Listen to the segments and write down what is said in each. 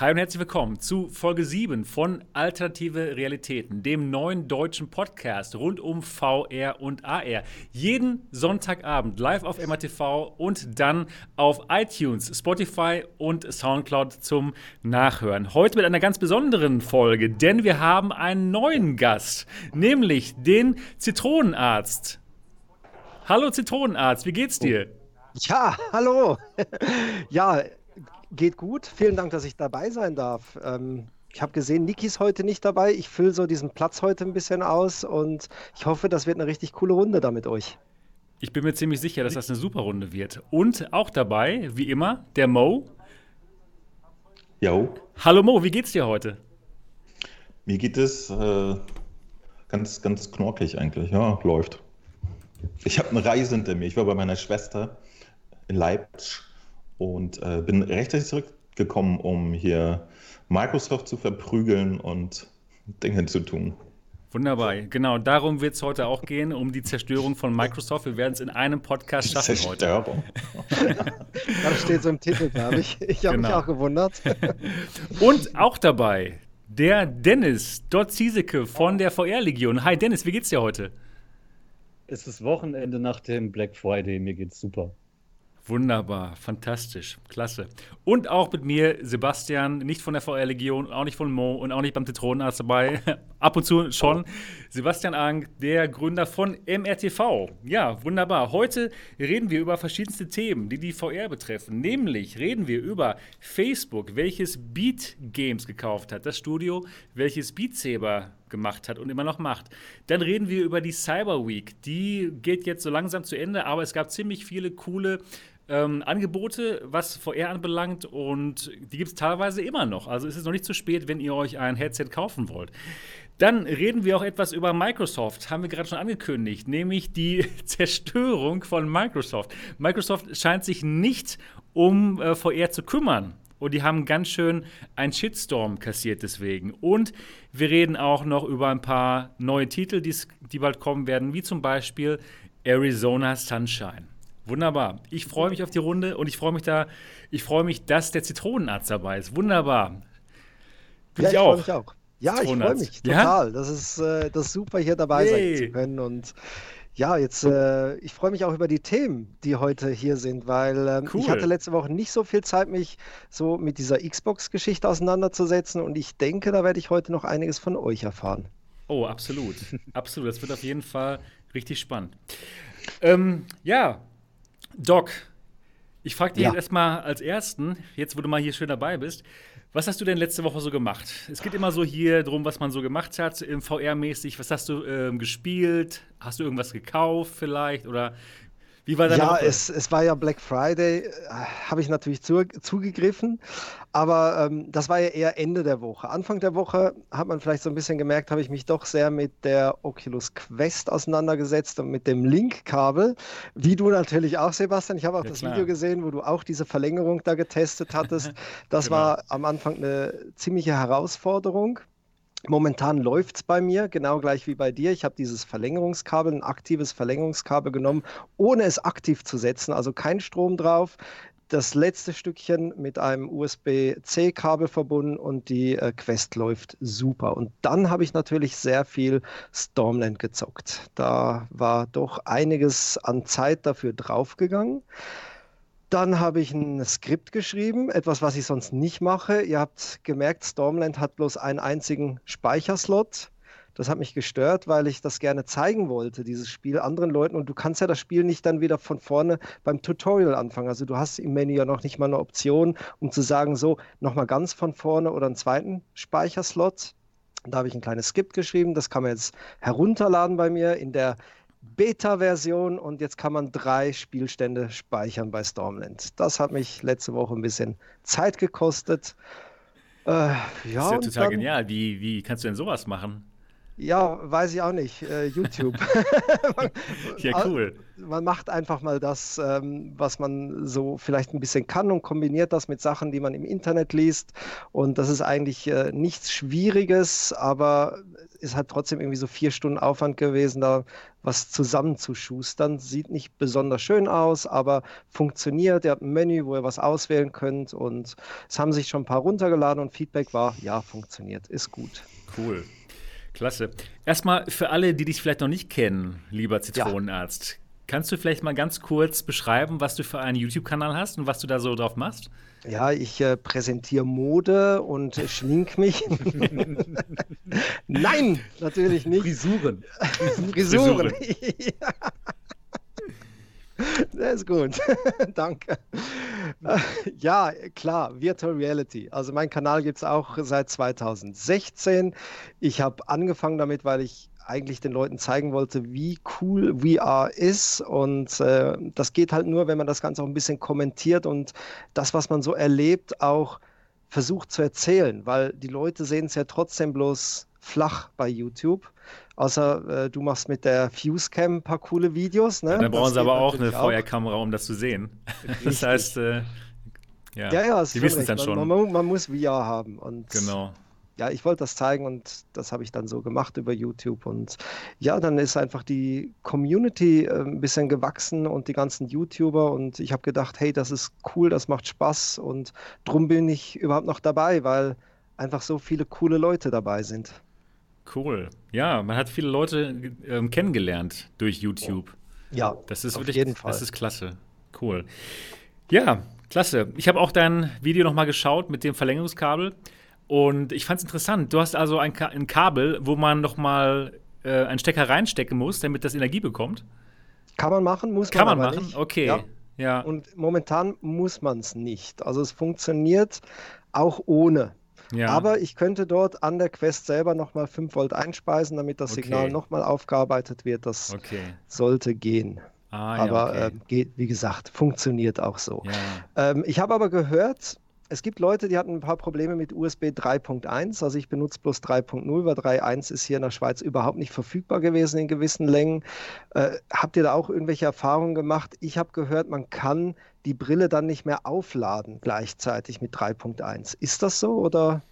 Hi und herzlich willkommen zu Folge 7 von Alternative Realitäten, dem neuen deutschen Podcast rund um VR und AR. Jeden Sonntagabend live auf MRTV und dann auf iTunes, Spotify und Soundcloud zum Nachhören. Heute mit einer ganz besonderen Folge, denn wir haben einen neuen Gast, nämlich den Zitronenarzt. Hallo Zitronenarzt, wie geht's dir? Ja, hallo. ja, geht gut. Vielen Dank, dass ich dabei sein darf. Ähm, ich habe gesehen, Niki ist heute nicht dabei. Ich fülle so diesen Platz heute ein bisschen aus und ich hoffe, das wird eine richtig coole Runde da mit euch. Ich bin mir ziemlich sicher, dass das eine super Runde wird. Und auch dabei, wie immer, der Mo. Jo. Hallo Mo, wie geht's dir heute? Mir geht es äh, ganz, ganz knorkig eigentlich. Ja, läuft. Ich habe eine Reise hinter mir. Ich war bei meiner Schwester in Leipzig und äh, bin rechtzeitig zurückgekommen, um hier Microsoft zu verprügeln und Dinge zu tun. Wunderbar, genau. Darum wird es heute auch gehen, um die Zerstörung von Microsoft. Wir werden es in einem Podcast schaffen Zerstörung. heute. das steht so im Titel, glaube ich. Ich habe genau. mich auch gewundert. Und auch dabei der Dennis Dort Ziesecke von der VR-Legion. Hi Dennis, wie geht's dir heute? Es ist Wochenende nach dem Black Friday. Mir geht's super. Wunderbar, fantastisch, klasse. Und auch mit mir Sebastian, nicht von der VR-Legion, auch nicht von Mo und auch nicht beim Zitronenarzt dabei, ab und zu schon. Sebastian Ang, der Gründer von MRTV. Ja, wunderbar. Heute reden wir über verschiedenste Themen, die die VR betreffen. Nämlich reden wir über Facebook, welches Beat Games gekauft hat, das Studio, welches Beat Saber gemacht hat und immer noch macht. Dann reden wir über die Cyber Week. Die geht jetzt so langsam zu Ende, aber es gab ziemlich viele coole ähm, Angebote, was VR anbelangt und die gibt es teilweise immer noch. Also ist es noch nicht zu spät, wenn ihr euch ein Headset kaufen wollt. Dann reden wir auch etwas über Microsoft, haben wir gerade schon angekündigt, nämlich die Zerstörung von Microsoft. Microsoft scheint sich nicht um äh, VR zu kümmern. Und die haben ganz schön einen Shitstorm kassiert deswegen. Und wir reden auch noch über ein paar neue Titel, die bald kommen werden, wie zum Beispiel Arizona Sunshine. Wunderbar. Ich freue mich auf die Runde und ich freue mich da, ich freue mich, dass der Zitronenarzt dabei ist. Wunderbar. Bin ja, ich, ich auch. Mich auch. Ja, ich freue mich total. Ja? Das, ist, äh, das ist super, hier dabei hey. sein zu können. Und ja, jetzt, äh, ich freue mich auch über die Themen, die heute hier sind, weil äh, cool. ich hatte letzte Woche nicht so viel Zeit, mich so mit dieser Xbox-Geschichte auseinanderzusetzen und ich denke, da werde ich heute noch einiges von euch erfahren. Oh, absolut. absolut. Das wird auf jeden Fall richtig spannend. Ähm, ja, Doc, ich frage dich ja. jetzt erstmal als Ersten, jetzt wo du mal hier schön dabei bist, was hast du denn letzte Woche so gemacht? Es geht immer so hier drum, was man so gemacht hat, im VR-mäßig. Was hast du ähm, gespielt? Hast du irgendwas gekauft vielleicht? Oder wie war deine Ja, es, es war ja Black Friday, äh, habe ich natürlich zu, zugegriffen, aber ähm, das war ja eher Ende der Woche. Anfang der Woche hat man vielleicht so ein bisschen gemerkt, habe ich mich doch sehr mit der Oculus Quest auseinandergesetzt und mit dem Link-Kabel. Wie du natürlich auch, Sebastian. Ich habe auch ja, das klar. Video gesehen, wo du auch diese Verlängerung da getestet hattest. Das genau. war am Anfang eine ziemliche Herausforderung. Momentan läuft es bei mir, genau gleich wie bei dir. Ich habe dieses Verlängerungskabel, ein aktives Verlängerungskabel genommen, ohne es aktiv zu setzen, also kein Strom drauf. Das letzte Stückchen mit einem USB-C-Kabel verbunden und die äh, Quest läuft super. Und dann habe ich natürlich sehr viel Stormland gezockt. Da war doch einiges an Zeit dafür draufgegangen. Dann habe ich ein Skript geschrieben, etwas, was ich sonst nicht mache. Ihr habt gemerkt, Stormland hat bloß einen einzigen Speicherslot. Das hat mich gestört, weil ich das gerne zeigen wollte, dieses Spiel anderen Leuten. Und du kannst ja das Spiel nicht dann wieder von vorne beim Tutorial anfangen. Also du hast im Menü ja noch nicht mal eine Option, um zu sagen, so, nochmal ganz von vorne oder einen zweiten Speicherslot. Da habe ich ein kleines Skript geschrieben. Das kann man jetzt herunterladen bei mir in der Beta-Version und jetzt kann man drei Spielstände speichern bei Stormland. Das hat mich letzte Woche ein bisschen Zeit gekostet. Äh, ja, das ist ja total genial. Wie, wie kannst du denn sowas machen? Ja, weiß ich auch nicht. Äh, YouTube. man, ja, cool. Man macht einfach mal das, ähm, was man so vielleicht ein bisschen kann und kombiniert das mit Sachen, die man im Internet liest. Und das ist eigentlich äh, nichts Schwieriges, aber ist halt trotzdem irgendwie so vier Stunden Aufwand gewesen, da was zusammenzuschustern. Sieht nicht besonders schön aus, aber funktioniert. Ihr habt ein Menü, wo ihr was auswählen könnt und es haben sich schon ein paar runtergeladen und Feedback war, ja, funktioniert, ist gut. Cool. Klasse. Erstmal für alle, die dich vielleicht noch nicht kennen, lieber Zitronenarzt, ja. kannst du vielleicht mal ganz kurz beschreiben, was du für einen YouTube-Kanal hast und was du da so drauf machst? Ja, ich äh, präsentiere Mode und äh, schmink mich. Nein, natürlich nicht. Frisuren. Frisuren. Frisuren. Das ist gut. Danke. Ja, klar, Virtual Reality. Also mein Kanal gibt es auch seit 2016. Ich habe angefangen damit, weil ich eigentlich den Leuten zeigen wollte, wie cool VR ist. Und äh, das geht halt nur, wenn man das Ganze auch ein bisschen kommentiert und das, was man so erlebt, auch versucht zu erzählen, weil die Leute sehen es ja trotzdem bloß flach bei YouTube. Außer äh, du machst mit der Fusecam ein paar coole Videos. Ne? Ja, dann brauchen sie aber auch eine Feuerkamera, um das zu sehen. das heißt, äh, ja, ja, ja sie wissen es dann schon. Man, man, man, muss VR haben. Und genau ja, ich wollte das zeigen und das habe ich dann so gemacht über YouTube. Und ja, dann ist einfach die Community äh, ein bisschen gewachsen und die ganzen YouTuber. Und ich habe gedacht, hey, das ist cool, das macht Spaß. Und drum bin ich überhaupt noch dabei, weil einfach so viele coole Leute dabei sind. Cool. Ja, man hat viele Leute äh, kennengelernt durch YouTube. Ja, das ist auf wirklich, jeden Fall. Das ist klasse. Cool. Ja, klasse. Ich habe auch dein Video noch mal geschaut mit dem Verlängerungskabel. Und ich fand es interessant. Du hast also ein, Ka ein Kabel, wo man noch mal äh, einen Stecker reinstecken muss, damit das Energie bekommt. Kann man machen, muss Kann man, man machen, nicht. okay. Ja. ja. Und momentan muss man es nicht. Also es funktioniert auch ohne. Ja. Aber ich könnte dort an der Quest selber nochmal 5 Volt einspeisen, damit das okay. Signal nochmal aufgearbeitet wird. Das okay. sollte gehen. Ah, aber ja, okay. äh, geht, wie gesagt, funktioniert auch so. Ja. Ähm, ich habe aber gehört, es gibt Leute, die hatten ein paar Probleme mit USB 3.1. Also ich benutze bloß 3.0, weil 3.1 ist hier in der Schweiz überhaupt nicht verfügbar gewesen in gewissen Längen. Äh, habt ihr da auch irgendwelche Erfahrungen gemacht? Ich habe gehört, man kann die Brille dann nicht mehr aufladen gleichzeitig mit 3.1. Ist das so oder?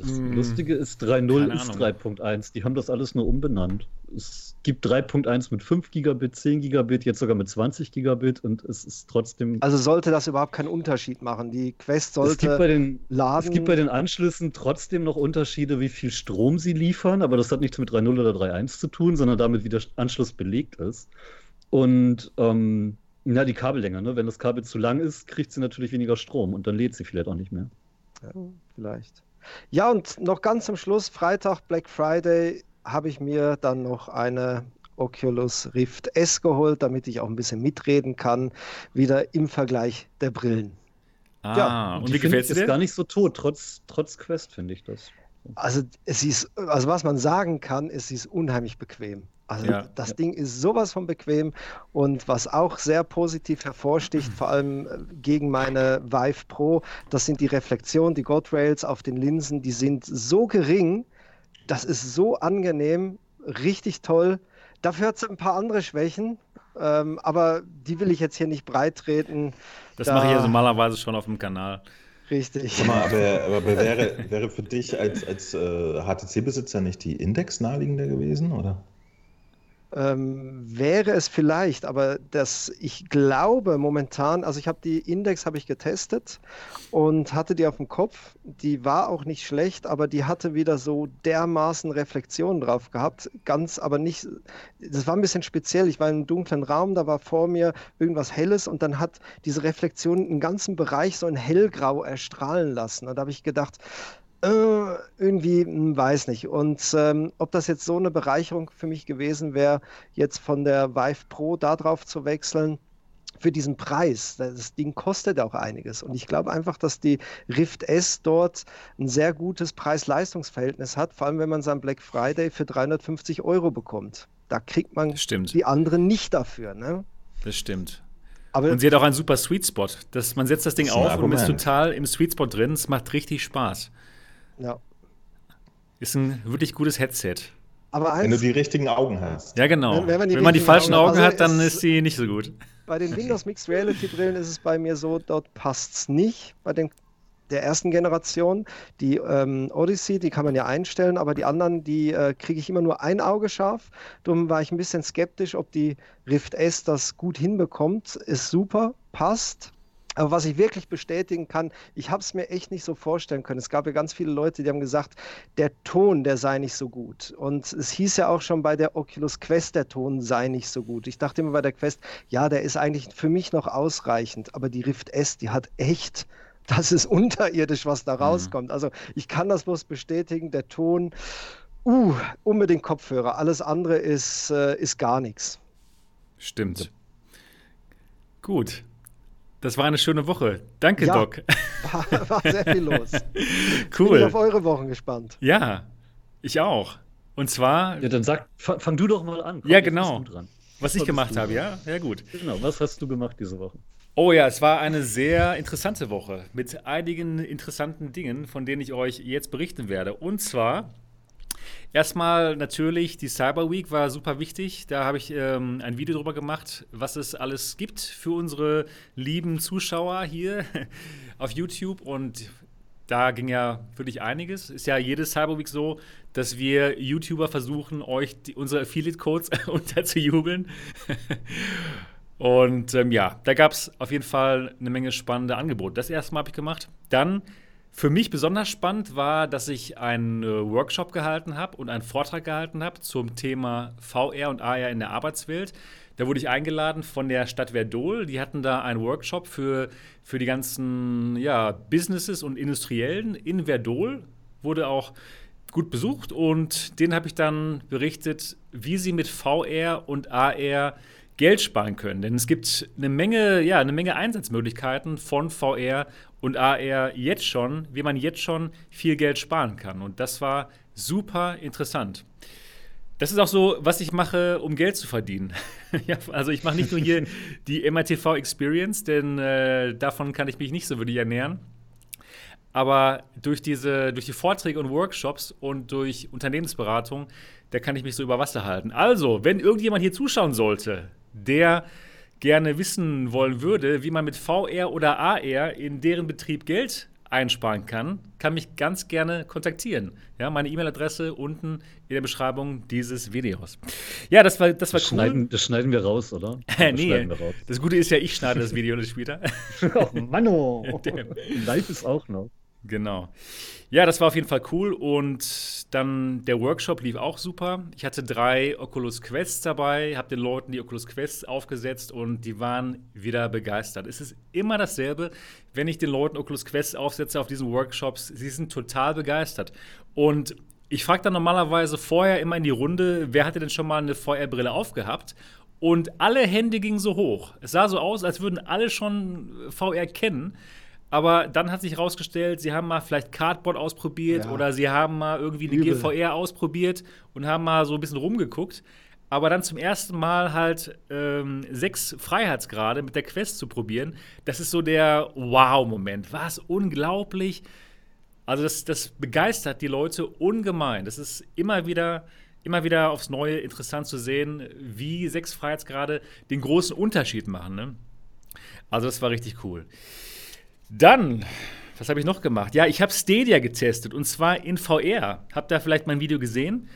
Das hm. Lustige ist, 3.0 ist 3.1. Die haben das alles nur umbenannt. Es gibt 3.1 mit 5 Gigabit, 10 Gigabit, jetzt sogar mit 20 Gigabit und es ist trotzdem. Also sollte das überhaupt keinen Unterschied machen? Die Quest sollte es gibt bei den, laden. Es gibt bei den Anschlüssen trotzdem noch Unterschiede, wie viel Strom sie liefern, aber das hat nichts mit 3.0 oder 3.1 zu tun, sondern damit, wie der Anschluss belegt ist. Und ähm, ja, die Kabellänge, ne? wenn das Kabel zu lang ist, kriegt sie natürlich weniger Strom und dann lädt sie vielleicht auch nicht mehr. Ja, vielleicht. Ja, und noch ganz zum Schluss, Freitag, Black Friday, habe ich mir dann noch eine Oculus Rift S geholt, damit ich auch ein bisschen mitreden kann, wieder im Vergleich der Brillen. Ah, ja, und wie gefällt es dir? ist gar nicht so tot, trotz, trotz Quest finde ich das. Also es ist, also was man sagen kann, es ist unheimlich bequem. Also ja, das ja. Ding ist sowas von bequem und was auch sehr positiv hervorsticht, vor allem äh, gegen meine Vive Pro, das sind die Reflexionen, die God Rails auf den Linsen, die sind so gering, das ist so angenehm, richtig toll. Dafür hat es ein paar andere Schwächen, ähm, aber die will ich jetzt hier nicht breit treten. Das da... mache ich ja normalerweise schon auf dem Kanal. Richtig. Mal, aber, aber wäre, wäre für dich als, als äh, HTC-Besitzer nicht die Index naheliegender gewesen, oder? Ähm, wäre es vielleicht, aber das, ich glaube momentan, also ich habe die Index habe ich getestet und hatte die auf dem Kopf. Die war auch nicht schlecht, aber die hatte wieder so dermaßen Reflexionen drauf gehabt. Ganz, aber nicht, das war ein bisschen speziell. Ich war in einem dunklen Raum, da war vor mir irgendwas Helles und dann hat diese Reflexion im ganzen Bereich so ein hellgrau erstrahlen lassen. Und da habe ich gedacht, äh, irgendwie, hm, weiß nicht. Und ähm, ob das jetzt so eine Bereicherung für mich gewesen wäre, jetzt von der Vive Pro da drauf zu wechseln, für diesen Preis. Das Ding kostet auch einiges. Und ich glaube einfach, dass die Rift S dort ein sehr gutes Preis-Leistungs-Verhältnis hat, vor allem wenn man sein Black Friday für 350 Euro bekommt. Da kriegt man die anderen nicht dafür. Ne? Das stimmt. Aber und sie hat auch einen super Sweet Spot. Das, man setzt das Ding das auf und ist total im Sweet Spot drin. Es macht richtig Spaß. Ja. Ist ein wirklich gutes Headset. Aber eins, wenn du die richtigen Augen hast. Ja, genau. Wenn, wenn man die, wenn man die falschen Augen, Augen hat, also dann ist sie nicht so gut. Bei den Windows Mixed Reality Brillen ist es bei mir so, dort passt es nicht. Bei den der ersten Generation. Die ähm, Odyssey, die kann man ja einstellen, aber die anderen, die äh, kriege ich immer nur ein Auge scharf. Darum war ich ein bisschen skeptisch, ob die Rift S das gut hinbekommt. Ist super, passt. Aber was ich wirklich bestätigen kann, ich habe es mir echt nicht so vorstellen können. Es gab ja ganz viele Leute, die haben gesagt, der Ton, der sei nicht so gut. Und es hieß ja auch schon bei der Oculus Quest, der Ton sei nicht so gut. Ich dachte immer bei der Quest, ja, der ist eigentlich für mich noch ausreichend. Aber die Rift S, die hat echt das ist unterirdisch, was da mhm. rauskommt. Also ich kann das bloß bestätigen, der Ton, uh, unbedingt Kopfhörer. Alles andere ist, äh, ist gar nichts. Stimmt. Gut. Das war eine schöne Woche. Danke, ja, Doc. War, war, sehr viel los. cool. Bin ich auf eure Wochen gespannt. Ja, ich auch. Und zwar. Ja, dann sag, fang, fang du doch mal an. Komm, ja, genau. Was ich gemacht habe, ja? Ja, gut. Genau, was hast du gemacht diese Woche? Oh ja, es war eine sehr interessante Woche mit einigen interessanten Dingen, von denen ich euch jetzt berichten werde. Und zwar erstmal natürlich die Cyber Week war super wichtig. Da habe ich ähm, ein Video drüber gemacht, was es alles gibt für unsere lieben Zuschauer hier auf YouTube und da ging ja wirklich einiges. Ist ja jede Cyber Week so, dass wir YouTuber versuchen, euch die, unsere Affiliate-Codes unterzujubeln. Und ähm, ja, da gab es auf jeden Fall eine Menge spannende Angebote. Das erste Mal habe ich gemacht. Dann für mich besonders spannend war, dass ich einen äh, Workshop gehalten habe und einen Vortrag gehalten habe zum Thema VR und AR in der Arbeitswelt. Da wurde ich eingeladen von der Stadt Verdol. Die hatten da einen Workshop für, für die ganzen ja, Businesses und Industriellen in Verdol. Wurde auch gut besucht und den habe ich dann berichtet, wie sie mit VR und AR Geld sparen können. Denn es gibt eine Menge, ja, eine Menge Einsatzmöglichkeiten von VR und AR jetzt schon, wie man jetzt schon viel Geld sparen kann. Und das war super interessant. Das ist auch so, was ich mache, um Geld zu verdienen. ja, also ich mache nicht nur hier die MRTV Experience, denn äh, davon kann ich mich nicht so wirklich ernähren. Aber durch, diese, durch die Vorträge und Workshops und durch Unternehmensberatung, da kann ich mich so über Wasser halten. Also, wenn irgendjemand hier zuschauen sollte, der gerne wissen wollen würde, wie man mit VR oder AR in deren Betrieb Geld einsparen kann, kann mich ganz gerne kontaktieren. Ja, meine E-Mail-Adresse unten in der Beschreibung dieses Videos. Ja, das war, das war das cool. Schneiden, das schneiden wir raus, oder? Das nee, das Gute ist ja, ich schneide das Video nicht später. oh, Manno! Live ist auch noch. Genau. Ja, das war auf jeden Fall cool und dann der Workshop lief auch super. Ich hatte drei Oculus Quests dabei, habe den Leuten die Oculus Quests aufgesetzt und die waren wieder begeistert. Es ist immer dasselbe, wenn ich den Leuten Oculus Quests aufsetze auf diesen Workshops. Sie sind total begeistert. Und ich frage dann normalerweise vorher immer in die Runde, wer hatte denn schon mal eine VR-Brille aufgehabt? Und alle Hände gingen so hoch. Es sah so aus, als würden alle schon VR kennen. Aber dann hat sich herausgestellt, sie haben mal vielleicht Cardboard ausprobiert ja. oder sie haben mal irgendwie eine Übel. GVR ausprobiert und haben mal so ein bisschen rumgeguckt. Aber dann zum ersten Mal halt ähm, sechs Freiheitsgrade mit der Quest zu probieren, das ist so der Wow-Moment. Was unglaublich. Also das, das begeistert die Leute ungemein. Das ist immer wieder, immer wieder aufs Neue interessant zu sehen, wie sechs Freiheitsgrade den großen Unterschied machen. Ne? Also das war richtig cool. Dann, was habe ich noch gemacht? Ja, ich habe Stadia getestet und zwar in VR. Habt ihr vielleicht mein Video gesehen?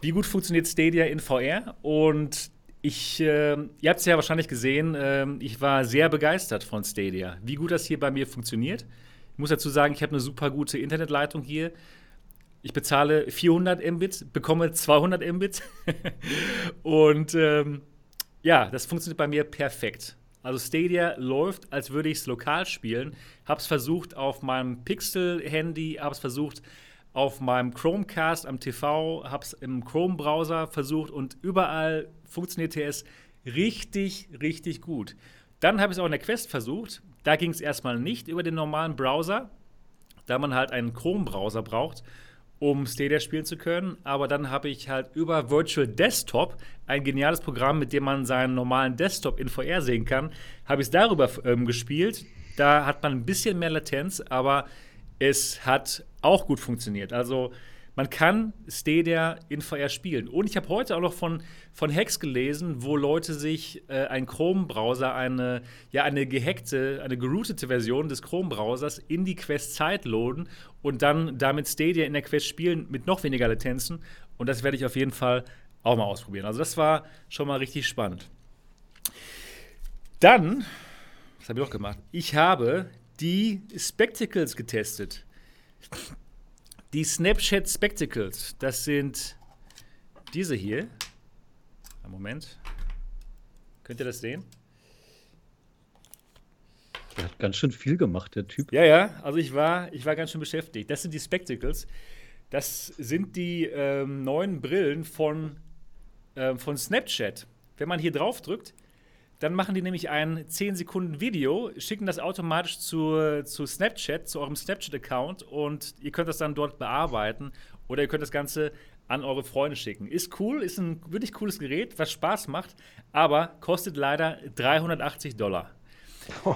Wie gut funktioniert Stadia in VR? Und ich, äh, ihr habt es ja wahrscheinlich gesehen, äh, ich war sehr begeistert von Stadia. Wie gut das hier bei mir funktioniert. Ich muss dazu sagen, ich habe eine super gute Internetleitung hier. Ich bezahle 400 Mbit, bekomme 200 Mbit. und ähm, ja, das funktioniert bei mir perfekt. Also Stadia läuft, als würde ich es lokal spielen. Habe es versucht auf meinem Pixel-Handy, habe es versucht auf meinem Chromecast am TV, habe es im Chrome-Browser versucht und überall funktionierte es richtig, richtig gut. Dann habe ich es auch in der Quest versucht. Da ging es erstmal nicht über den normalen Browser, da man halt einen Chrome-Browser braucht um Stadia spielen zu können. Aber dann habe ich halt über Virtual Desktop ein geniales Programm, mit dem man seinen normalen Desktop in VR sehen kann, habe ich es darüber ähm, gespielt. Da hat man ein bisschen mehr Latenz, aber es hat auch gut funktioniert. Also man kann Stadia in VR spielen. Und ich habe heute auch noch von, von Hacks gelesen, wo Leute sich äh, ein Chrome-Browser, eine, ja, eine gehackte, eine geroutete Version des Chrome-Browsers in die Quest Zeit loaden und dann damit Stadia in der Quest spielen mit noch weniger Latenzen. Und das werde ich auf jeden Fall auch mal ausprobieren. Also das war schon mal richtig spannend. Dann, was habe ich noch gemacht? Ich habe die Spectacles getestet. Die Snapchat Spectacles, das sind diese hier. Einen Moment. Könnt ihr das sehen? Der hat ganz schön viel gemacht, der Typ. Ja, ja, also ich war, ich war ganz schön beschäftigt. Das sind die Spectacles. Das sind die ähm, neuen Brillen von, ähm, von Snapchat. Wenn man hier drauf drückt, dann machen die nämlich ein 10 Sekunden Video, schicken das automatisch zu, zu Snapchat, zu eurem Snapchat-Account und ihr könnt das dann dort bearbeiten oder ihr könnt das Ganze an eure Freunde schicken. Ist cool, ist ein wirklich cooles Gerät, was Spaß macht, aber kostet leider 380 Dollar.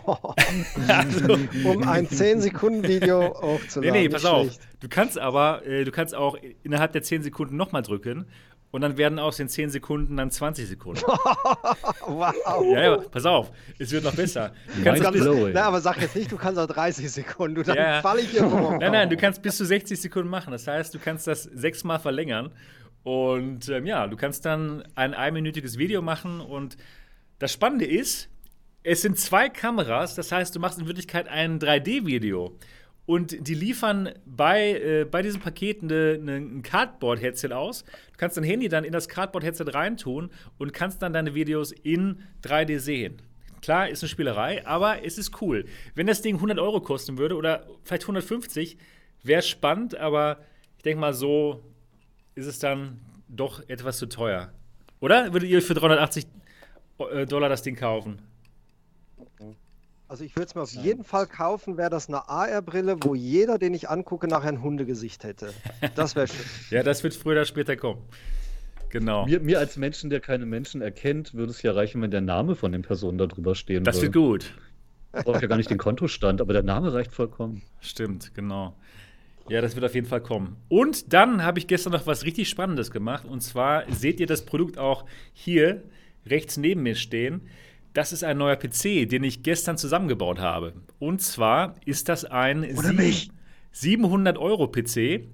also, um ein 10-Sekunden-Video aufzuladen. Nee, nee, pass auf. Du kannst aber, äh, du kannst auch innerhalb der 10 Sekunden nochmal drücken und dann werden aus den 10 Sekunden dann 20 Sekunden. wow. Ja, ja, pass auf, es wird noch besser. Du kannst bis, na, aber sag jetzt nicht, du kannst auch 30 Sekunden, du, dann ja. falle ich rum. Nein, nein, du kannst bis zu 60 Sekunden machen. Das heißt, du kannst das sechsmal verlängern. Und ähm, ja, du kannst dann ein einminütiges Video machen. Und das Spannende ist, es sind zwei Kameras, das heißt, du machst in Wirklichkeit ein 3D-Video. Und die liefern bei, äh, bei diesem Paket eine, eine, ein Cardboard-Headset aus. Du kannst dein Handy dann in das Cardboard-Headset reintun und kannst dann deine Videos in 3D sehen. Klar, ist eine Spielerei, aber es ist cool. Wenn das Ding 100 Euro kosten würde oder vielleicht 150, wäre spannend, aber ich denke mal, so ist es dann doch etwas zu teuer. Oder würdet ihr für 380 äh, Dollar das Ding kaufen? Also ich würde es mir auf jeden Fall kaufen, wäre das eine AR-Brille, wo jeder, den ich angucke, nachher ein Hundegesicht hätte. Das wäre schön. ja, das wird früher oder später kommen. Genau. Mir, mir, als Menschen, der keine Menschen erkennt, würde es ja reichen, wenn der Name von den Personen da drüber stehen Das wird gut. Ich brauche ja gar nicht den Kontostand, aber der Name reicht vollkommen. Stimmt, genau. Ja, das wird auf jeden Fall kommen. Und dann habe ich gestern noch was richtig Spannendes gemacht. Und zwar seht ihr das Produkt auch hier rechts neben mir stehen. Das ist ein neuer PC, den ich gestern zusammengebaut habe. Und zwar ist das ein 700 Euro PC,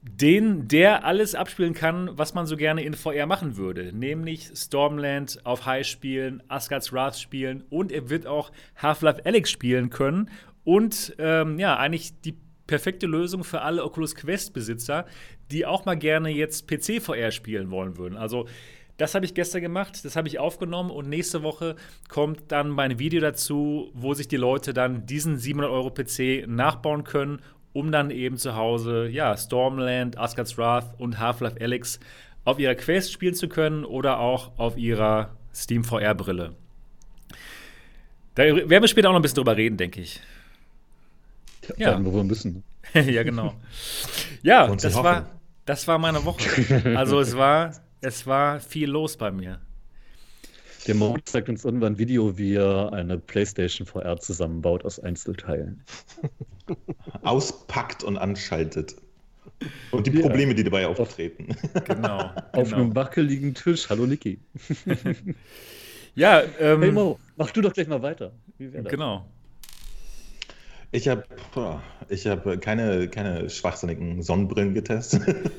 den der alles abspielen kann, was man so gerne in VR machen würde, nämlich Stormland auf High spielen, Asgard's Wrath spielen und er wird auch Half-Life Alyx spielen können und ähm, ja, eigentlich die perfekte Lösung für alle Oculus Quest Besitzer, die auch mal gerne jetzt PC VR spielen wollen würden. Also das habe ich gestern gemacht, das habe ich aufgenommen und nächste Woche kommt dann mein Video dazu, wo sich die Leute dann diesen 700 Euro PC nachbauen können, um dann eben zu Hause ja, Stormland, Asgard's Wrath und Half-Life Alyx auf ihrer Quest spielen zu können oder auch auf ihrer Steam VR-Brille. Da werden wir später auch noch ein bisschen drüber reden, denke ich. Ja, ja. wir müssen. ja, genau. Ja, das war, das war meine Woche. Also es war es war viel los bei mir. Der Mode zeigt uns irgendwann ein Video, wie er eine PlayStation VR zusammenbaut aus Einzelteilen. Auspackt und anschaltet. Und die ja. Probleme, die dabei auftreten. Genau. Auf genau. einem wackeligen Tisch. Hallo Niki. ja, ähm, Hey Mo, mach du doch gleich mal weiter. Genau. Ich habe ich hab keine, keine schwachsinnigen Sonnenbrillen getestet.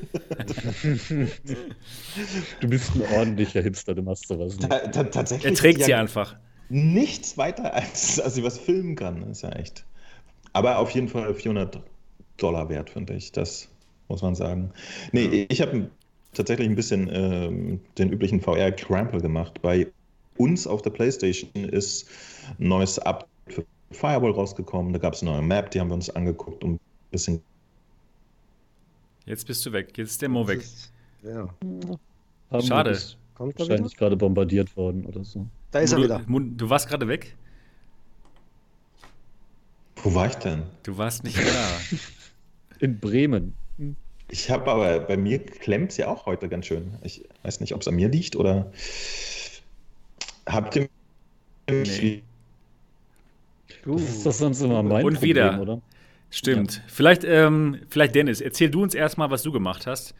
du bist ein ordentlicher Hipster, du machst sowas nicht. Ta ta tatsächlich. Er trägt sie einfach. Nichts weiter, als dass ich was filmen kann. ist ja echt. Aber auf jeden Fall 400 Dollar wert, finde ich. Das muss man sagen. Nee, ja. ich habe tatsächlich ein bisschen ähm, den üblichen VR-Crample gemacht. Bei uns auf der PlayStation ist ein neues Update für Firewall rausgekommen, da gab es eine neue Map, die haben wir uns angeguckt und ein bisschen. Jetzt bist du weg, jetzt ist der Mo weg. Ist, ja. Schade. Kommt wahrscheinlich gerade bombardiert worden oder so. Da ist er wieder. Du warst gerade weg? Wo war ich denn? Du warst nicht da. In Bremen. Ich habe aber, bei mir klemmt es ja auch heute ganz schön. Ich weiß nicht, ob es an mir liegt oder habt ihr nee. Das ist das sonst immer mein Und Problem, wieder. oder? Stimmt. Ja. Vielleicht, ähm, vielleicht Dennis, erzähl du uns erstmal, was du gemacht hast.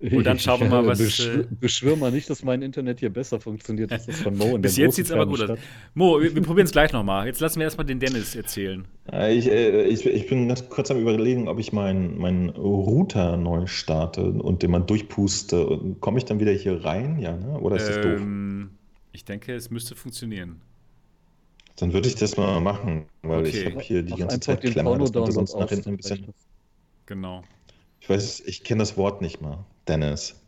Und dann schauen wir mal, was. Beschwör, äh, beschwör mal nicht, dass mein Internet hier besser funktioniert als das von Mo. Bis jetzt sieht es aber gut aus. Mo, wir, wir probieren es gleich nochmal. Jetzt lassen wir erstmal den Dennis erzählen. Ich, äh, ich, ich, bin ganz kurz am Überlegen, ob ich meinen mein Router neu starte und den mal durchpuste. Komme ich dann wieder hier rein? Ja, ne? oder ist das ähm, doof? Ich denke, es müsste funktionieren. Dann würde ich das mal machen, weil okay. ich habe hier die Mach ganze Zeit Klemmer. Das könnte sonst nach hinten ein bisschen. Genau. Ich weiß, ich kenne das Wort nicht mal. Dennis.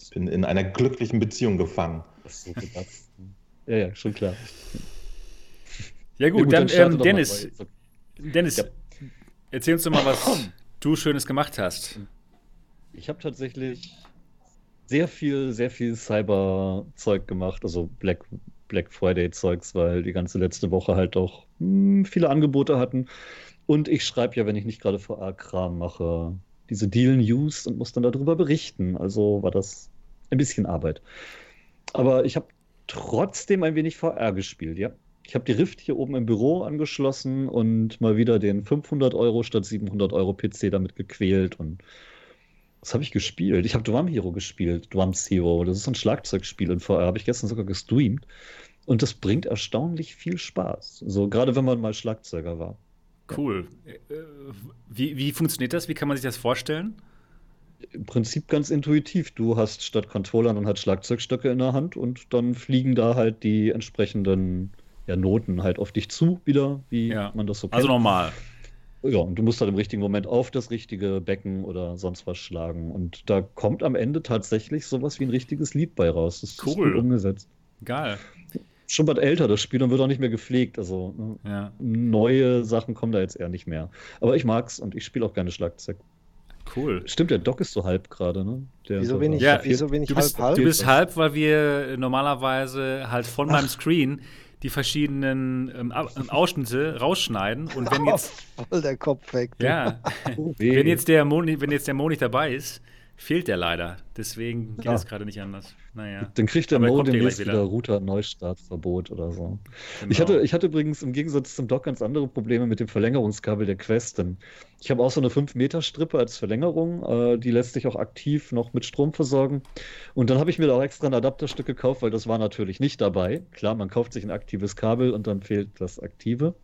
Ich bin in einer glücklichen Beziehung gefangen. So ja, ja, schon klar. Ja, gut, ja, gut dann, dann ähm, Dennis. Dennis, ja. erzähl uns doch mal, was du Schönes gemacht hast. Ich habe tatsächlich sehr viel, sehr viel Cyber-Zeug gemacht, also Black, Black Friday-Zeugs, weil die ganze letzte Woche halt auch mh, hm, viele Angebote hatten. Und ich schreibe ja, wenn ich nicht gerade VR-Kram mache, diese Deal News und muss dann darüber berichten. Also war das ein bisschen Arbeit. Aber ich habe trotzdem ein wenig VR gespielt, ja. Ich habe die Rift hier oben im Büro angeschlossen und mal wieder den 500 Euro statt 700 Euro PC damit gequält. Und was habe ich gespielt? Ich habe Drum Hero gespielt, Drums Hero. Das ist ein Schlagzeugspiel in VR, habe ich gestern sogar gestreamt. Und das bringt erstaunlich viel Spaß. So, gerade wenn man mal Schlagzeuger war. Cool. Äh, wie, wie funktioniert das? Wie kann man sich das vorstellen? Im Prinzip ganz intuitiv. Du hast statt Controllern dann halt Schlagzeugstöcke in der Hand und dann fliegen da halt die entsprechenden ja, Noten halt auf dich zu, wieder, wie ja. man das so kennt. Also normal. Ja, und du musst halt im richtigen Moment auf das richtige Becken oder sonst was schlagen. Und da kommt am Ende tatsächlich sowas wie ein richtiges Lied bei raus. Das cool. ist gut umgesetzt. Geil schon bald älter, das Spiel, dann wird auch nicht mehr gepflegt. Also ne? ja. neue Sachen kommen da jetzt eher nicht mehr. Aber ich mag's und ich spiele auch gerne Schlagzeug. Cool. Stimmt, der Doc ist so halb gerade, ne? Der wieso bin ich, ja, wieso bin ich du bist, halb, halb? Du bist halb, weil wir normalerweise halt von Ach. meinem Screen die verschiedenen ähm, Ausschnitte rausschneiden und wenn jetzt voll der Kopf weg. Ja. Oh, wenn jetzt der Moni, wenn jetzt der Mo nicht dabei ist, fehlt der leider. Deswegen geht es gerade nicht anders. Naja. Dann kriegt der Mo demnächst wieder. wieder Router-Neustartverbot oder so. Genau. Ich, hatte, ich hatte übrigens im Gegensatz zum Dock ganz andere Probleme mit dem Verlängerungskabel der Quest. Denn ich habe auch so eine 5-Meter-Strippe als Verlängerung. Äh, die lässt sich auch aktiv noch mit Strom versorgen. Und dann habe ich mir da auch extra ein Adapterstück gekauft, weil das war natürlich nicht dabei. Klar, man kauft sich ein aktives Kabel und dann fehlt das aktive.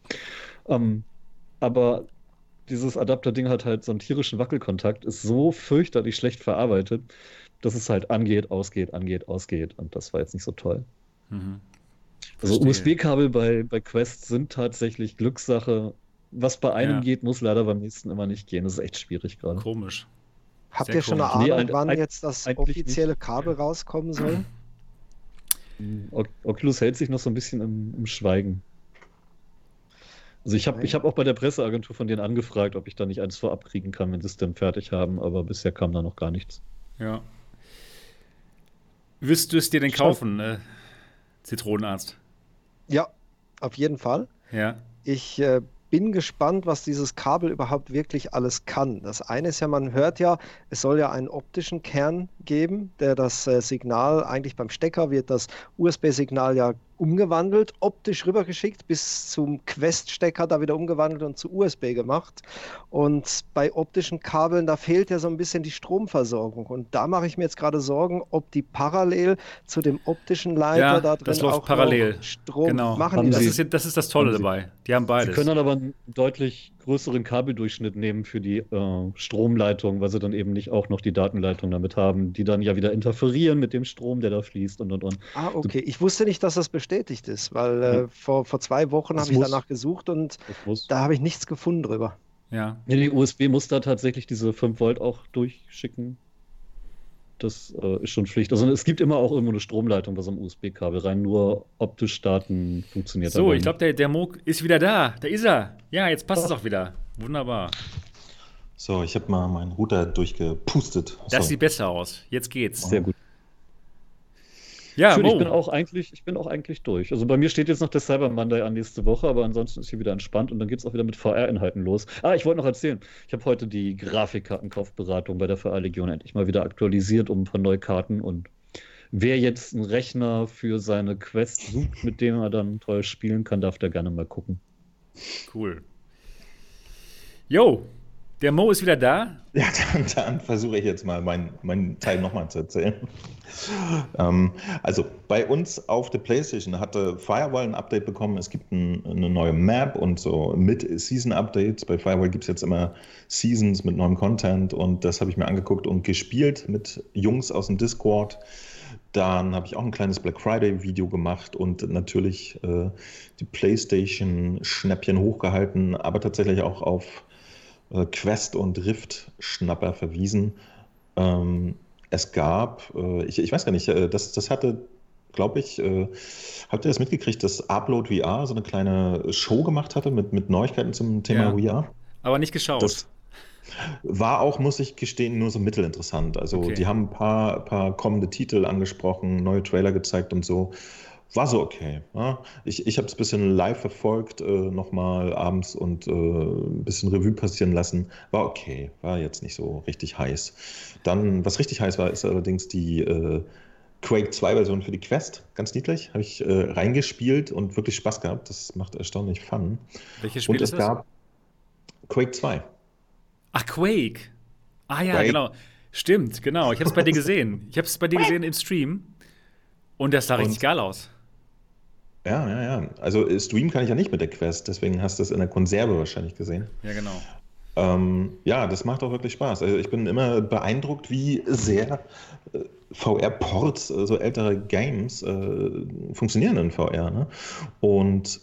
Ähm, aber dieses Adapter-Ding hat halt so einen tierischen Wackelkontakt, ist so fürchterlich schlecht verarbeitet, dass es halt angeht, ausgeht, angeht, ausgeht. Und das war jetzt nicht so toll. Mhm. Also USB-Kabel bei, bei Quest sind tatsächlich Glückssache. Was bei einem ja. geht, muss leider beim nächsten immer nicht gehen. Das ist echt schwierig gerade. Komisch. Habt Sehr ihr schon komisch. eine Ahnung, nee, wann ein, jetzt das offizielle nicht. Kabel rauskommen soll? Oculus hält sich noch so ein bisschen im, im Schweigen. Also ich habe ich hab auch bei der Presseagentur von denen angefragt, ob ich da nicht eins vorab kriegen kann, wenn sie es denn fertig haben, aber bisher kam da noch gar nichts. Ja. Wirst du es dir denn kaufen, äh, Zitronenarzt? Ja, auf jeden Fall. Ja. Ich äh, bin gespannt, was dieses Kabel überhaupt wirklich alles kann. Das eine ist ja, man hört ja, es soll ja einen optischen Kern geben, der das äh, Signal, eigentlich beim Stecker wird das USB-Signal ja umgewandelt, optisch rübergeschickt, bis zum Quest-Stecker da wieder umgewandelt und zu USB gemacht. Und bei optischen Kabeln, da fehlt ja so ein bisschen die Stromversorgung. Und da mache ich mir jetzt gerade Sorgen, ob die parallel zu dem optischen Leiter ja, da drin das läuft auch parallel. Strom genau. machen. Das ist, das ist das Tolle dabei. Die haben beides. Sie können dann aber deutlich größeren Kabeldurchschnitt nehmen für die äh, Stromleitung, weil sie dann eben nicht auch noch die Datenleitung damit haben, die dann ja wieder interferieren mit dem Strom, der da fließt und und und. Ah, okay. Ich wusste nicht, dass das bestätigt ist, weil äh, ja. vor, vor zwei Wochen habe ich danach gesucht und da habe ich nichts gefunden drüber. Ja. Nee, die USB muss da tatsächlich diese 5 Volt auch durchschicken. Das äh, ist schon Pflicht. Also es gibt immer auch irgendwo eine Stromleitung bei so einem USB-Kabel rein, nur optisch starten funktioniert So, ich glaube, der, der Moog ist wieder da. Da ist er. Ja, jetzt passt oh. es auch wieder. Wunderbar. So, ich habe mal meinen Router durchgepustet. Das so. sieht besser aus. Jetzt geht's. Sehr gut. Ja, Schön, ich bin auch eigentlich, ich bin auch eigentlich durch. Also bei mir steht jetzt noch der Cyber Monday an nächste Woche, aber ansonsten ist hier wieder entspannt und dann geht es auch wieder mit VR-Inhalten los. Ah, ich wollte noch erzählen, ich habe heute die Grafikkartenkaufberatung bei der VR-Legion endlich mal wieder aktualisiert um ein paar neue Karten und wer jetzt einen Rechner für seine Quest sucht, mit dem er dann toll spielen kann, darf der gerne mal gucken. Cool. Jo, der Mo ist wieder da. Ja, dann, dann versuche ich jetzt mal meinen mein Teil nochmal zu erzählen. ähm, also bei uns auf der PlayStation hatte Firewall ein Update bekommen. Es gibt ein, eine neue Map und so Mid-Season-Updates. Bei Firewall gibt es jetzt immer Seasons mit neuem Content und das habe ich mir angeguckt und gespielt mit Jungs aus dem Discord. Dann habe ich auch ein kleines Black Friday-Video gemacht und natürlich äh, die PlayStation-Schnäppchen hochgehalten, aber tatsächlich auch auf äh, Quest und Rift-Schnapper verwiesen. Ähm, es gab, äh, ich, ich, weiß gar nicht, äh, das, das hatte, glaube ich, äh, habt ihr das mitgekriegt, dass Upload VR so eine kleine Show gemacht hatte mit, mit Neuigkeiten zum Thema ja, VR? Aber nicht geschaut. Das war auch, muss ich gestehen, nur so mittelinteressant. Also okay. die haben ein paar, paar kommende Titel angesprochen, neue Trailer gezeigt und so war so okay. Ja. Ich, ich habe es ein bisschen live verfolgt, äh, nochmal abends und äh, ein bisschen Revue passieren lassen. War okay, war jetzt nicht so richtig heiß. Dann, was richtig heiß war, ist allerdings die äh, Quake 2-Version für die Quest. Ganz niedlich. Habe ich äh, reingespielt und wirklich Spaß gehabt. Das macht erstaunlich Fun. Welches Spiel und es ist gab Quake 2. Ach, Quake. Ah ja, Quake. genau. Stimmt, genau. Ich habe es bei dir gesehen. Ich habe es bei dir gesehen im Stream. Und das sah und richtig geil aus. Ja, ja, ja. Also äh, streamen kann ich ja nicht mit der Quest, deswegen hast du es in der Konserve wahrscheinlich gesehen. Ja, genau. Ähm, ja, das macht auch wirklich Spaß. Also ich bin immer beeindruckt, wie sehr äh, VR-Ports, so also ältere Games, äh, funktionieren in VR. Ne? Und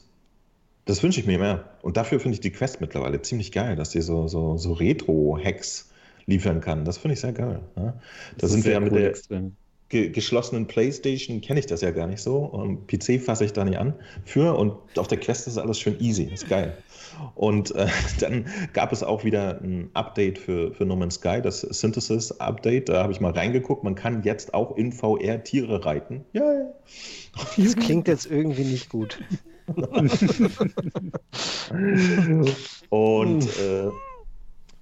das wünsche ich mir mehr. Und dafür finde ich die Quest mittlerweile ziemlich geil, dass die so, so, so Retro-Hacks liefern kann. Das finde ich sehr geil. Ne? Da sind wir ja mit cool der. Extrem ge geschlossenen PlayStation kenne ich das ja gar nicht so. Und PC fasse ich da nicht an für und auf der Quest ist alles schön easy, ist geil. Und äh, dann gab es auch wieder ein Update für, für No Man's Sky, das Synthesis Update. Da habe ich mal reingeguckt. Man kann jetzt auch in VR Tiere reiten. Ja. Das klingt jetzt irgendwie nicht gut. und äh,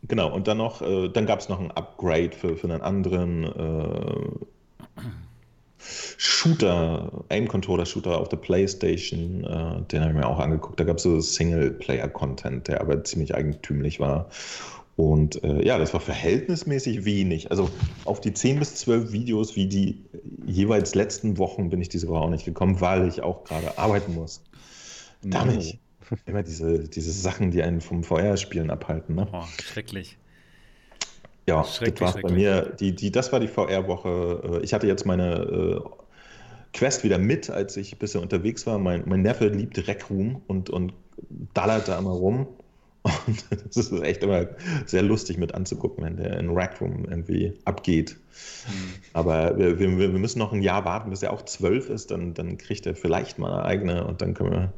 genau, und dann noch, äh, dann gab es noch ein Upgrade für, für einen anderen äh, Shooter, Aim-Controller-Shooter auf der Playstation, äh, den habe ich mir auch angeguckt. Da gab es so Singleplayer-Content, der aber ziemlich eigentümlich war. Und äh, ja, das war verhältnismäßig wenig. Also auf die 10 bis 12 Videos wie die jeweils letzten Wochen bin ich diese Woche auch nicht gekommen, weil ich auch gerade arbeiten muss. Damit. Immer diese, diese Sachen, die einen vom Feuerspielen abhalten. Ne? Oh, schrecklich. Ja, das war bei mir, die, die, das war die VR-Woche. Äh, ich hatte jetzt meine äh, Quest wieder mit, als ich ein bisschen unterwegs war. Mein, mein Neffe liebt Rec Room und, und dallert da immer rum. Und das ist echt immer sehr lustig mit anzugucken, wenn der in Rack Room irgendwie abgeht. Mhm. Aber wir, wir, wir, müssen noch ein Jahr warten, bis er auch zwölf ist. Dann, dann kriegt er vielleicht mal eine eigene und dann können wir,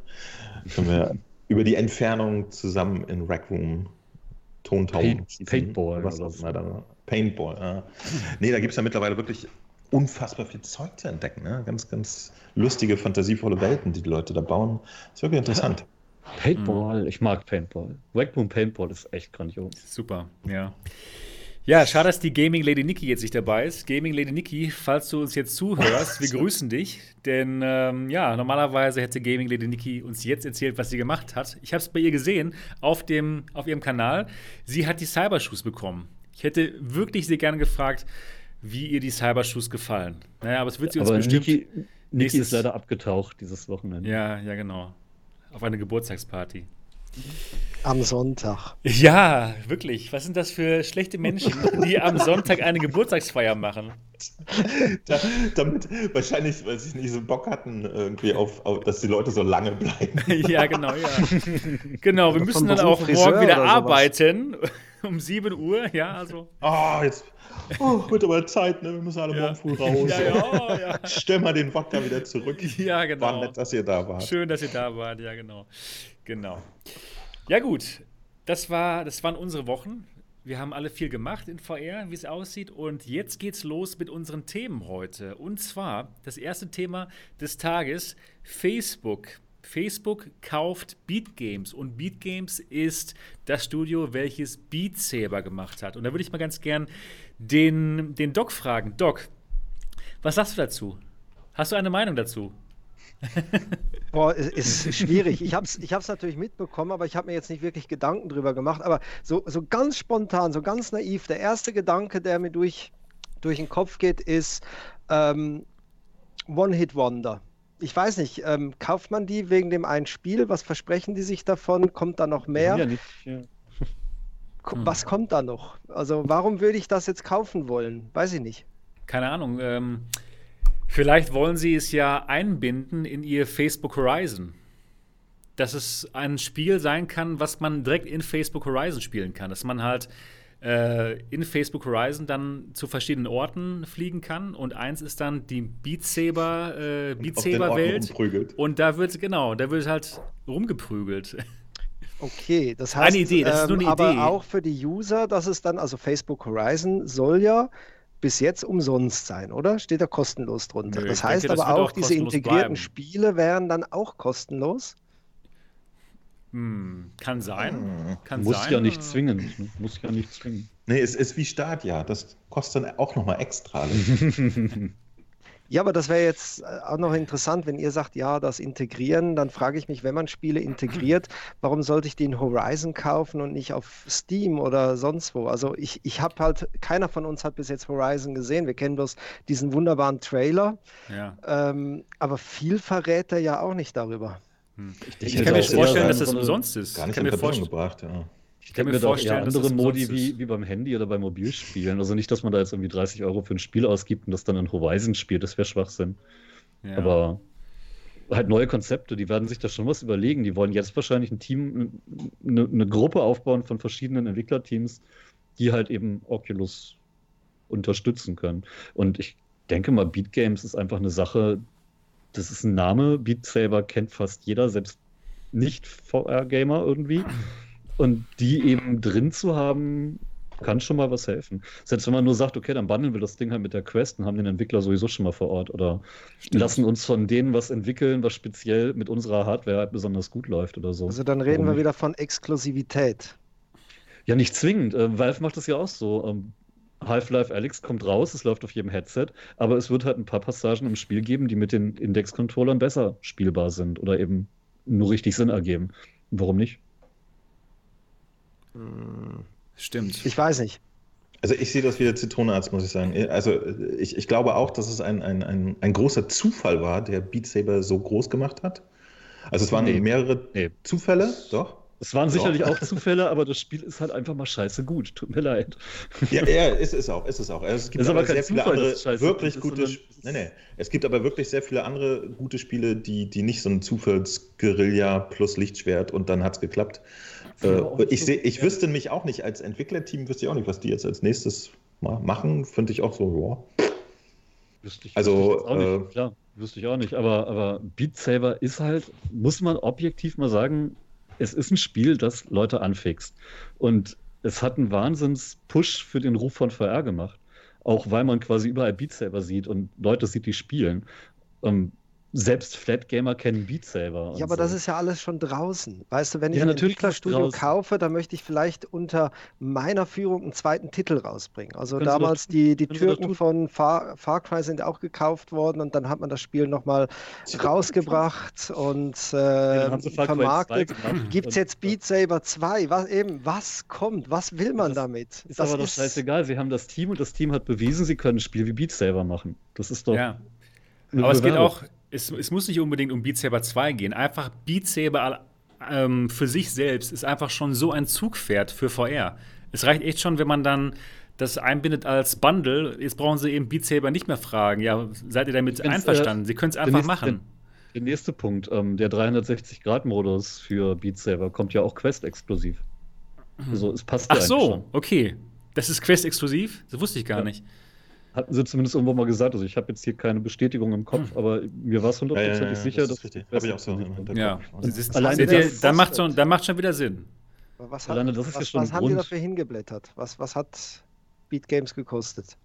können wir über die Entfernung zusammen in Rack Room Tontauben. Paint, Paintball. Was auch immer Paintball. Ja. Nee, da gibt es ja mittlerweile wirklich unfassbar viel Zeug zu entdecken. Ne? Ganz, ganz lustige, fantasievolle Welten, die die Leute da bauen. Das ist wirklich interessant. Paintball, ich mag Paintball. Wackboom Paintball ist echt grandios. Super, ja. Ja, schade, dass die Gaming Lady Nikki jetzt nicht dabei ist. Gaming Lady Nikki, falls du uns jetzt zuhörst, wir grüßen dich. Denn ähm, ja, normalerweise hätte Gaming Lady Nikki uns jetzt erzählt, was sie gemacht hat. Ich habe es bei ihr gesehen auf, dem, auf ihrem Kanal. Sie hat die Cybershoes bekommen. Ich hätte wirklich sehr gerne gefragt, wie ihr die Cybershoes gefallen. Naja, aber es wird sie uns aber bestimmt. Niki, Niki ist leider abgetaucht dieses Wochenende. Ja, ja, genau. Auf eine Geburtstagsparty. Am Sonntag. Ja, wirklich. Was sind das für schlechte Menschen, die am Sonntag eine Geburtstagsfeier machen? Da, damit wahrscheinlich, weil sie nicht so Bock hatten, irgendwie auf, auf, dass die Leute so lange bleiben. ja, genau, ja. Genau, wir müssen dann auch morgen wieder arbeiten. Um 7 Uhr, ja, also. Oh, jetzt. Oh, wird aber Zeit, ne? Wir müssen alle morgen früh raus. Ja, ja, ja. Stell mal den Wodka wieder zurück. Ja, genau. War nett, dass ihr da wart. Schön, dass ihr da wart, ja, genau. Genau. Ja, gut. Das, war, das waren unsere Wochen. Wir haben alle viel gemacht in VR, wie es aussieht. Und jetzt geht's los mit unseren Themen heute. Und zwar das erste Thema des Tages: Facebook. Facebook kauft Beat Games und Beat Games ist das Studio, welches Beat Saber gemacht hat. Und da würde ich mal ganz gern den, den Doc fragen. Doc, was sagst du dazu? Hast du eine Meinung dazu? Boah, es ist schwierig. Ich habe es ich natürlich mitbekommen, aber ich habe mir jetzt nicht wirklich Gedanken drüber gemacht. Aber so, so ganz spontan, so ganz naiv, der erste Gedanke, der mir durch, durch den Kopf geht, ist ähm, One-Hit-Wonder. Ich weiß nicht, ähm, kauft man die wegen dem einen Spiel? Was versprechen die sich davon? Kommt da noch mehr? Ja, nicht, ja. Was kommt da noch? Also warum würde ich das jetzt kaufen wollen? Weiß ich nicht. Keine Ahnung. Ähm, Vielleicht wollen sie es ja einbinden in ihr Facebook Horizon. Dass es ein Spiel sein kann, was man direkt in Facebook Horizon spielen kann. Dass man halt äh, in Facebook Horizon dann zu verschiedenen Orten fliegen kann. Und eins ist dann die Beat Saber, äh, Beat Saber Welt. Und da wird genau, da wird halt rumgeprügelt. Okay, das heißt, eine Idee, das ist nur eine ähm, aber Idee. auch für die User, dass es dann, also Facebook Horizon soll ja bis jetzt umsonst sein, oder? Steht da kostenlos drunter. Nö, das heißt denke, aber auch, auch diese integrierten bleiben. Spiele wären dann auch kostenlos? Hm, kann sein. Hm. Kann Muss sein. ja nicht zwingen. Muss ja nicht zwingen. Nee, es ist wie Stadia. Das kostet dann auch nochmal extra. Ja, aber das wäre jetzt äh, auch noch interessant, wenn ihr sagt, ja, das Integrieren, dann frage ich mich, wenn man Spiele integriert, warum sollte ich die in Horizon kaufen und nicht auf Steam oder sonst wo? Also ich, ich habe halt, keiner von uns hat bis jetzt Horizon gesehen. Wir kennen bloß diesen wunderbaren Trailer. Ja. Ähm, aber viel verrät er ja auch nicht darüber. Hm. Ich, ich, kann mir vorstellen, dass das umsonst ist. Gar nicht ich kann in Verbindung gebracht, ja. Ich kann mir vorstellen, andere Modi wie, wie beim Handy oder bei Mobilspielen. Also nicht, dass man da jetzt irgendwie 30 Euro für ein Spiel ausgibt und das dann in Horizon spielt, das wäre Schwachsinn. Ja. Aber halt neue Konzepte, die werden sich da schon was überlegen. Die wollen jetzt wahrscheinlich ein Team, eine, eine Gruppe aufbauen von verschiedenen Entwicklerteams, die halt eben Oculus unterstützen können. Und ich denke mal, Beat Games ist einfach eine Sache, das ist ein Name. Beat Saber kennt fast jeder, selbst nicht VR-Gamer irgendwie. Und die eben drin zu haben, kann schon mal was helfen. Selbst wenn man nur sagt, okay, dann bundeln wir das Ding halt mit der Quest und haben den Entwickler sowieso schon mal vor Ort oder Stimmt. lassen uns von denen was entwickeln, was speziell mit unserer Hardware halt besonders gut läuft oder so. Also dann reden Warum wir wieder von Exklusivität. Ja, nicht zwingend. Äh, Valve macht das ja auch so. Ähm, Half-Life Alyx kommt raus, es läuft auf jedem Headset, aber es wird halt ein paar Passagen im Spiel geben, die mit den Index-Controllern besser spielbar sind oder eben nur richtig Sinn ergeben. Warum nicht? Stimmt. Ich weiß nicht. Also ich sehe das wieder Zitronenarzt, muss ich sagen. Also ich, ich glaube auch, dass es ein, ein, ein, ein großer Zufall war, der Beat Saber so groß gemacht hat. Also es waren nee. mehrere nee. Zufälle, doch. Es waren sicherlich auch Zufälle, aber das Spiel ist halt einfach mal scheiße gut. Tut mir leid. Ja, ja ist es auch, ist es auch. Also es gibt ist aber, sehr Zufall, viele andere wirklich gute nee, nee. Es gibt aber wirklich sehr viele andere gute Spiele, die, die nicht so ein Zufallsguerilla plus Lichtschwert und dann hat es geklappt. Äh, ich, seh, ich wüsste mich auch nicht, als Entwicklerteam wüsste ich auch nicht, was die jetzt als nächstes machen. Finde ich auch so, ja. Wüsste ich, also, wüsste ich äh, nicht. Klar, wüsste ich auch nicht. Aber, aber Beat Saber ist halt, muss man objektiv mal sagen, es ist ein Spiel, das Leute anfixt. Und es hat einen Wahnsinns-Push für den Ruf von VR gemacht. Auch weil man quasi überall Beat Saber sieht und Leute sieht, die spielen. Ähm, selbst Flatgamer kennen Beat Saber. Ja, aber so. das ist ja alles schon draußen. Weißt du, wenn ich ja, ein Entwicklerstudio kaufe, dann möchte ich vielleicht unter meiner Führung einen zweiten Titel rausbringen. Also Können damals die, die Türken von Far, Far, Cry sind auch gekauft worden und dann hat man das Spiel nochmal rausgebracht und äh, vermarktet. Gibt es jetzt Beat Saber 2? Was, eben, was kommt? Was will man das damit? Ist das aber ist doch scheißegal. Sie haben das Team und das Team hat bewiesen, sie können ein Spiel wie Beat Saber machen. Das ist doch. Ja. Aber es geht auch es, es muss nicht unbedingt um Beat Saber 2 gehen. Einfach Beat Saber ähm, für sich selbst ist einfach schon so ein Zugpferd für VR. Es reicht echt schon, wenn man dann das einbindet als Bundle. Jetzt brauchen sie eben Beat Saber nicht mehr fragen. Ja, seid ihr damit Wenn's, einverstanden? Äh, sie können es einfach nächste, machen. Der, der nächste Punkt, ähm, der 360-Grad-Modus für Beat Saber kommt ja auch Quest-exklusiv. Also es passt Ach so, okay. Das ist Quest-exklusiv? Das wusste ich gar ja. nicht. Hatten sie zumindest irgendwo mal gesagt. Also ich habe jetzt hier keine Bestätigung im Kopf, hm. aber mir war es hundertprozentig ja, ja, ja, sicher, das dass richtig. Habe ich auch so im Ja, ist, Alleine das, dann macht schon, dann macht schon wieder Sinn. Was, hat, Alleine das ist was, ja schon was haben die dafür hingeblättert? Was, was hat Beat Games gekostet?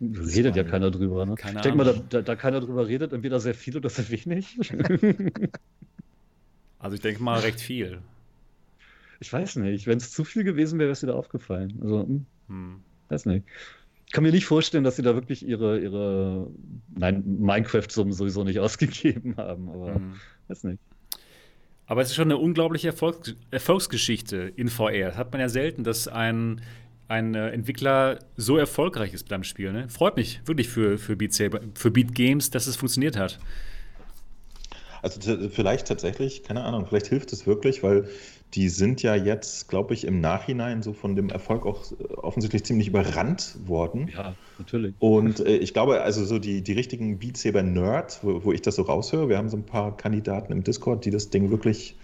Redet ja keiner drüber. Ne? Keine ich denke mal, da, da, da, keiner drüber redet, entweder sehr viel oder sehr wenig. also ich denke mal recht viel. Ich weiß nicht. Wenn es zu viel gewesen wäre, wäre es wieder aufgefallen. Also, hm. hm. weiß nicht. Kann mir nicht vorstellen, dass sie da wirklich ihre, ihre nein, Minecraft-Summen sowieso nicht ausgegeben haben, aber mhm. weiß nicht. Aber es ist schon eine unglaubliche Erfolgs Erfolgsgeschichte in VR. Das hat man ja selten, dass ein, ein äh, Entwickler so erfolgreich ist beim Spiel. Ne? Freut mich wirklich für, für, Beat Saber, für Beat Games, dass es funktioniert hat. Also vielleicht tatsächlich, keine Ahnung, vielleicht hilft es wirklich, weil die sind ja jetzt, glaube ich, im Nachhinein so von dem Erfolg auch äh, offensichtlich ziemlich überrannt worden. Ja, natürlich. Und äh, ich glaube, also so die, die richtigen Beat Saber Nerds, wo, wo ich das so raushöre, wir haben so ein paar Kandidaten im Discord, die das Ding wirklich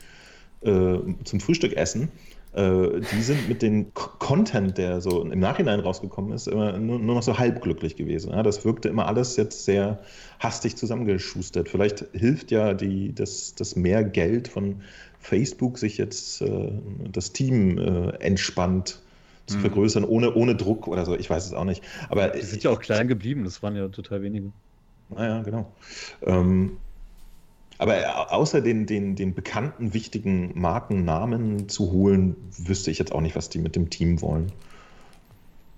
äh, zum Frühstück essen. Äh, die sind mit dem Content, der so im Nachhinein rausgekommen ist, immer nur, nur noch so halbglücklich gewesen. Ja, das wirkte immer alles jetzt sehr hastig zusammengeschustert. Vielleicht hilft ja die, das, das mehr Geld von Facebook sich jetzt äh, das Team äh, entspannt zu mhm. vergrößern, ohne, ohne Druck oder so. Ich weiß es auch nicht. Aber die sind ja auch klein geblieben, das waren ja total wenige. Naja, genau. Ähm, aber außer den, den, den bekannten, wichtigen Markennamen zu holen, wüsste ich jetzt auch nicht, was die mit dem Team wollen.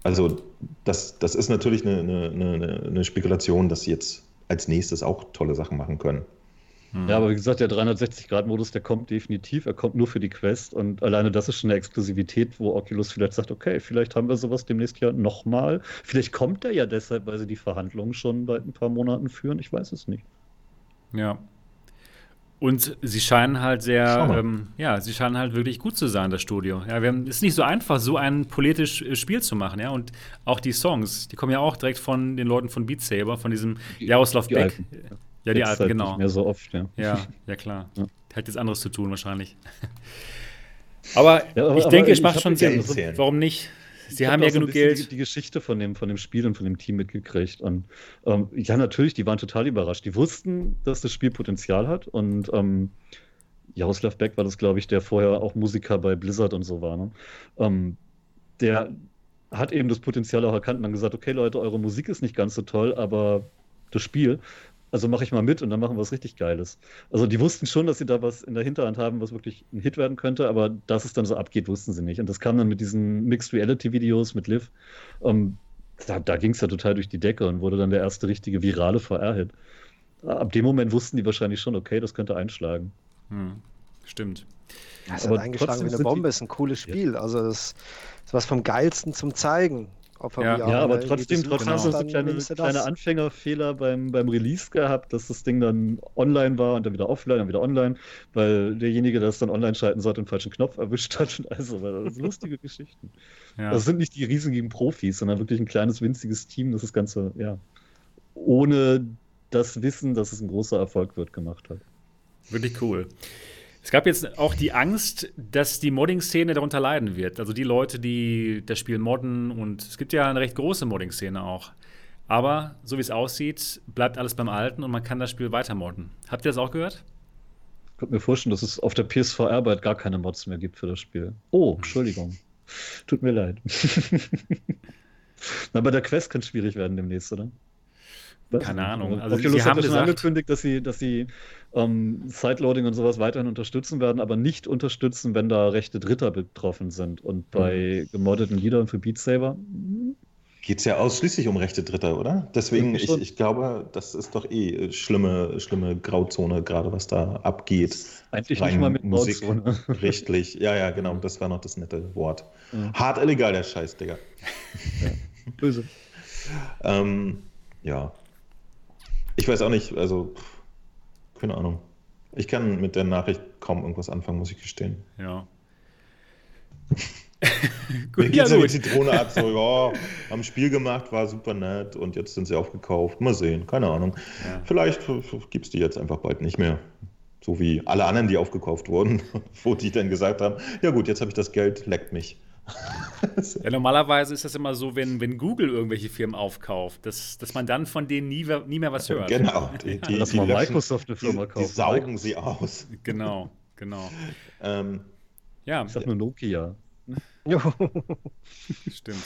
Also, das, das ist natürlich eine, eine, eine Spekulation, dass sie jetzt als nächstes auch tolle Sachen machen können. Hm. Ja, aber wie gesagt, der 360-Grad-Modus, der kommt definitiv. Er kommt nur für die Quest. Und alleine das ist schon eine Exklusivität, wo Oculus vielleicht sagt, okay, vielleicht haben wir sowas demnächst ja nochmal. Vielleicht kommt er ja deshalb, weil sie die Verhandlungen schon seit ein paar Monaten führen. Ich weiß es nicht. Ja. Und sie scheinen halt sehr, ähm, ja, sie scheinen halt wirklich gut zu sein, das Studio. Ja, es ist nicht so einfach, so ein politisches äh, Spiel zu machen, ja. Und auch die Songs, die kommen ja auch direkt von den Leuten von Beat Saber, von diesem Jaroslav Beck. Alten. Ja, die alten, halt genau. Nicht mehr so oft, ja. Ja, ja klar. Ja. Hat jetzt anderes zu tun wahrscheinlich. aber, ja, aber, ich denke, es macht schon Sinn. Also, warum nicht? Sie haben ja genug Geld. Die, die, Geschichte von dem, von dem Spiel und von dem Team mitgekriegt. Und ähm, ja, natürlich, die waren total überrascht. Die wussten, dass das Spiel Potenzial hat. Und ähm, Jaroslav Beck war das, glaube ich, der vorher auch Musiker bei Blizzard und so war. Ne? Ähm, der hat eben das Potenzial auch erkannt und dann gesagt, okay Leute, eure Musik ist nicht ganz so toll, aber das Spiel, also mache ich mal mit und dann machen wir was richtig Geiles. Also die wussten schon, dass sie da was in der Hinterhand haben, was wirklich ein Hit werden könnte, aber dass es dann so abgeht, wussten sie nicht. Und das kam dann mit diesen Mixed Reality Videos mit Liv. Ähm, da, da ging es ja total durch die Decke und wurde dann der erste richtige virale VR-Hit. Ab dem Moment wussten die wahrscheinlich schon, okay, das könnte einschlagen. Hm, stimmt. Das aber eingeschlagen wie eine Bombe, ist ein cooles Spiel. Ja. Also das ist was vom Geilsten zum Zeigen ja. VR. Ja, aber trotzdem, trotzdem genau. hast du so kleine, kleine Anfängerfehler beim, beim Release gehabt, dass das Ding dann online war und dann wieder offline, dann wieder online, weil derjenige, der es dann online schalten sollte, den falschen Knopf erwischt hat. Und also, das sind lustige Geschichten. Ja. Das sind nicht die riesigen Profis, sondern wirklich ein kleines, winziges Team, das das Ganze, ja, ohne das Wissen, dass es ein großer Erfolg wird, gemacht hat. Wirklich cool. Es gab jetzt auch die Angst, dass die Modding-Szene darunter leiden wird. Also die Leute, die das Spiel modden und es gibt ja eine recht große Modding-Szene auch. Aber so wie es aussieht, bleibt alles beim Alten und man kann das Spiel weiter modden. Habt ihr das auch gehört? Ich könnte mir vorstellen, dass es auf der PSVR bald gar keine Mods mehr gibt für das Spiel. Oh, Entschuldigung. Tut mir leid. Na, bei der Quest kann es schwierig werden demnächst, oder? Keine Ahnung. Also, Oculus sie haben hat schon angekündigt, dass sie, dass sie ähm, Sideloading und sowas weiterhin unterstützen werden, aber nicht unterstützen, wenn da rechte Dritter betroffen sind. Und bei mhm. gemoddeten Liedern für Beat Saber geht es ja ausschließlich um rechte Dritter, oder? Deswegen, ich, ich glaube, das ist doch eh schlimme, schlimme Grauzone, gerade was da abgeht. Eigentlich Rein nicht mal mit Musik, Grauzone. Richtig, ja, ja, genau, das war noch das nette Wort. Ja. Hart illegal, der Scheiß, Digga. Ja. Böse. ähm, ja. Ich weiß auch nicht, also keine Ahnung. Ich kann mit der Nachricht kaum irgendwas anfangen, muss ich gestehen. Ja. gut, Mir geht ja, so die Zitrone ab, so, ja, haben Spiel gemacht, war super nett und jetzt sind sie aufgekauft. Mal sehen, keine Ahnung. Ja. Vielleicht gibt es die jetzt einfach bald nicht mehr. So wie alle anderen, die aufgekauft wurden, wo die dann gesagt haben, ja gut, jetzt habe ich das Geld, leckt mich. Ja, normalerweise ist das immer so, wenn, wenn Google irgendwelche Firmen aufkauft, dass, dass man dann von denen nie, nie mehr was hört. Genau. Die, die, Lass die mal Microsoft eine Firma kaufen. Die saugen sie aus. Genau, genau. ähm, ja. Ich sag nur Nokia. Stimmt.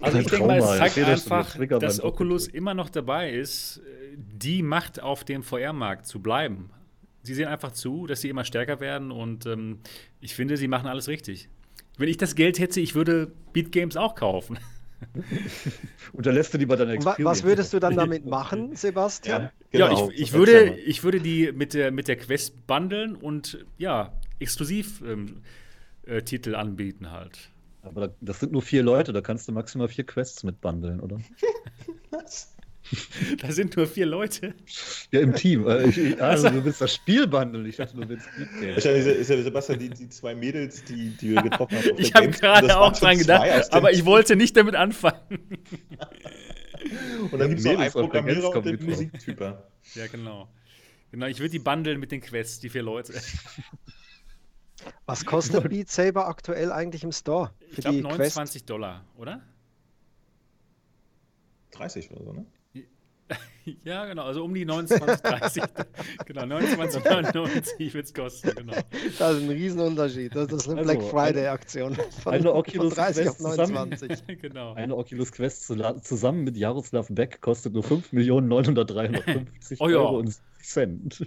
Also ich denke mal, es zeigt einfach, dass Oculus immer noch dabei ist, die Macht auf dem VR-Markt zu bleiben. Sie sehen einfach zu, dass sie immer stärker werden und ähm, ich finde, sie machen alles richtig. Wenn ich das Geld hätte, ich würde Beat Games auch kaufen. Und da lässt du die bei deiner Experience. Was würdest du dann damit machen, Sebastian? Ja, genau. ja ich, ich würde, ich würde die mit der, mit der Quest bundeln und ja, exklusiv ähm, äh, Titel anbieten halt. Aber da, das sind nur vier Leute, da kannst du maximal vier Quests mit bundeln, oder? Was? Da sind nur vier Leute. Ja, im Team. Äh, ich, also, du willst das Spiel bundeln. Ich dachte, du willst Wahrscheinlich ist ja Sebastian die, die zwei Mädels, die, die wir getroffen haben. ich habe gerade auch dran gedacht, aber ich wollte nicht damit anfangen. und dann gibt es noch einen Programmierer und den Musiktyper. Ja, genau. Genau, ich würde die bundeln mit den Quests, die vier Leute. Was kostet Beat Saber aktuell eigentlich im Store? ich glaube 29 Quest? Dollar, oder? 30 oder so, ne? Ja, genau, also um die 29, 30. genau, 29,99 wird es kosten, genau. Das ist ein Riesenunterschied. Das ist eine also, Black Friday-Aktion. Eine Oculus von 30 Quest auf 29. Zusammen, genau. Eine Oculus Quest zusammen mit Jaroslav Beck kostet nur 5.900.350 oh, ja. Euro und Cent.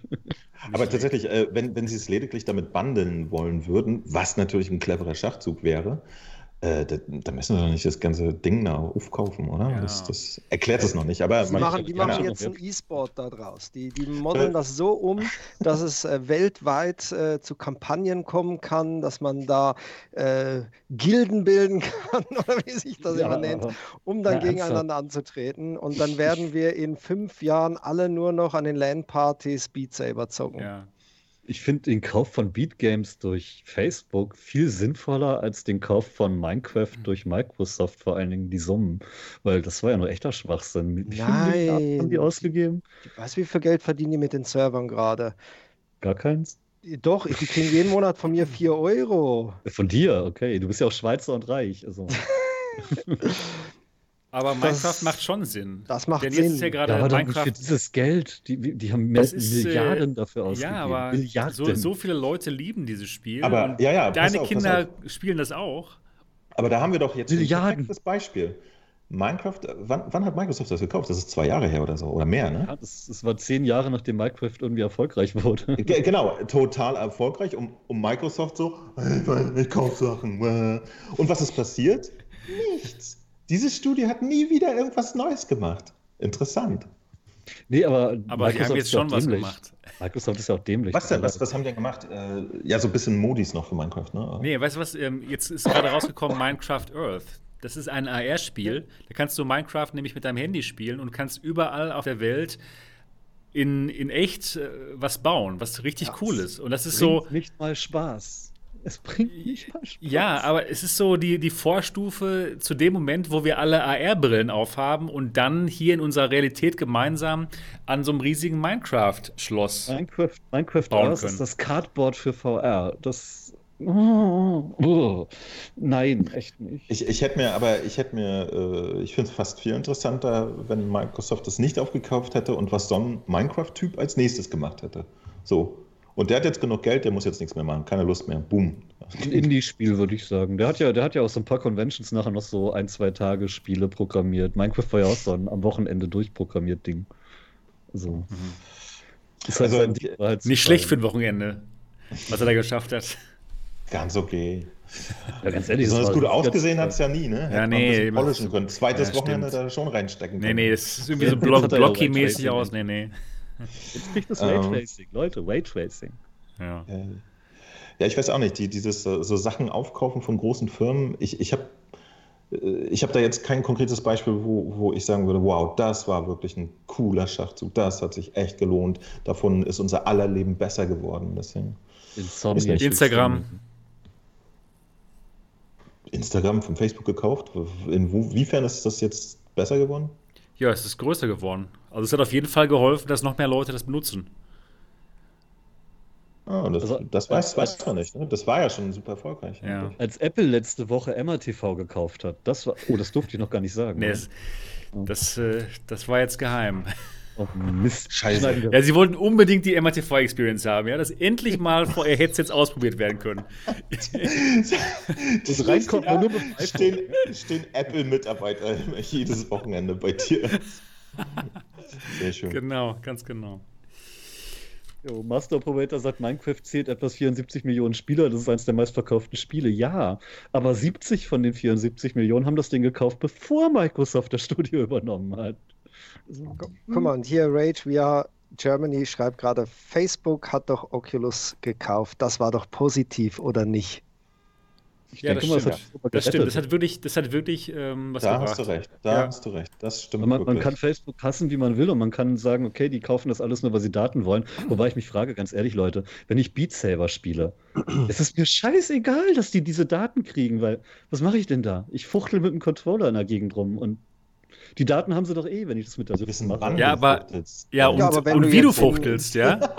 Aber tatsächlich, äh, wenn, wenn sie es lediglich damit bundeln wollen würden, was natürlich ein cleverer Schachzug wäre, äh, da, da, müssen wir doch nicht das ganze Ding da aufkaufen, oder? Ja. Das, das, erklärt es noch nicht. Aber die machen, die machen jetzt ein E-Sport da draus. Die, die modeln das so um, dass es äh, weltweit äh, zu Kampagnen kommen kann, dass man da äh, Gilden bilden kann, oder wie sich das ja, immer nennt, um dann ja, gegeneinander anzutreten. Und dann werden wir in fünf Jahren alle nur noch an den LAN-Partys Beat Saber zocken. Ja ich finde den Kauf von Beat Games durch Facebook viel sinnvoller als den Kauf von Minecraft mhm. durch Microsoft, vor allen Dingen die Summen. Weil das war ja nur echter Schwachsinn. Wie Nein. haben die ausgegeben? Weißt du, wie viel Geld verdienen die mit den Servern gerade? Gar keins? Doch, die kriegen jeden Monat von mir 4 Euro. Von dir, okay. Du bist ja auch Schweizer und reich. Also. Aber Minecraft das, macht schon Sinn. Das macht Denn Sinn. Jetzt ist ja gerade ja, Minecraft. Für dieses Geld, die, die haben ist, Milliarden dafür ausgegeben. Ja, aber so, so, viele Leute lieben dieses Spiel. Aber ja, ja. Deine auf, Kinder spielen das auch. Aber da haben wir doch jetzt Milliarden. ein Beispiel. Minecraft, wann, wann, hat Microsoft das gekauft? Das ist zwei Jahre her oder so, oder mehr, ne? Ja, das, das war zehn Jahre, nachdem Minecraft irgendwie erfolgreich wurde. G genau, total erfolgreich, um, um Microsoft so, ich, ich kauf Sachen. Und was ist passiert? Nichts. Dieses Studio hat nie wieder irgendwas Neues gemacht. Interessant. Nee, aber, aber Microsoft die haben jetzt schon was gemacht. Microsoft ist ja auch dämlich. Was denn? Was, was haben die denn gemacht? Äh, ja, so ein bisschen Modis noch für Minecraft, ne? Nee, weißt du was? Ähm, jetzt ist gerade rausgekommen Minecraft Earth. Das ist ein AR-Spiel. Da kannst du Minecraft nämlich mit deinem Handy spielen und kannst überall auf der Welt in, in echt äh, was bauen, was richtig das cool ist. Und das ist so. Nicht mal Spaß. Es bringt nicht mal Spaß. Ja, aber es ist so die, die Vorstufe zu dem Moment, wo wir alle AR-Brillen aufhaben und dann hier in unserer Realität gemeinsam an so einem riesigen Minecraft-Schloss Minecraft, Minecraft bauen können. ist das Cardboard für VR. Das Oh, nein, echt nicht. Ich, ich hätte mir, aber ich hätte mir, äh, ich finde es fast viel interessanter, wenn Microsoft das nicht aufgekauft hätte und was so ein Minecraft-Typ als nächstes gemacht hätte. So. Und der hat jetzt genug Geld, der muss jetzt nichts mehr machen, keine Lust mehr. Boom. Ein Indie-Spiel, würde ich sagen. Der hat, ja, der hat ja auch so ein paar Conventions nachher noch so ein, zwei Tage Spiele programmiert. Minecraft war ja auch so ein am Wochenende durchprogrammiert Ding. Also. Mhm. Ist halt also, halt nicht schlecht für ein Wochenende, was er da geschafft hat. Ganz okay. Ja, ganz ehrlich, Besonders gut ausgesehen hat es ja nie, ne? Ja, nee. Polischen können. Zweites ja, Wochenende da schon reinstecken können. Nee, nee, das ist irgendwie so Blocky-mäßig aus. Nee, nee. Jetzt kriegt das Raytracing, ähm, Leute, Raytracing. Ja. ja, ich weiß auch nicht, die, dieses so Sachen aufkaufen von großen Firmen, ich, ich habe äh, ich habe da jetzt kein konkretes Beispiel, wo, wo ich sagen würde, wow, das war wirklich ein cooler Schachzug, das hat sich echt gelohnt, davon ist unser aller Leben besser geworden. Deswegen. Instagram. Instagram von Facebook gekauft. Inwiefern ist das jetzt besser geworden? Ja, es ist größer geworden. Also es hat auf jeden Fall geholfen, dass noch mehr Leute das benutzen. Oh, das, also, das weiß, weiß man nicht. Ne? Das war ja schon super erfolgreich. Ja. Als Apple letzte Woche MRTV gekauft hat, das war, oh, das durfte ich noch gar nicht sagen. Nee, ne? das, das, äh, das war jetzt geheim. Oh, Mist. Scheiße. Ja, sie wollten unbedingt die MRTV-Experience haben, ja, dass endlich mal vor ihr Headsets ausprobiert werden können. das reinkommt ja, nur stehen, stehen Apple-Mitarbeiter jedes Wochenende bei dir. Sehr schön. Genau, ganz genau. Jo, Master Operator sagt, Minecraft zählt etwas 74 Millionen Spieler, das ist eines der meistverkauften Spiele. Ja, aber 70 von den 74 Millionen haben das Ding gekauft, bevor Microsoft das Studio übernommen hat. Guck mal, und hier Rage VR Germany schreibt gerade, Facebook hat doch Oculus gekauft. Das war doch positiv, oder nicht? Ich ja, denke das, mal, stimmt. Das, das stimmt. Das hat wirklich, das hat wirklich ähm, was Da gebracht. hast du recht. Da ja. hast du recht. Das stimmt. Man, man, kann Facebook hassen, wie man will, und man kann sagen, okay, die kaufen das alles nur, weil sie Daten wollen. Wobei ich mich frage, ganz ehrlich, Leute, wenn ich Beat Saber spiele, es ist mir scheißegal, dass die diese Daten kriegen, weil was mache ich denn da? Ich fuchtel mit dem Controller in der Gegend rum und die Daten haben sie doch eh, wenn ich das mit der Süchse mache. Ja, aber, ja, und, ja, aber und wie du fuchtelst, ja?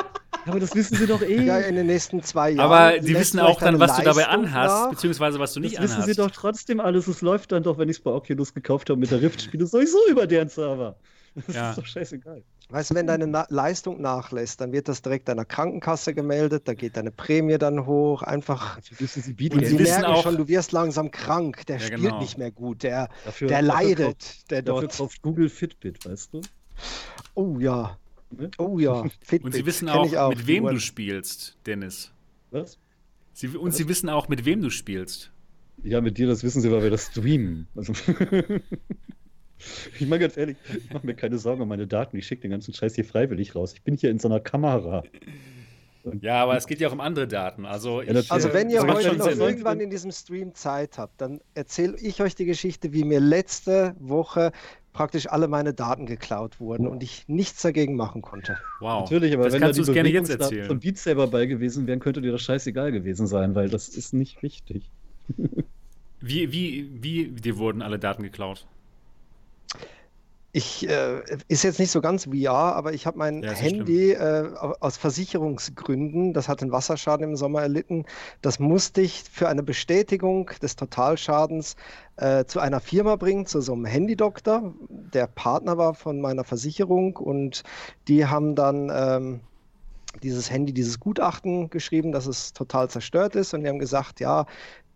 Aber das wissen sie doch eh. Ja, in den nächsten zwei Jahren. Aber sie wissen auch dann, was du dabei anhast, nach. beziehungsweise was du nicht das anhast. Das wissen sie doch trotzdem alles. Es läuft dann doch, wenn ich es bei Oculus gekauft habe mit der Rift, spiele sowieso über deren Server. Das ja. ist doch scheißegal. Weißt du, wenn deine Na Leistung nachlässt, dann wird das direkt deiner Krankenkasse gemeldet, da geht deine Prämie dann hoch, einfach. Wissen sie bieten. Und sie merken auch, schon, du wirst langsam krank, der ja, spielt genau. nicht mehr gut, der, dafür, der leidet, dafür kauft, der dort. Dafür kauft Google Fitbit, weißt du? Oh ja, Ne? Oh ja, Fitbit. Und sie wissen auch, auch, mit wem du spielst, Dennis. Was? Sie, und Was? sie wissen auch, mit wem du spielst. Ja, mit dir, das wissen sie, weil wir das streamen. Also ich meine ganz ehrlich, ich mache mir keine Sorgen um meine Daten. Ich schicke den ganzen Scheiß hier freiwillig raus. Ich bin hier in so einer Kamera. Ja, aber es geht ja auch um andere Daten. Also, ich, also wenn ihr heute noch irgendwann in diesem Stream Zeit habt, dann erzähle ich euch die Geschichte, wie mir letzte Woche praktisch alle meine Daten geklaut wurden und ich nichts dagegen machen konnte. Wow. Natürlich, aber das wenn da die gerne jetzt erzählen. von Beat Saber bei gewesen wären, könnte dir das scheißegal gewesen sein, weil das ist nicht wichtig. wie, wie, wie dir wurden alle Daten geklaut? Ich äh, ist jetzt nicht so ganz VR, aber ich habe mein ja, Handy äh, aus Versicherungsgründen, das hat einen Wasserschaden im Sommer erlitten, das musste ich für eine Bestätigung des Totalschadens äh, zu einer Firma bringen, zu so einem Handydoktor. Der Partner war von meiner Versicherung und die haben dann ähm, dieses Handy, dieses Gutachten geschrieben, dass es total zerstört ist und die haben gesagt, ja,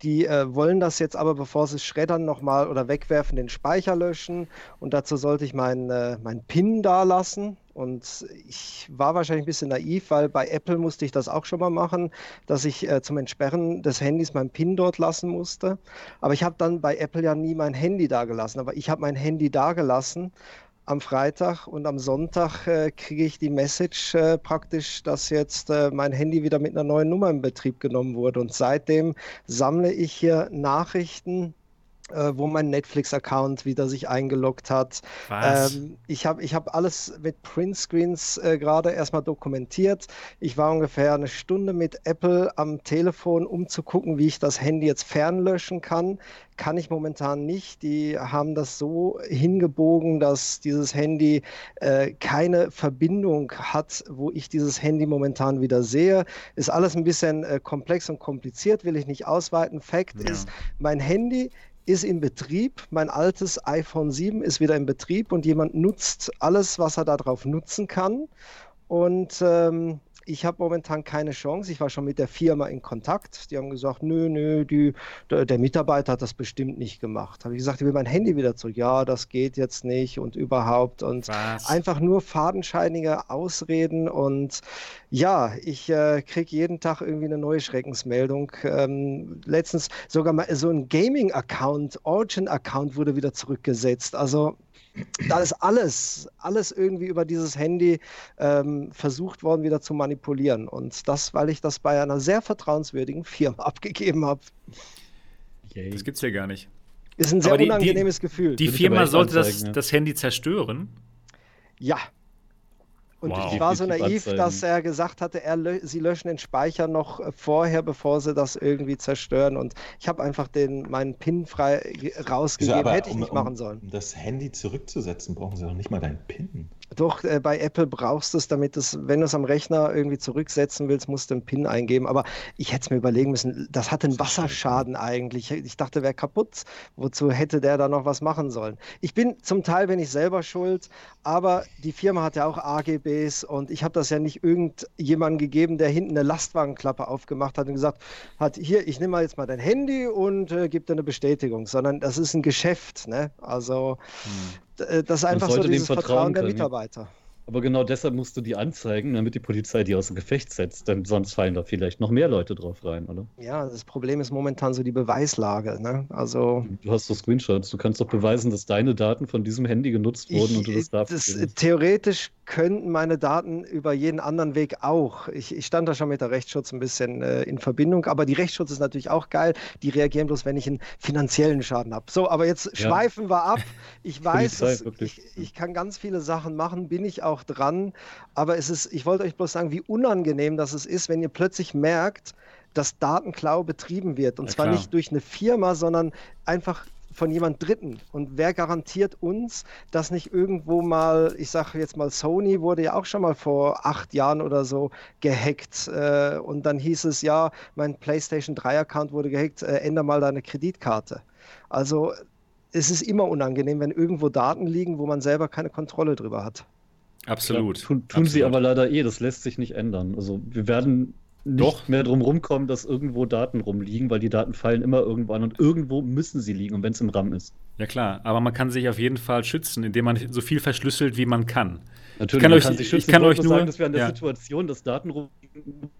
die äh, wollen das jetzt aber, bevor sie es schreddern, nochmal oder wegwerfen, den Speicher löschen. Und dazu sollte ich meinen äh, mein PIN da lassen. Und ich war wahrscheinlich ein bisschen naiv, weil bei Apple musste ich das auch schon mal machen, dass ich äh, zum Entsperren des Handys mein PIN dort lassen musste. Aber ich habe dann bei Apple ja nie mein Handy da gelassen. Aber ich habe mein Handy da gelassen am Freitag und am Sonntag äh, kriege ich die Message äh, praktisch, dass jetzt äh, mein Handy wieder mit einer neuen Nummer in Betrieb genommen wurde. Und seitdem sammle ich hier Nachrichten äh, wo mein Netflix-Account wieder sich eingeloggt hat. Ähm, ich habe ich hab alles mit Printscreens äh, gerade erstmal dokumentiert. Ich war ungefähr eine Stunde mit Apple am Telefon, um zu gucken, wie ich das Handy jetzt fernlöschen kann. Kann ich momentan nicht. Die haben das so hingebogen, dass dieses Handy äh, keine Verbindung hat, wo ich dieses Handy momentan wieder sehe. Ist alles ein bisschen äh, komplex und kompliziert, will ich nicht ausweiten. Fakt ja. ist, mein Handy ist in Betrieb. Mein altes iPhone 7 ist wieder in Betrieb und jemand nutzt alles, was er darauf nutzen kann. Und ähm, ich habe momentan keine Chance. Ich war schon mit der Firma in Kontakt. Die haben gesagt, nö, nö, die, der Mitarbeiter hat das bestimmt nicht gemacht. Habe ich gesagt, ich will mein Handy wieder zurück. Ja, das geht jetzt nicht und überhaupt. Und Was? einfach nur fadenscheinige Ausreden. Und ja, ich äh, kriege jeden Tag irgendwie eine neue Schreckensmeldung. Ähm, letztens sogar mal so ein Gaming-Account, Origin-Account wurde wieder zurückgesetzt. Also da ist alles, alles irgendwie über dieses Handy ähm, versucht worden, wieder zu manipulieren. Und das, weil ich das bei einer sehr vertrauenswürdigen Firma abgegeben habe. Das gibt's ja gar nicht. Ist ein sehr die, unangenehmes die, Gefühl. Die Firma sollte das, ja. das Handy zerstören? Ja, und wow. ich war so naiv, dass er gesagt hatte, er lö sie löschen den Speicher noch äh, vorher, bevor sie das irgendwie zerstören. Und ich habe einfach den, meinen PIN frei rausgegeben. Also, Hätte ich um, nicht machen sollen. Um das Handy zurückzusetzen, brauchen sie doch nicht mal deinen PIN. Doch, äh, bei Apple brauchst du es, damit es, wenn du es am Rechner irgendwie zurücksetzen willst, musst du einen PIN eingeben. Aber ich hätte es mir überlegen müssen, das hat einen Wasserschaden eigentlich. Ich dachte, wäre kaputt. Wozu hätte der da noch was machen sollen? Ich bin zum Teil, bin ich selber schuld, aber die Firma hat ja auch AGBs und ich habe das ja nicht irgendjemandem gegeben, der hinten eine Lastwagenklappe aufgemacht hat und gesagt hat, hier, ich nehme mal jetzt mal dein Handy und äh, gebe dir eine Bestätigung, sondern das ist ein Geschäft. Ne? Also hm. Das ist einfach so dieses Vertrauen, Vertrauen der Mitarbeiter. Aber genau deshalb musst du die anzeigen, damit die Polizei die außer Gefecht setzt. Denn sonst fallen da vielleicht noch mehr Leute drauf rein, oder? Ja, das Problem ist momentan so die Beweislage. Ne? Also, du hast so Screenshots. Du kannst doch beweisen, dass deine Daten von diesem Handy genutzt wurden ich, und du das darfst. Das, theoretisch könnten meine Daten über jeden anderen Weg auch. Ich, ich stand da schon mit der Rechtsschutz ein bisschen äh, in Verbindung, aber die Rechtsschutz ist natürlich auch geil. Die reagieren bloß, wenn ich einen finanziellen Schaden habe. So, aber jetzt ja. schweifen wir ab. Ich weiß, Polizei, ich, ich kann ganz viele Sachen machen, bin ich auch dran, aber es ist, ich wollte euch bloß sagen, wie unangenehm das ist, wenn ihr plötzlich merkt, dass Datenklau betrieben wird. Und ja, zwar klar. nicht durch eine Firma, sondern einfach von jemand Dritten. Und wer garantiert uns, dass nicht irgendwo mal, ich sage jetzt mal, Sony wurde ja auch schon mal vor acht Jahren oder so gehackt. Äh, und dann hieß es, ja, mein PlayStation 3-Account wurde gehackt, äh, ändere mal deine Kreditkarte. Also es ist immer unangenehm, wenn irgendwo Daten liegen, wo man selber keine Kontrolle drüber hat. Absolut. Ja, tun, tun Absolut. sie aber leider eh, das lässt sich nicht ändern. Also wir werden nicht Doch. mehr drum rumkommen, dass irgendwo Daten rumliegen, weil die Daten fallen immer irgendwo an und irgendwo müssen sie liegen, und wenn es im RAM ist. Ja klar, aber man kann sich auf jeden Fall schützen, indem man so viel verschlüsselt, wie man kann. Natürlich, ich kann, euch, kann sich schützen. Ich kann euch nur sagen, dass wir an der ja. Situation, dass Daten rumliegen,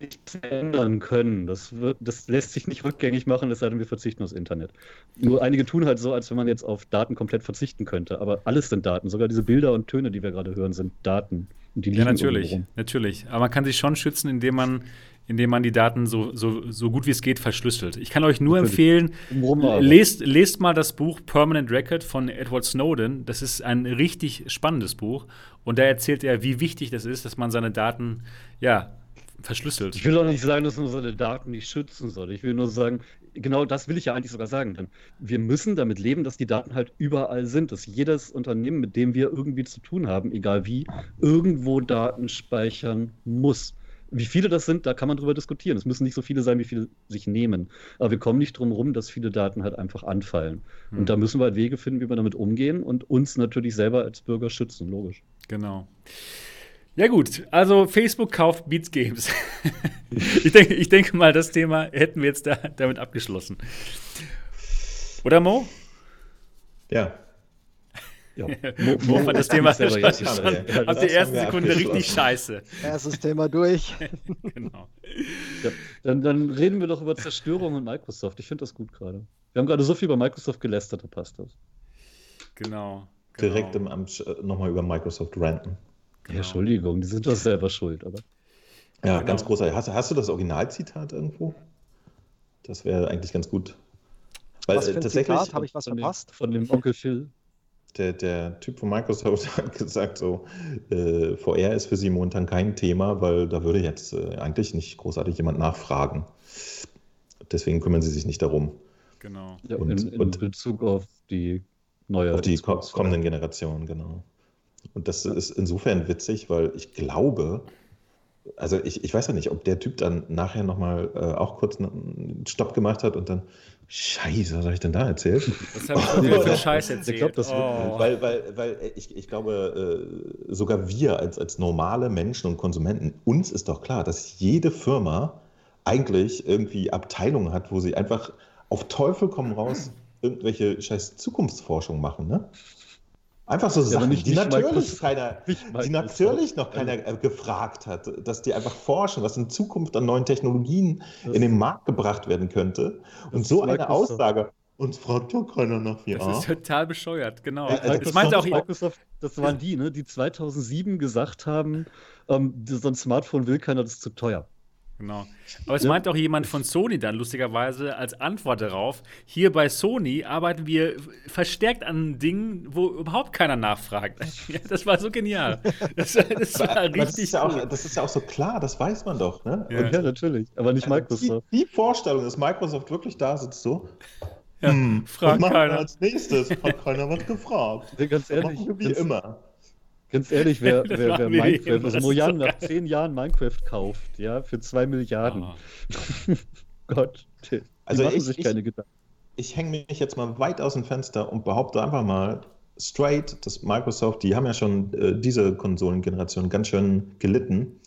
nicht ändern können. Das, wird, das lässt sich nicht rückgängig machen, es sei denn, wir verzichten aufs Internet. Nur einige tun halt so, als wenn man jetzt auf Daten komplett verzichten könnte. Aber alles sind Daten. Sogar diese Bilder und Töne, die wir gerade hören, sind Daten. Und die ja, natürlich. Natürlich. Aber man kann sich schon schützen, indem man indem man die Daten so, so, so gut wie es geht verschlüsselt. Ich kann euch nur empfehlen, lest, lest mal das Buch Permanent Record von Edward Snowden. Das ist ein richtig spannendes Buch. Und da erzählt er, wie wichtig das ist, dass man seine Daten ja, verschlüsselt. Ich will auch nicht sagen, dass man seine Daten nicht schützen soll. Ich will nur sagen, genau das will ich ja eigentlich sogar sagen. Denn wir müssen damit leben, dass die Daten halt überall sind, dass jedes Unternehmen, mit dem wir irgendwie zu tun haben, egal wie, irgendwo Daten speichern muss. Wie viele das sind, da kann man drüber diskutieren. Es müssen nicht so viele sein, wie viele sich nehmen. Aber wir kommen nicht drum herum, dass viele Daten halt einfach anfallen. Hm. Und da müssen wir halt Wege finden, wie wir damit umgehen und uns natürlich selber als Bürger schützen, logisch. Genau. Ja gut, also Facebook kauft Beats Games. ich, denke, ich denke mal, das Thema hätten wir jetzt da, damit abgeschlossen. Oder Mo? Ja. ja. Mo, Mo fand das Thema schon, schon ab der ersten Sekunde richtig scheiße. Erstes Thema durch. genau. Ja, dann, dann, reden wir doch über Zerstörung und Microsoft. Ich finde das gut gerade. Wir haben gerade so viel über Microsoft gelästert, da passt das. Genau. genau. Direkt im Amt äh, nochmal über Microsoft ranten. Genau. Entschuldigung, die sind doch selber schuld, aber. Ja, genau. ganz großartig. Hast, hast, du das Originalzitat irgendwo? Das wäre eigentlich ganz gut. Weil was für ein tatsächlich Zitat? Habe ich was von verpasst? Dem, von dem Onkel Phil. Der, der Typ von Microsoft hat gesagt, so äh, VR ist für sie momentan kein Thema, weil da würde jetzt äh, eigentlich nicht großartig jemand nachfragen. Deswegen kümmern sie sich nicht darum. Genau. Ja, und, in, in und Bezug auf die neue auf die kommenden Generationen, genau. Und das ist insofern witzig, weil ich glaube, also ich, ich weiß ja nicht, ob der Typ dann nachher nochmal äh, auch kurz einen Stopp gemacht hat und dann, Scheiße, was habe ich denn da erzählt? Was habe ich denn für Scheiß erzählt? Ich glaube, das oh. Weil, weil, weil ich, ich glaube, äh, sogar wir als, als normale Menschen und Konsumenten, uns ist doch klar, dass jede Firma eigentlich irgendwie Abteilungen hat, wo sie einfach auf Teufel komm raus irgendwelche scheiß Zukunftsforschung machen, ne? Einfach so Sachen, nicht, die, nicht natürlich keiner, die natürlich noch keiner äh, gefragt hat, dass die einfach forschen, was in Zukunft an neuen Technologien das in den Markt gebracht werden könnte. Und so eine Aussage, uns fragt ja keiner nach VR. Das ist total bescheuert, genau. Ja, also das meinte auch Microsoft, das waren die, ne, die 2007 gesagt haben, ähm, so ein Smartphone will keiner, das ist zu teuer. Genau. Aber es ja. meint auch jemand von Sony dann lustigerweise als Antwort darauf, hier bei Sony arbeiten wir verstärkt an Dingen, wo überhaupt keiner nachfragt. Ja, das war so genial. Das, das war richtig das ist, ja auch, das ist ja auch so klar, das weiß man doch. Ne? Ja, ja natürlich, aber nicht Microsoft. Die, die, Vorstellung, dass Microsoft wirklich da sitzt so. Ja, hm, fragt keiner. Als nächstes hat keiner was gefragt. ganz ehrlich, wie immer. Ganz ehrlich, wer, wer, wer Minecraft, also Mojang nach zehn Jahren Minecraft kauft, ja, für zwei Milliarden. Oh. Gott, die also machen ich, sich keine Gedanken. Ich hänge mich jetzt mal weit aus dem Fenster und behaupte einfach mal straight, dass Microsoft, die haben ja schon äh, diese Konsolengeneration ganz schön gelitten,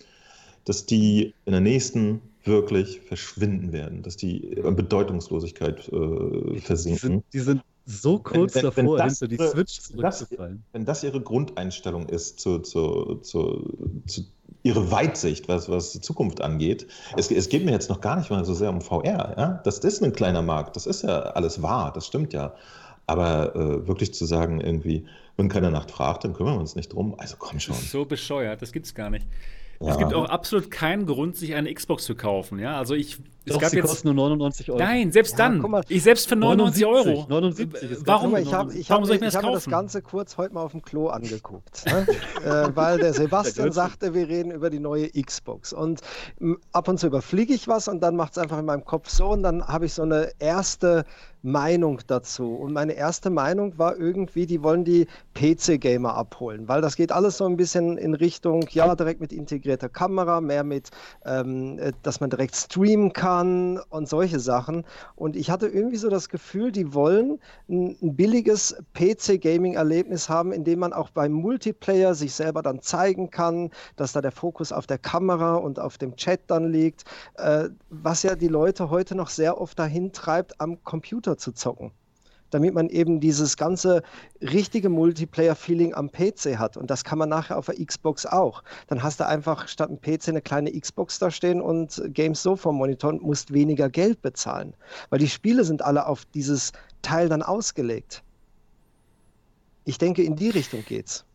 dass die in der nächsten wirklich verschwinden werden, dass die in Bedeutungslosigkeit äh, versinken. Die sind, die sind so kurz wenn, wenn, davor, wenn das, hinter die Switch zurückzufallen. wenn das ihre Grundeinstellung ist zu, zu, zu, zu ihre Weitsicht, was, was die Zukunft angeht. Es, es, geht mir jetzt noch gar nicht mal so sehr um VR. Ja? Das ist ein kleiner Markt, das ist ja alles wahr, das stimmt ja. Aber äh, wirklich zu sagen, irgendwie, wenn keiner Nacht fragt, dann kümmern wir uns nicht drum. Also komm schon. Das ist so bescheuert, das gibt's gar nicht. Ja. Es gibt auch absolut keinen Grund, sich eine Xbox zu kaufen. Ja, also ich. Es Doch, gab sie jetzt, kosten nur 99 Euro. Nein, selbst ja, dann. Ich selbst für 99 79, Euro. 79. Warum? Mal, ich habe ich hab, ich hab mir das Ganze kurz heute mal auf dem Klo angeguckt. ne? äh, weil der Sebastian sagte, wir reden über die neue Xbox. Und ab und zu überfliege ich was und dann macht es einfach in meinem Kopf so und dann habe ich so eine erste Meinung dazu. Und meine erste Meinung war irgendwie, die wollen die PC-Gamer abholen, weil das geht alles so ein bisschen in Richtung, ja, direkt mit integrierter Kamera, mehr mit, ähm, äh, dass man direkt streamen kann und solche Sachen. Und ich hatte irgendwie so das Gefühl, die wollen ein, ein billiges PC-Gaming-Erlebnis haben, in dem man auch beim Multiplayer sich selber dann zeigen kann, dass da der Fokus auf der Kamera und auf dem Chat dann liegt, äh, was ja die Leute heute noch sehr oft dahin treibt, am Computer Computer zu zocken. Damit man eben dieses ganze richtige Multiplayer-Feeling am PC hat. Und das kann man nachher auf der Xbox auch. Dann hast du einfach statt einem PC eine kleine Xbox da stehen und Games so vom Monitor und musst weniger Geld bezahlen. Weil die Spiele sind alle auf dieses Teil dann ausgelegt. Ich denke, in die Richtung geht's.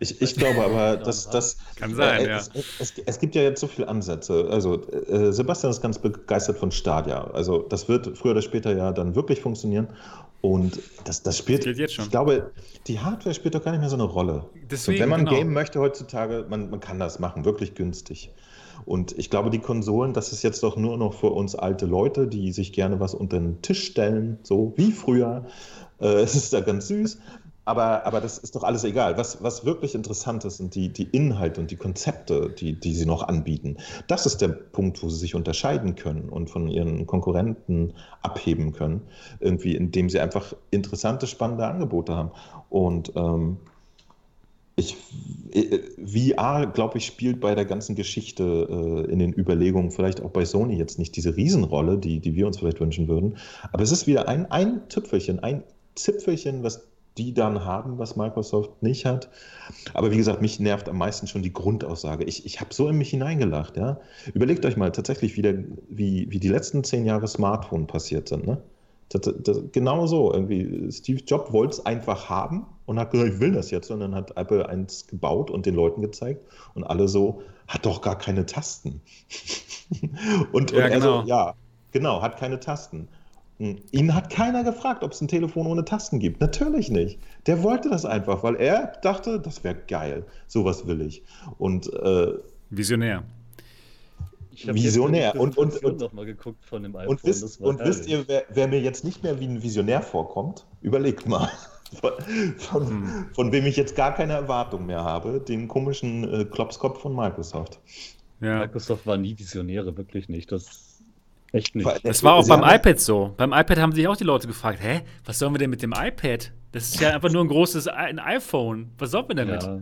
Ich, ich glaube aber, dass das. Kann sein, äh, ja. Es, es, es, gibt ja jetzt so viele Ansätze. Also, äh, Sebastian ist ganz begeistert von Stadia. Also, das wird früher oder später ja dann wirklich funktionieren. Und das, das spielt. Das jetzt schon. Ich glaube, die Hardware spielt doch gar nicht mehr so eine Rolle. Deswegen, so, wenn man genau. Game möchte heutzutage, man, man kann das machen, wirklich günstig. Und ich glaube, die Konsolen, das ist jetzt doch nur noch für uns alte Leute, die sich gerne was unter den Tisch stellen, so wie früher. Äh, es ist da ganz süß. Aber, aber das ist doch alles egal. Was, was wirklich interessant ist, sind die, die Inhalte und die Konzepte, die, die sie noch anbieten. Das ist der Punkt, wo sie sich unterscheiden können und von ihren Konkurrenten abheben können, irgendwie, indem sie einfach interessante, spannende Angebote haben. Und ähm, ich, äh, VR, glaube ich, spielt bei der ganzen Geschichte äh, in den Überlegungen, vielleicht auch bei Sony jetzt nicht diese Riesenrolle, die, die wir uns vielleicht wünschen würden. Aber es ist wieder ein, ein Tüpfelchen, ein Zipfelchen, was die dann haben, was Microsoft nicht hat. Aber wie gesagt, mich nervt am meisten schon die Grundaussage. Ich, ich habe so in mich hineingelacht. Ja? Überlegt euch mal tatsächlich, wie, der, wie, wie die letzten zehn Jahre Smartphone passiert sind. Ne? Das, das, genau so. Irgendwie Steve Jobs wollte es einfach haben und hat gesagt, ich will das jetzt. Und dann hat Apple eins gebaut und den Leuten gezeigt. Und alle so, hat doch gar keine Tasten. und, ja, und genau. So, ja, genau, hat keine Tasten. Hm. Ihn hat keiner gefragt, ob es ein Telefon ohne Tasten gibt. Natürlich nicht. Der wollte das einfach, weil er dachte, das wäre geil. Sowas will ich. Und äh, Visionär. Visionär. Und, und, und, noch mal geguckt von dem iPhone. Und, wisst, und wisst ihr, wer, wer, mir jetzt nicht mehr wie ein Visionär vorkommt? Überlegt mal. Von, von, hm. von wem ich jetzt gar keine Erwartung mehr habe, den komischen äh, Klopskopf von Microsoft. Ja. Microsoft war nie Visionäre, wirklich nicht. Das Echt nicht. Das war auch beim iPad so. Beim iPad haben sich auch die Leute gefragt, hä, was sollen wir denn mit dem iPad? Das ist ja einfach nur ein großes ein iPhone. Was sollen wir damit? Ja.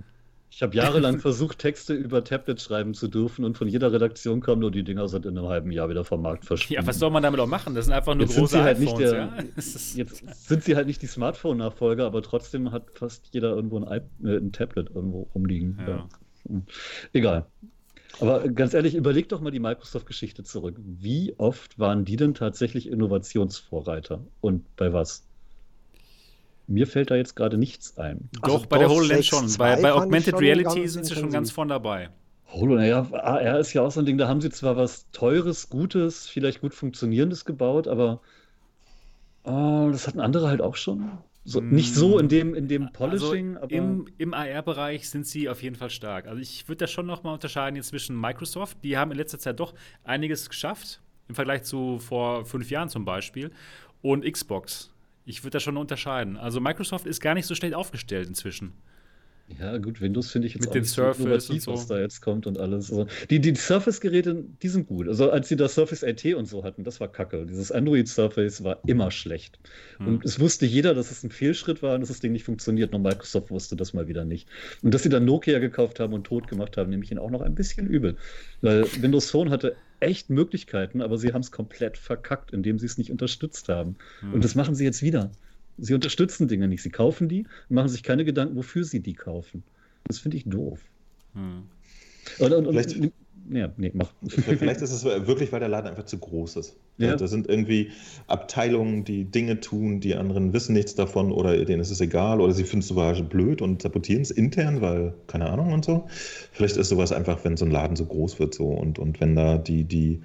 Ich habe jahrelang versucht, Texte über Tablet schreiben zu dürfen und von jeder Redaktion kamen nur die Dinger seit in einem halben Jahr wieder vom Markt verschwunden. Ja, was soll man damit auch machen? Das sind einfach nur jetzt große halt iPhones, der, ja? Jetzt sind sie halt nicht die Smartphone-Nachfolger, aber trotzdem hat fast jeder irgendwo ein, äh, ein Tablet irgendwo rumliegen. Ja. Ja. Egal. Aber ganz ehrlich, überleg doch mal die Microsoft-Geschichte zurück. Wie oft waren die denn tatsächlich Innovationsvorreiter und bei was? Mir fällt da jetzt gerade nichts ein. Doch, also bei der HoloLens schon. Bei, bei Augmented Reality sind sie schon ganz vorn dabei. HoloLens, ja, AR ist ja auch so ein Ding, da haben sie zwar was Teures, Gutes, vielleicht gut Funktionierendes gebaut, aber oh, das hatten andere halt auch schon. So, nicht so in dem, in dem also Polishing, also Im, im AR-Bereich sind sie auf jeden Fall stark. Also ich würde da schon noch mal unterscheiden jetzt zwischen Microsoft, die haben in letzter Zeit doch einiges geschafft, im Vergleich zu vor fünf Jahren zum Beispiel, und Xbox. Ich würde da schon unterscheiden. Also Microsoft ist gar nicht so schlecht aufgestellt inzwischen. Ja, gut, Windows finde ich jetzt Mit nicht Surface so innovativ, so. was da jetzt kommt und alles. Also, die, die Surface-Geräte, die sind gut. Also als sie das Surface AT und so hatten, das war kacke. Dieses Android Surface war immer schlecht. Hm. Und es wusste jeder, dass es ein Fehlschritt war und dass das Ding nicht funktioniert. Nur Microsoft wusste das mal wieder nicht. Und dass sie dann Nokia gekauft haben und tot gemacht haben, nehme ich ihnen auch noch ein bisschen übel. Weil Windows Phone hatte echt Möglichkeiten, aber sie haben es komplett verkackt, indem sie es nicht unterstützt haben. Hm. Und das machen sie jetzt wieder. Sie unterstützen Dinge nicht. Sie kaufen die machen sich keine Gedanken, wofür sie die kaufen. Das finde ich doof. Hm. Und, und, und, ja, nee, mach. Vielleicht ist es wirklich, weil der Laden einfach zu groß ist. Ja. Da sind irgendwie Abteilungen, die Dinge tun, die anderen wissen nichts davon oder denen ist es egal oder sie finden es sogar blöd und sabotieren es intern, weil, keine Ahnung und so. Vielleicht ist sowas einfach, wenn so ein Laden so groß wird so und, und wenn da die, die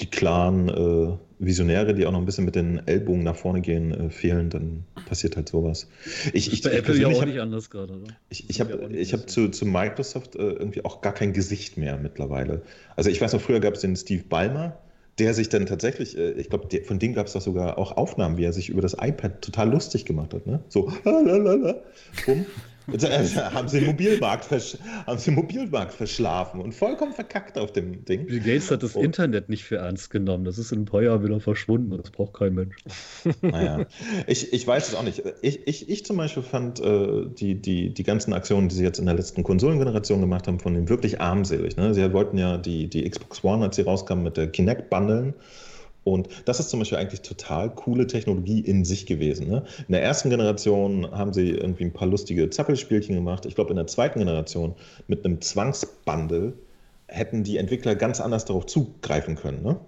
die klaren äh, Visionäre, die auch noch ein bisschen mit den Ellbogen nach vorne gehen, äh, fehlen, dann passiert halt sowas. Ich, ich, bei ich Apple ja auch hab, nicht anders gerade, oder? Ich, ich habe hab zu, zu Microsoft äh, irgendwie auch gar kein Gesicht mehr mittlerweile. Also ich weiß noch, früher gab es den Steve Ballmer, der sich dann tatsächlich, äh, ich glaube, von dem gab es doch sogar auch Aufnahmen, wie er sich über das iPad total lustig gemacht hat. Ne? So, lalalala, bumm. Haben, sie Mobilmarkt haben sie Mobilmarkt verschlafen und vollkommen verkackt auf dem Ding. Bill Gates hat das oh. Internet nicht für ernst genommen. Das ist in ein paar Jahren wieder verschwunden. Das braucht kein Mensch. Naja, ich, ich weiß es auch nicht. Ich, ich, ich zum Beispiel fand äh, die, die, die ganzen Aktionen, die sie jetzt in der letzten Konsolengeneration gemacht haben, von denen wirklich armselig. Ne? Sie wollten ja die, die Xbox One, als sie rauskam, mit der Kinect bundeln. Und das ist zum Beispiel eigentlich total coole Technologie in sich gewesen. Ne? In der ersten Generation haben sie irgendwie ein paar lustige Zappelspielchen gemacht. Ich glaube, in der zweiten Generation mit einem Zwangsbundle hätten die Entwickler ganz anders darauf zugreifen können. Ne?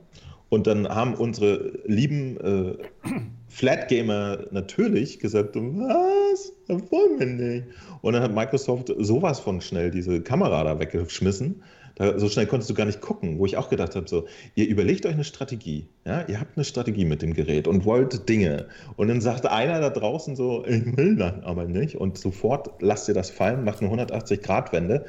Und dann haben unsere lieben äh, Flatgamer natürlich gesagt, was? Das wollen wir nicht. Und dann hat Microsoft sowas von schnell diese Kamera da weggeschmissen da, so schnell konntest du gar nicht gucken, wo ich auch gedacht habe, so, ihr überlegt euch eine Strategie, ja, ihr habt eine Strategie mit dem Gerät und wollt Dinge. Und dann sagt einer da draußen so, ich will das aber nicht. Und sofort lasst ihr das fallen, macht eine 180-Grad-Wende.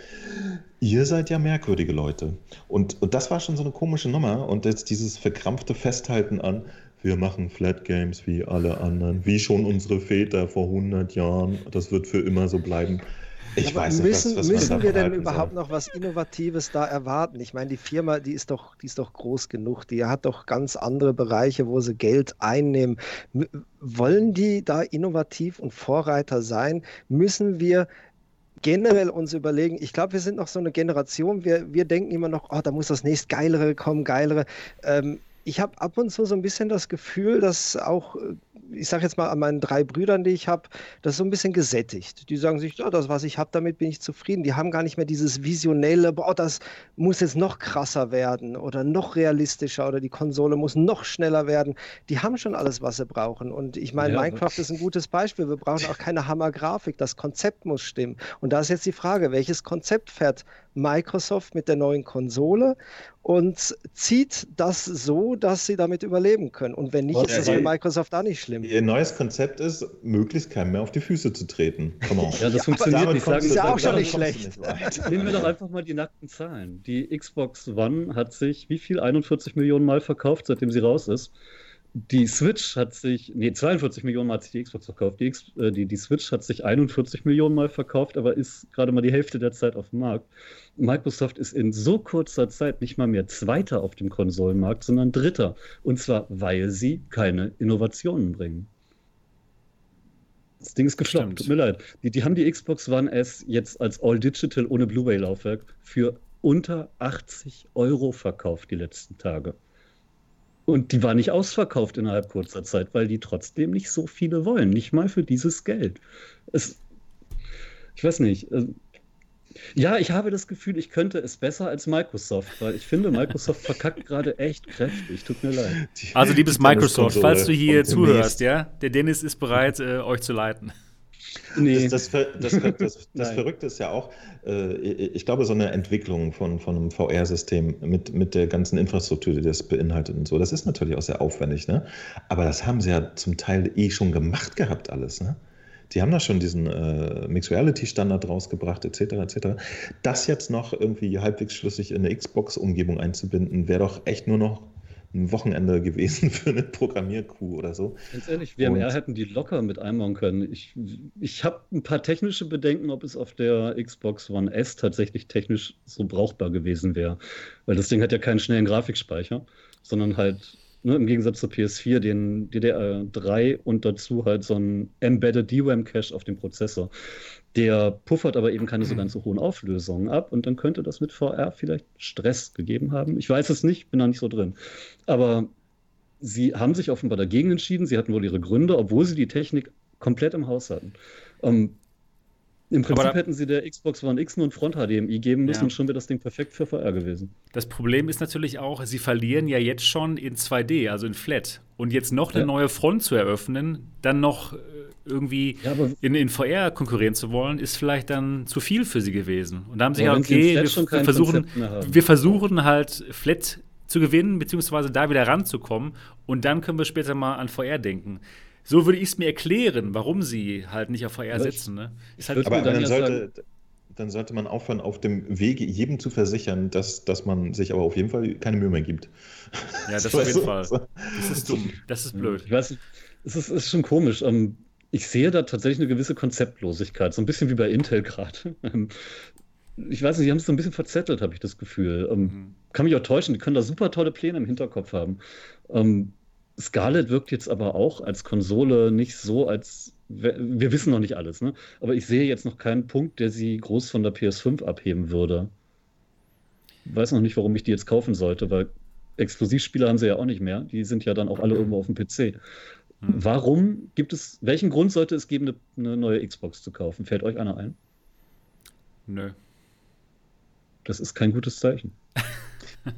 Ihr seid ja merkwürdige Leute. Und, und das war schon so eine komische Nummer. Und jetzt dieses verkrampfte Festhalten an, wir machen Flat Games wie alle anderen, wie schon unsere Väter vor 100 Jahren. Das wird für immer so bleiben. Ich Aber weiß müssen, nicht, was, was müssen wir denn überhaupt soll. noch was Innovatives da erwarten? Ich meine, die Firma, die ist doch, die ist doch groß genug, die hat doch ganz andere Bereiche, wo sie Geld einnehmen. M wollen die da innovativ und Vorreiter sein? Müssen wir generell uns überlegen, ich glaube, wir sind noch so eine Generation, wir, wir denken immer noch, oh, da muss das nächst geilere kommen, geilere. Ähm, ich habe ab und zu so ein bisschen das Gefühl, dass auch äh, ich sage jetzt mal an meinen drei Brüdern, die ich habe, das ist so ein bisschen gesättigt. Die sagen sich, ja, das, was ich habe, damit bin ich zufrieden. Die haben gar nicht mehr dieses visionelle, boah, das muss jetzt noch krasser werden oder noch realistischer oder die Konsole muss noch schneller werden. Die haben schon alles, was sie brauchen. Und ich meine, ja, Minecraft ist ein gutes Beispiel. Wir brauchen auch keine Hammergrafik. Das Konzept muss stimmen. Und da ist jetzt die Frage, welches Konzept fährt Microsoft mit der neuen Konsole und zieht das so, dass sie damit überleben können. Und wenn nicht, Was ist das für Microsoft auch nicht schlimm. Ihr neues Konzept ist, möglichst keinem mehr auf die Füße zu treten. Ja, das funktioniert nicht. Ist ja auch schon nicht schlecht. Nicht Nehmen wir doch einfach mal die nackten Zahlen. Die Xbox One hat sich wie viel? 41 Millionen Mal verkauft, seitdem sie raus ist die Switch hat sich, nee, 42 Millionen Mal hat sich die Xbox verkauft. Die, X, äh, die, die Switch hat sich 41 Millionen Mal verkauft, aber ist gerade mal die Hälfte der Zeit auf dem Markt. Microsoft ist in so kurzer Zeit nicht mal mehr Zweiter auf dem Konsolenmarkt, sondern Dritter. Und zwar, weil sie keine Innovationen bringen. Das Ding ist gefloppt, tut mir leid. Die, die haben die Xbox One S jetzt als All-Digital ohne Blu-ray-Laufwerk für unter 80 Euro verkauft die letzten Tage. Und die war nicht ausverkauft innerhalb kurzer Zeit, weil die trotzdem nicht so viele wollen. Nicht mal für dieses Geld. Es, ich weiß nicht. Äh, ja, ich habe das Gefühl, ich könnte es besser als Microsoft, weil ich finde, Microsoft verkackt gerade echt kräftig. Tut mir leid. Also, liebes Microsoft, falls du hier zuhörst, ja, der Dennis ist bereit, äh, euch zu leiten. Nee. Das, das, das, das Verrückte ist ja auch, äh, ich glaube, so eine Entwicklung von, von einem VR-System mit, mit der ganzen Infrastruktur, die das beinhaltet und so, das ist natürlich auch sehr aufwendig. Ne? Aber das haben sie ja zum Teil eh schon gemacht gehabt, alles. Ne? Die haben da schon diesen äh, Mixed Reality Standard rausgebracht, etc. etc. Das jetzt noch irgendwie halbwegs schlüssig in eine Xbox-Umgebung einzubinden, wäre doch echt nur noch ein Wochenende gewesen für eine Programmiercrew oder so. Ganz ehrlich, VMR hätten die locker mit einbauen können. Ich, ich habe ein paar technische Bedenken, ob es auf der Xbox One S tatsächlich technisch so brauchbar gewesen wäre. Weil das Ding hat ja keinen schnellen Grafikspeicher, sondern halt ne, im Gegensatz zur PS4 den DDR3 und dazu halt so ein Embedded DRAM Cache auf dem Prozessor. Der puffert aber eben keine so ganz so hohen Auflösungen ab und dann könnte das mit VR vielleicht Stress gegeben haben. Ich weiß es nicht, bin da nicht so drin. Aber sie haben sich offenbar dagegen entschieden. Sie hatten wohl ihre Gründe, obwohl sie die Technik komplett im Haus hatten. Ähm, Im Prinzip da, hätten sie der Xbox One X nur ein Front-HDMI geben müssen ja. und schon wäre das Ding perfekt für VR gewesen. Das Problem ist natürlich auch, sie verlieren ja jetzt schon in 2D, also in Flat. Und jetzt noch eine ja. neue Front zu eröffnen, dann noch äh, irgendwie ja, in, in VR konkurrieren zu wollen, ist vielleicht dann zu viel für sie gewesen. Und da haben sie ja, okay, wir, wir versuchen, wir versuchen halt Flat zu gewinnen, beziehungsweise da wieder ranzukommen. Und dann können wir später mal an VR denken. So würde ich es mir erklären, warum sie halt nicht auf VR setzen. Ne? Halt aber dann, dann, sollte, dann, sollte, man aufhören, auf dem Wege jedem zu versichern, dass, dass man sich aber auf jeden Fall keine Mühe mehr gibt. Ja, das auf jeden Fall. Das ist dumm. Das ist blöd. Ich weiß, es ist, ist schon komisch. Ähm, ich sehe da tatsächlich eine gewisse Konzeptlosigkeit, so ein bisschen wie bei Intel gerade. Ähm, ich weiß nicht, die haben es so ein bisschen verzettelt, habe ich das Gefühl. Ähm, mhm. Kann mich auch täuschen, die können da super tolle Pläne im Hinterkopf haben. Ähm, Scarlett wirkt jetzt aber auch als Konsole nicht so, als wir wissen noch nicht alles, ne? Aber ich sehe jetzt noch keinen Punkt, der sie groß von der PS5 abheben würde. Ich weiß noch nicht, warum ich die jetzt kaufen sollte, weil Exklusivspiele haben sie ja auch nicht mehr. Die sind ja dann auch alle irgendwo auf dem PC. Mhm. Warum gibt es, welchen Grund sollte es geben, eine, eine neue Xbox zu kaufen? Fällt euch einer ein? Nö. Das ist kein gutes Zeichen.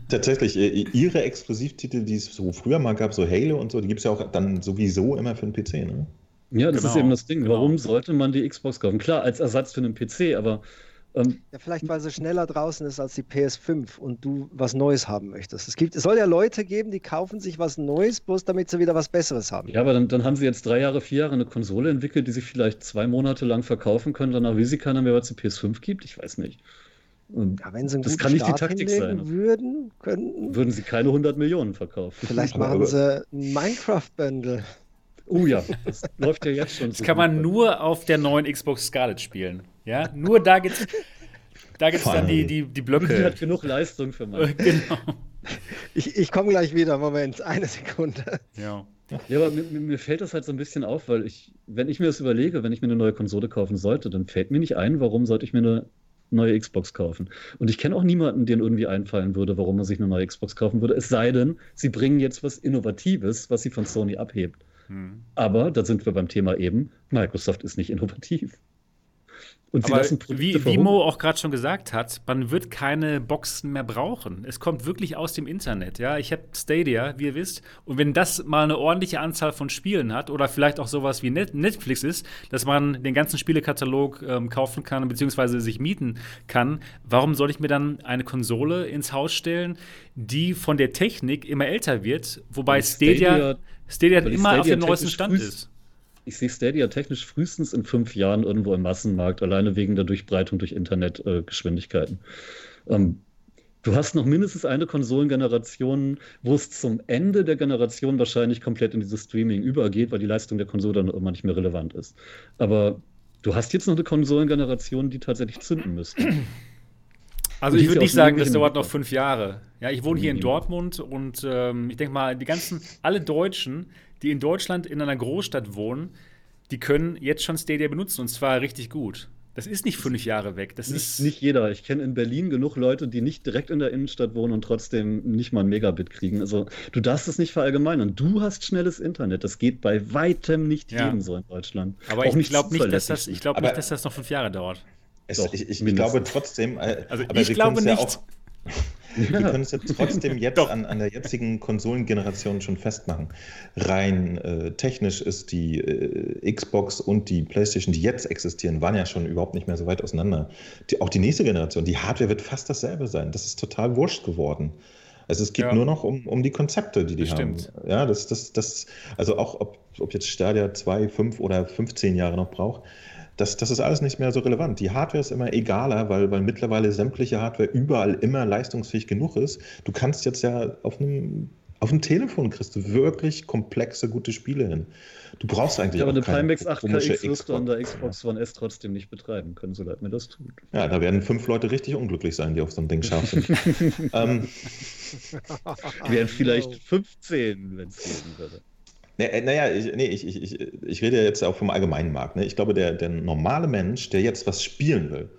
Tatsächlich, äh, ihre Exklusivtitel, die es so früher mal gab, so Halo und so, die gibt es ja auch dann sowieso immer für den PC, ne? Ja, das genau, ist eben das Ding. Genau. Warum sollte man die Xbox kaufen? Klar, als Ersatz für einen PC, aber. Ähm, ja, vielleicht, weil sie schneller draußen ist als die PS5 und du was Neues haben möchtest. Es, gibt, es soll ja Leute geben, die kaufen sich was Neues, bloß damit sie wieder was Besseres haben. Ja, aber dann, dann haben sie jetzt drei Jahre, vier Jahre eine Konsole entwickelt, die sie vielleicht zwei Monate lang verkaufen können, danach will sie keiner mehr, was die PS5 gibt. Ich weiß nicht. Ja, wenn sie einen das kann nicht die Taktik sein. Würden, könnten, würden sie keine 100 Millionen verkaufen. Vielleicht machen sie ein Minecraft-Bundle. Oh ja, das läuft ja jetzt schon. Das so kann man nur auf der neuen Xbox Scarlet spielen. Ja, nur da gibt's, da gibt's dann die, die, die Blöcke. Die hat genug Leistung für mich. genau. Ich, ich komme gleich wieder, Moment, eine Sekunde. Ja. Ja, aber mir, mir, fällt das halt so ein bisschen auf, weil ich, wenn ich mir das überlege, wenn ich mir eine neue Konsole kaufen sollte, dann fällt mir nicht ein, warum sollte ich mir eine neue Xbox kaufen. Und ich kenne auch niemanden, den irgendwie einfallen würde, warum man sich eine neue Xbox kaufen würde. Es sei denn, sie bringen jetzt was Innovatives, was sie von Sony abhebt. Hm. Aber da sind wir beim Thema eben, Microsoft ist nicht innovativ. Und sie Aber lassen wie, wie Mo auch gerade schon gesagt hat, man wird keine Boxen mehr brauchen. Es kommt wirklich aus dem Internet. Ja, ich habe Stadia, wie ihr wisst, und wenn das mal eine ordentliche Anzahl von Spielen hat oder vielleicht auch sowas wie Netflix ist, dass man den ganzen Spielekatalog ähm, kaufen kann bzw. sich mieten kann, warum soll ich mir dann eine Konsole ins Haus stellen, die von der Technik immer älter wird, wobei Stadia, Stadia, Stadia immer Stadia auf dem neuesten Stand ist? Ich sehe Stadia technisch frühestens in fünf Jahren irgendwo im Massenmarkt, alleine wegen der Durchbreitung durch Internetgeschwindigkeiten. Äh, ähm, du hast noch mindestens eine Konsolengeneration, wo es zum Ende der Generation wahrscheinlich komplett in dieses Streaming übergeht, weil die Leistung der Konsole dann irgendwann nicht mehr relevant ist. Aber du hast jetzt noch eine Konsolengeneration, die tatsächlich zünden müsste. Also ich würde nicht sagen, das dauert noch fünf Jahre. Ja, ich wohne hier in Dortmund und ähm, ich denke mal, die ganzen, alle Deutschen, die in Deutschland in einer Großstadt wohnen, die können jetzt schon Stadia benutzen und zwar richtig gut. Das ist nicht fünf Jahre weg. Das nicht, ist nicht jeder. Ich kenne in Berlin genug Leute, die nicht direkt in der Innenstadt wohnen und trotzdem nicht mal ein Megabit kriegen. Also du darfst es nicht verallgemeinern. Du hast schnelles Internet. Das geht bei weitem nicht ja. jedem so in Deutschland. Aber Auch ich glaube nicht, dass das, ich glaub nicht, dass das noch fünf Jahre dauert. Es, Doch, ich, ich glaube trotzdem, äh, also ich glaube nicht. Ja auch, wir können es ja trotzdem jetzt an, an, der jetzigen Konsolengeneration schon festmachen. Rein äh, technisch ist die äh, Xbox und die PlayStation, die jetzt existieren, waren ja schon überhaupt nicht mehr so weit auseinander. Die, auch die nächste Generation, die Hardware wird fast dasselbe sein. Das ist total wurscht geworden. Also es geht ja. nur noch um, um die Konzepte, die die das haben. Stimmt. Ja, das, das, das, also auch ob, ob jetzt Stadia zwei, fünf oder 15 Jahre noch braucht, das, das ist alles nicht mehr so relevant. Die Hardware ist immer egaler, weil, weil mittlerweile sämtliche Hardware überall immer leistungsfähig genug ist. Du kannst jetzt ja auf einem Auf dem Telefon kriegst du wirklich komplexe, gute Spiele hin. Du brauchst eigentlich ja, aber eine Pimax 8 komische KX wirst du an der Xbox. One S trotzdem nicht betreiben können, so leid mir das tut. Ja, da werden fünf Leute richtig unglücklich sein, die auf so einem Ding scharf sind. ähm, Wären vielleicht 15, wenn es gehen würde. Ne- äh, naja, ich, nee, ich, ich, ich, ich rede ja jetzt auch vom allgemeinen Markt. Ne? Ich glaube, der, der normale Mensch, der jetzt was spielen will,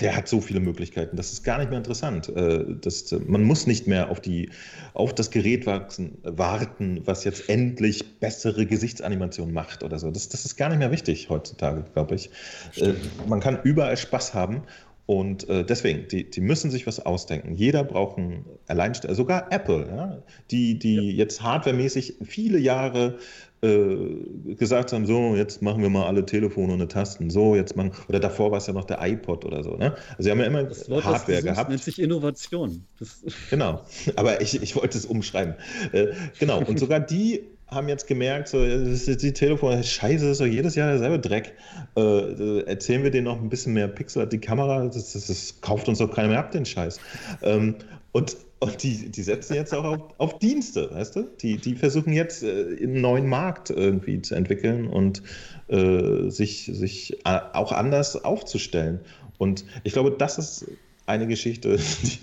der hat so viele Möglichkeiten. Das ist gar nicht mehr interessant. Äh, Das, man muss nicht mehr auf, die, auf das Gerät wachsen, warten, was jetzt endlich bessere Gesichtsanimationen macht oder so. Das, das ist gar nicht mehr wichtig heutzutage, glaube ich. Äh, Man kann überall Spaß haben. Und äh, deswegen, die, die müssen sich was ausdenken. Jeder braucht ein Alleinstellung, sogar Apple, ja, die, die jetzt hardwaremäßig viele Jahre äh, gesagt haben, so, jetzt machen wir mal alle Telefone ohne Tasten, so, jetzt machen, oder davor war es ja noch der iPod oder so, ne? Also sie haben ja immer Das Wort, Hardware das gehabt. nennt sich Innovation. Das, Genau, aber ich, ich wollte es umschreiben. Äh, genau, und sogar die haben jetzt gemerkt, so, die Telefone, scheiße, ist doch jedes Jahr derselbe Dreck. Äh, äh, erzählen wir denen noch ein bisschen mehr Pixel, hat die Kamera, das, das, das kauft uns doch keiner mehr ab, den Scheiß. Ähm, und und die, die setzen jetzt auch auf, auf Dienste, weißt du? Die, die versuchen jetzt äh, einen neuen Markt irgendwie zu entwickeln und äh, sich, sich a- auch anders aufzustellen. Und ich glaube, das ist eine Geschichte, die,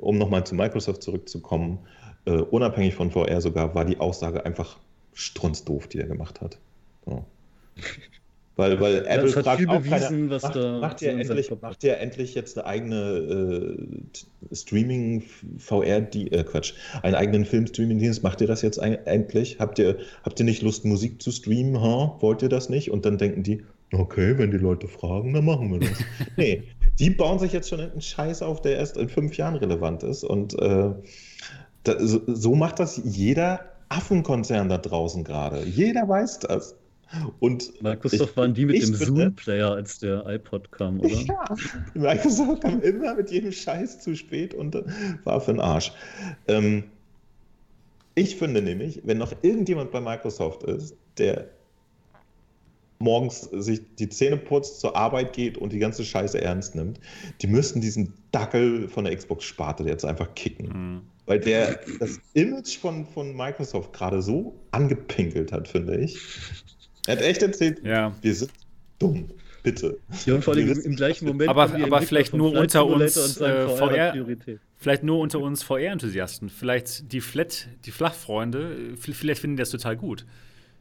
um nochmal zu Microsoft zurückzukommen, äh, unabhängig von VR sogar, war die Aussage einfach strunzdoof, die er gemacht hat. So. Weil, weil Apple hat fragt auch bewiesen, keiner, was macht, da macht, ihr endlich, macht ihr endlich jetzt eine eigene äh, Streaming VR, die, äh, Quatsch, einen eigenen Film-Streaming-Dienst, macht ihr das jetzt ein, endlich? Habt ihr, habt ihr nicht Lust, Musik zu streamen? Ha? Wollt ihr das nicht? Und dann denken die, okay, wenn die Leute fragen, dann machen wir das. nee, die bauen sich jetzt schon einen Scheiß auf, der erst in fünf Jahren relevant ist. Und äh, da, so, so macht das jeder Affenkonzern da draußen gerade. Jeder weiß das. Und Microsoft ich- waren die mit dem Zoom-Player, als der iPod kam, oder? ja, Microsoft kam immer mit jedem Scheiß zu spät und war für den Arsch. Ähm, ich finde nämlich, wenn noch irgendjemand bei Microsoft ist, der morgens sich die Zähne putzt, zur Arbeit geht und die ganze Scheiße ernst nimmt, die müssten diesen Dackel von der Xbox-Sparte jetzt einfach kicken. Mhm. Weil der das Image von, von Microsoft gerade so angepinkelt hat, finde ich. Er hat echt erzählt, Ja. wir sind dumm. Bitte. Ja, und vor allem im, gleichen Moment. Aber- aber Entwickler vielleicht nur unter uns, äh, VR. Vielleicht nur unter uns VR-Enthusiasten. Vielleicht die Flat, die Flachfreunde, äh, vielleicht finden die das total gut,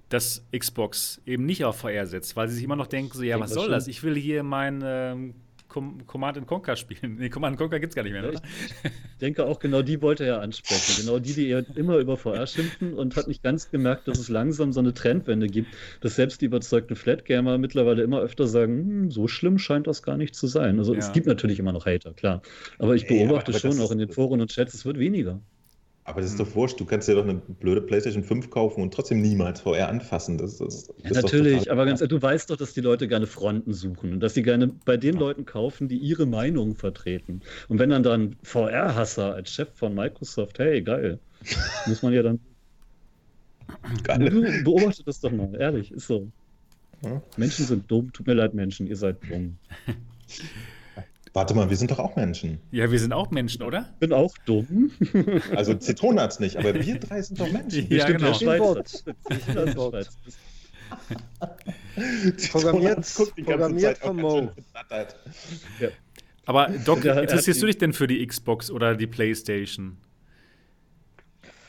dass Xbox eben nicht auf VR setzt, weil sie sich immer noch denken, so, ja, was soll das? Ich will hier mein ähm, Com Command Conquer spielen. Nee, Command Conquer gibt's gar nicht mehr, Ja, oder? Ich denke auch, genau die wollte er ansprechen. Genau die, die immer über VR schimpfen und hat nicht ganz gemerkt, dass es langsam so eine Trendwende gibt, dass selbst die überzeugten Flatgamer mittlerweile immer öfter sagen, hm, so schlimm scheint das gar nicht zu sein. Also Ja. es gibt natürlich immer noch Hater, klar. Aber ich beobachte aber schon auch in den Foren und Chats, es wird weniger. Aber das ist doch wurscht, du kannst dir doch eine blöde PlayStation 5 kaufen und trotzdem niemals VR anfassen. Das, das Ja, ist doch natürlich, aber ganz ehrlich, du weißt doch, dass die Leute gerne Fronten suchen und dass sie gerne bei den Leuten kaufen, die ihre Meinung vertreten. Und wenn dann dann VR-Hasser als Chef von Microsoft, hey, geil, muss man ja dann. Geil. Du beobachte das doch mal, ehrlich, ist so. Ja. Menschen sind dumm, tut mir leid, Menschen, ihr seid dumm. Warte mal, wir sind doch auch Menschen. Ja, wir sind auch Menschen, oder? Ich bin auch dumm. Also Zitrone hat's nicht, aber wir drei sind doch Menschen. Ja, Stimmt, genau. der Schweizer. Programmiert- programmiert von Mo. verdattert. Aber Doc, er hat interessierst du dich denn für die Xbox oder die PlayStation?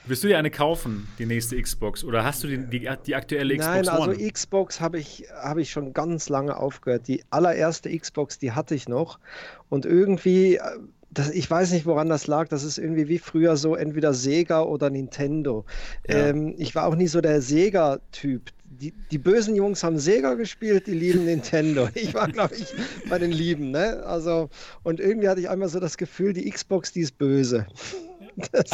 Wirst du dir eine kaufen, die nächste Xbox? Oder hast du die, die, die aktuelle Xbox Nein, also One? Xbox habe ich, hab ich schon ganz lange aufgehört. Die allererste Xbox, die hatte ich noch. Und irgendwie, äh, das, ich weiß nicht, woran das lag. Das ist irgendwie wie früher so entweder Sega oder Nintendo. Ja. Ähm, ich war auch nie so der Sega-Typ. Die, die bösen Jungs haben Sega gespielt, die lieben Nintendo. Ich war, glaube ich, bei den Lieben. Ne? Also, und irgendwie hatte ich einmal so das Gefühl, die Xbox, die ist böse. Das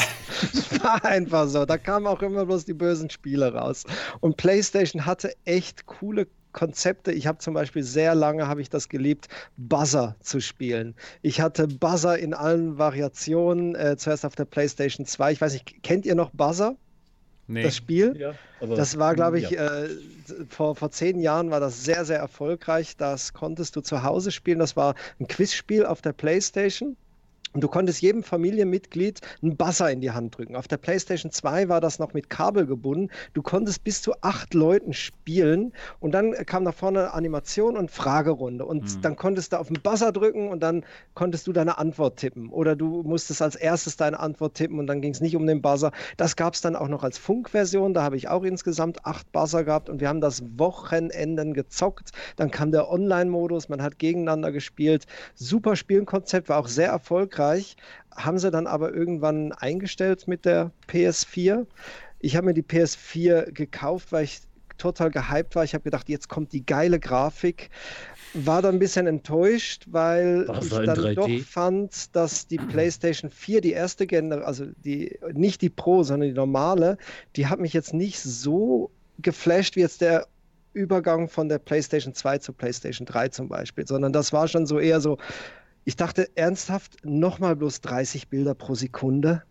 war einfach so. Da kamen auch immer bloß die bösen Spiele raus. Und PlayStation hatte echt coole Konzepte. Ich habe zum Beispiel sehr lange habe ich das geliebt, Buzzer zu spielen. Ich hatte Buzzer in allen Variationen. Äh, zuerst auf der PlayStation 2. Ich weiß nicht, kennt ihr noch Buzzer? nee. Das Spiel? Ja, aber, Das war, glaube ich, ja. äh, vor, vor zehn Jahren war das sehr, sehr erfolgreich. Das konntest du zu Hause spielen. Das war ein Quizspiel auf der PlayStation. Und du konntest jedem Familienmitglied einen Buzzer in die Hand drücken. Auf der PlayStation 2 war das noch mit Kabel gebunden. Du konntest bis zu acht Leuten spielen und dann kam nach vorne Animation und Fragerunde. Und mhm. dann konntest du auf den Buzzer drücken und dann konntest du deine Antwort tippen. Oder du musstest als erstes deine Antwort tippen und dann ging es nicht um den Buzzer. Das gab es dann auch noch als Funkversion. Da habe ich auch insgesamt acht Buzzer gehabt und wir haben das Wochenenden gezockt. Dann kam der Online-Modus, man hat gegeneinander gespielt. Super Spielkonzept, war auch sehr erfolgreich erfolgreich, haben sie dann aber irgendwann eingestellt mit der PS4. Ich habe mir die PS4 gekauft, weil ich total gehypt war. Ich habe gedacht, jetzt kommt die geile Grafik. War dann ein bisschen enttäuscht, weil ich dann 3D? doch fand, dass die PlayStation 4, die erste Generation, also die, nicht die Pro, sondern die normale, die hat mich jetzt nicht so geflasht wie jetzt der Übergang von der PlayStation 2 zur PlayStation 3 zum Beispiel, sondern das war schon so eher so, ich dachte ernsthaft, nochmal bloß 30 Bilder pro Sekunde.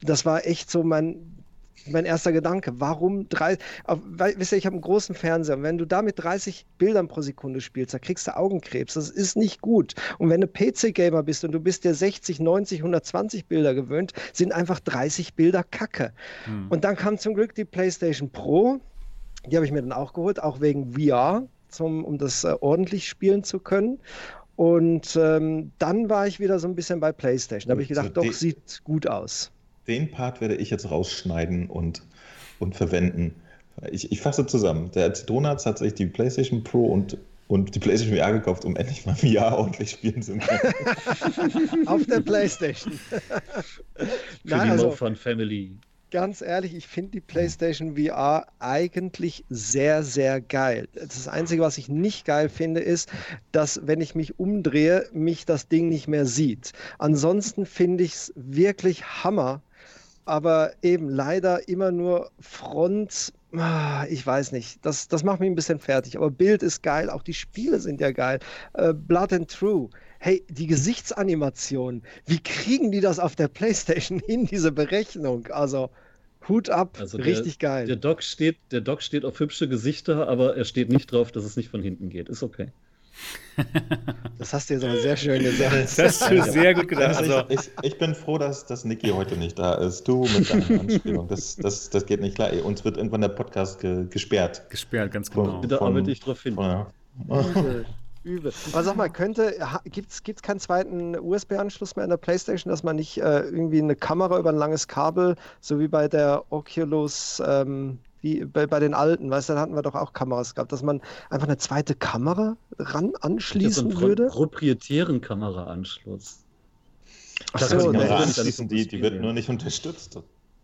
Das war echt so mein, mein erster Gedanke. Warum drei? Weil, wisst ihr, ich habe einen großen Fernseher. Und wenn du da mit 30 Bildern pro Sekunde spielst, da kriegst du Augenkrebs. Das ist nicht gut. Und wenn du PC-Gamer bist und du bist dir 60, 90, 120 Bilder gewöhnt, sind einfach 30 Bilder Kacke. Hm. Und dann kam zum Glück die PlayStation Pro. Die habe ich mir dann auch geholt, auch wegen VR, zum, um das äh, ordentlich spielen zu können. Und ähm, dann war ich wieder so ein bisschen bei PlayStation. Da habe ich gedacht, so, doch, sieht gut aus. Den Part werde ich jetzt rausschneiden und, und verwenden. Ich, ich fasse zusammen. Der Zitronat hat sich die PlayStation Pro und, und die PlayStation VR gekauft, um endlich mal VR ordentlich spielen zu können. Auf der PlayStation. Für Nein, die also, Fun Family ganz ehrlich, ich finde die PlayStation VR eigentlich sehr, sehr geil. Das Einzige, was ich nicht geil finde, ist, dass, wenn ich mich umdrehe, mich das Ding nicht mehr sieht. Ansonsten finde ich es wirklich Hammer. Aber eben leider immer nur Front, ah, ich weiß nicht, das, das macht mich ein bisschen fertig. Aber Bild ist geil, auch die Spiele sind ja geil. Uh, Blood and True hey, die Gesichtsanimation, wie kriegen die das auf der Playstation hin, diese Berechnung? Also Hut ab, also richtig der, geil. Der Doc, steht, der Doc steht auf hübsche Gesichter, aber er steht nicht drauf, dass es nicht von hinten geht. Ist okay. Das hast du jetzt aber sehr schön gesagt. Das hast du sehr gut gedacht. Also, ich, ich, bin froh, dass, dass Niki heute nicht da ist. Du mit deiner Anspielung. Das, das, das geht nicht klar. Uns wird irgendwann der Podcast ge, gesperrt. Gesperrt, ganz genau. da arbeite ich drauf hin. Von, ja. Übel. Aber sag mal, könnte, gibt es keinen zweiten USB-Anschluss mehr in der PlayStation, dass man nicht äh, irgendwie eine Kamera über ein langes Kabel, so wie bei der Oculus, ähm, wie bei, bei den alten, weißt du, da hatten wir doch auch Kameras gehabt, dass man einfach eine zweite Kamera ran anschließen so würde? proprietären Kameraanschluss. Ach so, die, Kamera anschließen, die, die wird nur nicht unterstützt.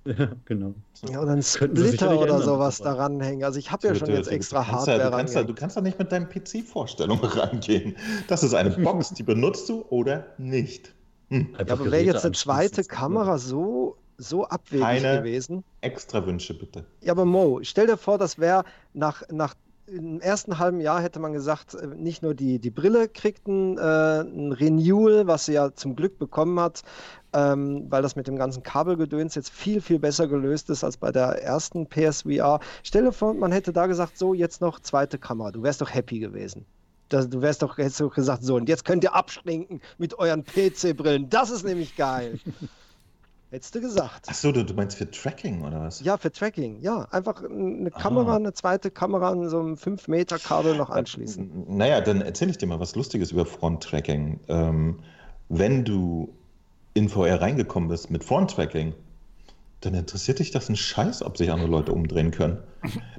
Ja, genau. Ja, oder ein Splitter oder sowas daran hängen. Also ich habe ja schon jetzt extra du Hardware ja, du, kannst ja, du kannst ja nicht mit deinen PC-Vorstellungen rangehen. Das ist eine Box, die benutzt du oder nicht. Hm. Ja, aber wäre jetzt eine zweite Kamera so, so abwegig Keine gewesen? extra Wünsche, bitte. Ja, aber Mo, stell dir vor, das wäre nach, nach im ersten halben Jahr hätte man gesagt, äh, nicht nur die, die Brille kriegt ein, äh, ein Renewal, was sie ja zum Glück bekommen hat, ähm, weil das mit dem ganzen Kabelgedöns jetzt viel, viel besser gelöst ist als bei der ersten PSVR. Stell dir vor, man hätte da gesagt, so, jetzt noch zweite Kamera. Du wärst doch happy gewesen. Das, du wärst doch, hättest doch gesagt, so, und jetzt könnt ihr abschminken mit euren PC-Brillen. Das ist nämlich geil. Hättest du gesagt. Achso, du, du meinst für Tracking oder was? Ja, für Tracking, ja. Einfach eine Kamera, ah. eine zweite Kamera an so einem 5-Meter-Kabel noch anschließen. Naja, dann erzähle ich dir mal was Lustiges über Front-Tracking. Ähm, wenn du in VR reingekommen bist mit Front-Tracking, dann interessiert dich das ein Scheiß, ob sich andere Leute umdrehen können.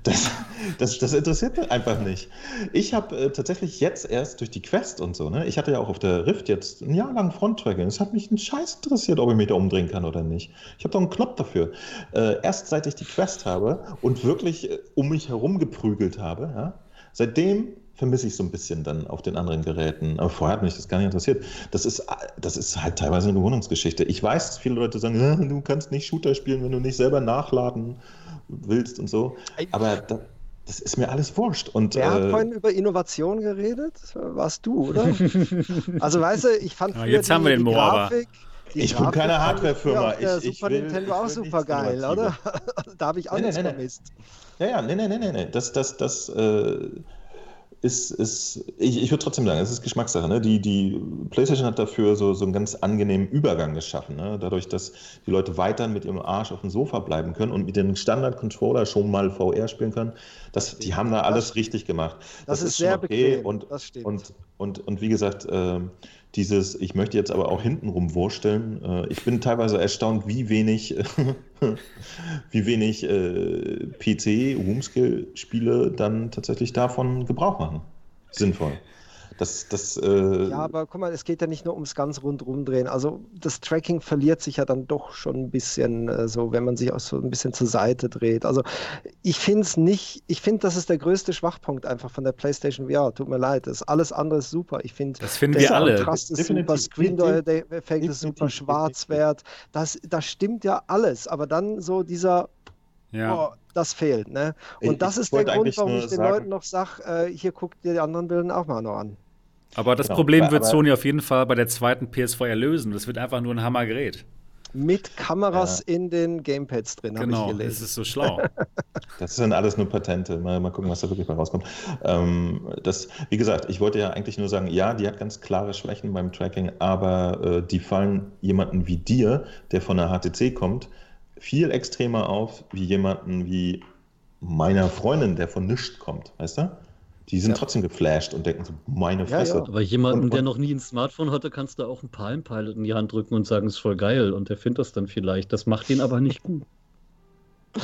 Das, das, das interessiert mich einfach nicht. Ich habe äh, tatsächlich jetzt erst durch die Quest und so, ne, ich hatte ja auch auf der Rift jetzt ein Jahr lang Front-Tracking. Es hat mich ein Scheiß interessiert, ob ich mich da umdrehen kann oder nicht. Ich habe doch einen Knopf dafür. Äh, erst seit ich die Quest habe und wirklich äh, um mich herum geprügelt habe, ja, seitdem vermisse ich so ein bisschen dann auf den anderen Geräten. Aber vorher hat mich das gar nicht interessiert. Das ist, das ist halt teilweise eine Gewohnungsgeschichte. Ich weiß, dass viele Leute sagen, du kannst nicht Shooter spielen, wenn du nicht selber nachladen willst und so. Aber da, das ist mir alles wurscht. Und, Wer äh, hat vorhin über Innovation geredet? Warst du, oder? also weißt du, ich fand ja, jetzt die, haben wir den die Grafik, ich bin keine Hardware-Firma. Ich, ich Super will, Nintendo auch super geil, oder? da habe ich auch nee, nichts nee, vermisst. Ja, ja, nee, nee, nee, nee. Das, das, das, äh, ist, ist ich, ich würde trotzdem sagen, es ist Geschmackssache. Ne? Die, die PlayStation hat dafür so, so einen ganz angenehmen Übergang geschaffen. Ne? Dadurch, dass die Leute weiterhin mit ihrem Arsch auf dem Sofa bleiben können und mit dem Standard-Controller schon mal VR spielen können. Das, die haben da alles richtig gemacht. Das, das ist, ist sehr okay bequem. Und, und, und, und, wie gesagt, äh, dieses, ich möchte jetzt aber auch hintenrum wursteln. Äh, ich bin teilweise erstaunt, wie wenig, wie wenig äh, PC-Roomskill-Spiele dann tatsächlich davon Gebrauch machen. Sinnvoll. Das, das, äh ja, aber guck mal, es geht ja nicht nur ums ganz rundrum drehen. Also das Tracking verliert sich ja dann doch schon ein bisschen äh, so, wenn man sich auch so ein bisschen zur Seite dreht. Also ich finde es nicht, ich finde, das ist der größte Schwachpunkt einfach von der PlayStation VR. Tut mir leid, das alles andere ist super. Ich finde, das finden wir alle. Kontrast ist super, Screen-Effekt ist super, Schwarzwert. Das, das stimmt ja alles, aber dann so dieser ja. Oh, das fehlt. Ne? Und ich, das ist der Grund, warum ich den sagen, Leuten noch sage, äh, hier guckt ihr die anderen Bilder auch mal noch an. Aber das genau, Problem wird aber, Sony auf jeden Fall bei der zweiten PS4 lösen. Das wird einfach nur ein Hammergerät. Mit Kameras ja. in den Gamepads drin, genau, das ist so schlau. das sind alles nur Patente. Mal, mal gucken, was da wirklich mal rauskommt. Ähm, das, wie gesagt, ich wollte ja eigentlich nur sagen, ja, die hat ganz klare Schwächen beim Tracking, aber äh, die fallen jemanden wie dir, der von der HTC kommt, viel extremer auf, wie jemanden wie meiner Freundin, der von nichts kommt, weißt du? Die sind ja. trotzdem geflasht und denken so, meine Fresse. Ja, ja. Aber jemanden, und, der noch nie ein Smartphone hatte, kannst du auch einen Palm Pilot in die Hand drücken und sagen, ist voll geil. Und der findet das dann vielleicht. Das macht ihn aber nicht gut.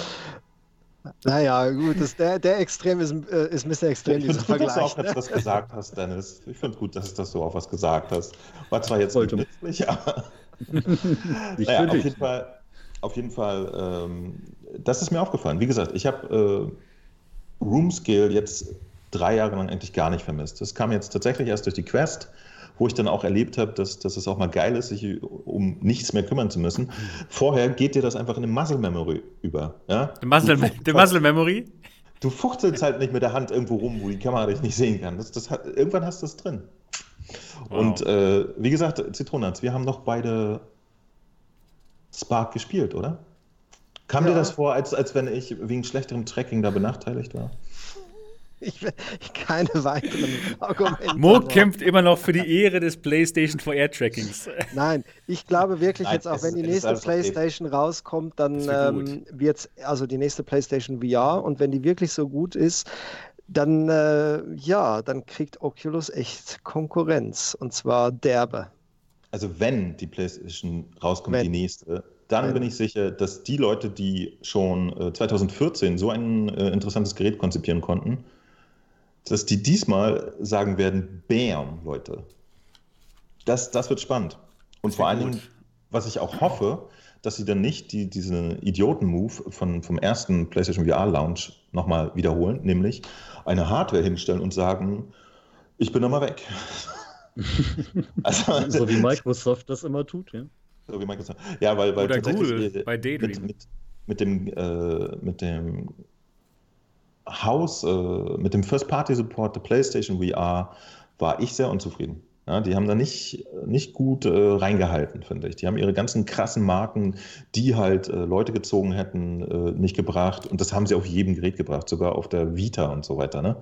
Naja, gut, das, der, der Extrem ist, äh, ist bisschen extrem, ich dieser Vergleich. Dass du auch ne? das gesagt hast, Dennis. Ich finde gut, dass, dass du auch was gesagt hast. War zwar jetzt Wollte. nicht nützlich, aber. naja, auf jeden Fall, auf jeden Fall, ähm, das ist mir aufgefallen. Wie gesagt, ich habe äh, Room Scale jetzt drei Jahre lang eigentlich gar nicht vermisst. Das kam jetzt tatsächlich erst durch die Quest, wo ich dann auch erlebt habe, dass, dass es auch mal geil ist, sich um nichts mehr kümmern zu müssen. Vorher geht dir das einfach in eine Muscle Memory über. Ja? Die Muscle, die Muscle Memory? Du fuchtelst halt nicht mit der Hand irgendwo rum, wo die Kamera dich nicht sehen kann. Das, das hat, irgendwann hast du es drin. Wow. Und äh, wie gesagt, Zitronats, wir haben noch beide Spark gespielt, oder? Kam ja. dir das vor, als, als wenn ich wegen schlechterem Tracking da benachteiligt war? Ich, keine weiteren Argumente. Mo kämpft immer noch für die Ehre des PlayStation VR Trackings. Nein, ich glaube wirklich Nein, jetzt auch, wenn die nächste PlayStation okay. rauskommt, dann ähm, wird es, also die nächste PlayStation VR und wenn die wirklich so gut ist, dann äh, ja, dann kriegt Oculus echt Konkurrenz und zwar derbe. Also wenn die PlayStation rauskommt, wenn. die nächste, dann bin ich sicher, dass die Leute, die schon äh, 2014 so ein äh, interessantes Gerät konzipieren konnten, dass die diesmal sagen werden, Bam, Leute. Das, das wird spannend. Und das vor allen Dingen, was ich auch hoffe, dass sie dann nicht die, diesen Idioten-Move von, vom ersten PlayStation VR-Launch nochmal wiederholen, nämlich eine Hardware hinstellen und sagen, ich bin nochmal weg. also, so wie Microsoft das immer tut, ja. So wie Microsoft. Ja, weil, weil Oder Google bei Daydream. Mit, mit, mit, dem, äh, mit dem Haus, äh, mit dem First-Party-Support der PlayStation VR war ich sehr unzufrieden. Ja, die haben da nicht, nicht gut äh, reingehalten, finde ich. Die haben ihre ganzen krassen Marken, die halt äh, Leute gezogen hätten, äh, nicht gebracht. Und das haben sie auf jedem Gerät gebracht, sogar auf der Vita und so weiter. Ne?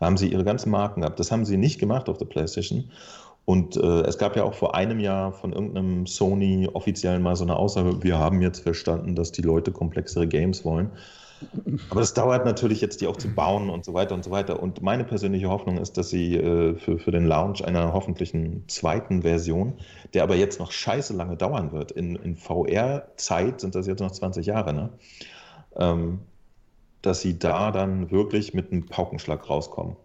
Da haben sie ihre ganzen Marken gehabt. Das haben sie nicht gemacht auf der PlayStation. Und äh, es gab ja auch vor einem Jahr von irgendeinem Sony offiziell mal so eine Aussage, wir haben jetzt verstanden, dass die Leute komplexere Games wollen. Aber es dauert natürlich jetzt, die auch zu bauen und so weiter und so weiter. Und meine persönliche Hoffnung ist, dass sie äh, für, für den Launch einer hoffentlichen zweiten Version, der aber jetzt noch scheiße lange dauern wird, in, in VR-Zeit sind das jetzt noch 20 Jahre, ne? Ähm, dass sie da dann wirklich mit einem Paukenschlag rauskommen.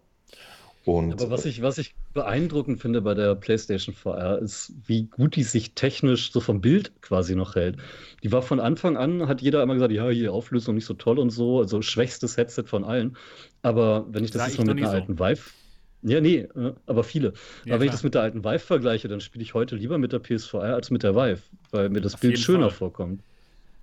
Und Aber was ich, was ich beeindruckend finde bei der PlayStation VR ist, wie gut die sich technisch so vom Bild quasi noch hält. Die war von Anfang an, hat jeder immer gesagt, ja, hier Auflösung nicht so toll und so, also schwächstes Headset von allen. Aber wenn ich das jetzt mal mit einer so. alten Vive ja, nee, äh, aber viele. Ja, aber wenn ich das mit der alten Vive vergleiche, dann spiele ich heute lieber mit der PSVR als mit der Vive, weil mir das Auf Bild schöner Fall. vorkommt.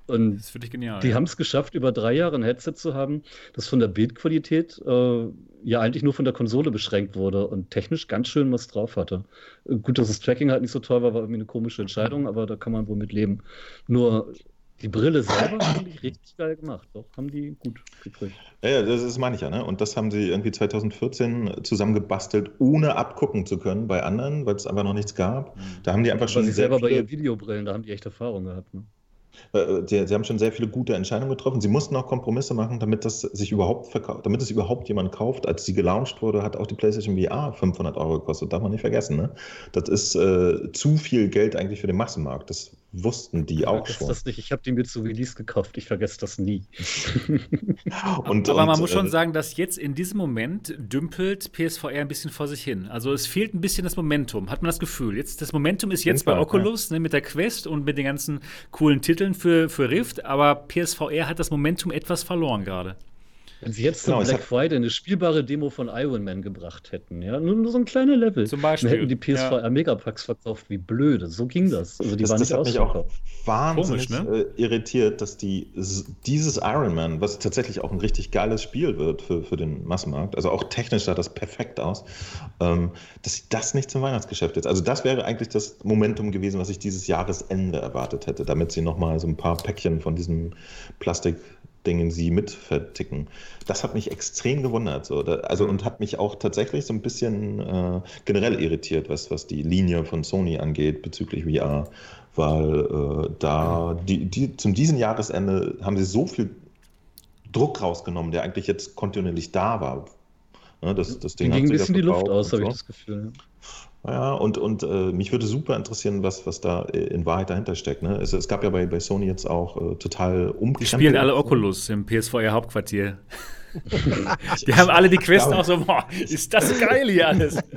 Und das finde ich genial. Die ja. haben es geschafft, über drei Jahre ein Headset zu haben, das von der Bildqualität äh, ja eigentlich nur von der Konsole beschränkt wurde und technisch ganz schön was drauf hatte. Gut, dass das Tracking halt nicht so toll war, war irgendwie eine komische Entscheidung, aber da kann man wohl mit leben. Nur Die Brille selber haben die richtig geil gemacht. Doch, haben die gut gekriegt. Ja, ja, das ist meine ich ja, ne? Und das haben sie irgendwie 2014 zusammengebastelt, ohne abgucken zu können bei anderen, weil es einfach noch nichts gab. Mhm. Da haben die einfach schon. Sie selber bei ihren Videobrillen, da haben die echt Erfahrung gehabt. Ne? Äh, sie, sie, haben schon sehr viele gute Entscheidungen getroffen. Sie mussten auch Kompromisse machen, damit das sich überhaupt verkauft, damit es überhaupt jemand kauft. Als sie gelauncht wurde, hat auch die PlayStation VR 500 Euro gekostet. Darf man nicht vergessen. Ne? Das ist äh, zu viel Geld eigentlich für den Massenmarkt. Das wussten die auch schon. Das nicht. Ich habe die mir zu Release gekauft. Ich vergesse das nie. und, Aber und, man muss schon äh, sagen, dass jetzt in diesem Moment dümpelt PSVR ein bisschen vor sich hin. Also es fehlt ein bisschen das Momentum. Hat man das Gefühl? Jetzt das Momentum ist jetzt bei Oculus ja. ne, mit der Quest und mit den ganzen coolen Titeln für, für Rift. Aber PSVR hat das Momentum etwas verloren gerade. Wenn sie jetzt genau, zum Black Friday eine spielbare Demo von Iron Man gebracht hätten, ja, nur, nur so ein kleiner Level. Zum Beispiel. Dann hätten die PSVR ja. Megapacks verkauft, wie blöde. So ging das. Also die das, waren das nicht hat mich auch wahnsinnig Komisch, ne? äh, irritiert, dass die dieses Iron Man, was tatsächlich auch ein richtig geiles Spiel wird für, für den Massenmarkt, also auch technisch sah das perfekt aus, ähm, dass sie das nicht zum Weihnachtsgeschäft jetzt. Also das wäre eigentlich das Momentum gewesen, was ich dieses Jahresende erwartet hätte, damit sie nochmal so ein paar Päckchen von diesem Plastik Dingen sie mitverticken. Das hat mich extrem gewundert. So. also mhm. und hat mich auch tatsächlich so ein bisschen äh, generell irritiert, was, was die Linie von Sony angeht bezüglich VR. Weil äh, da die, die, zum diesem Jahresende haben sie so viel Druck rausgenommen, der eigentlich jetzt kontinuierlich da war. Ja, das, das Ding ging ein bisschen die Luft aus, habe ich das Gefühl. Ja, und, und äh, mich würde super interessieren, was, was da in Wahrheit dahinter steckt. Ne? Es, es gab ja bei, bei Sony jetzt auch äh, total umgekrempelt. Die spielen alle Oculus im PSVR Hauptquartier. die haben alle die Quest auch so, boah, ist das geil hier alles.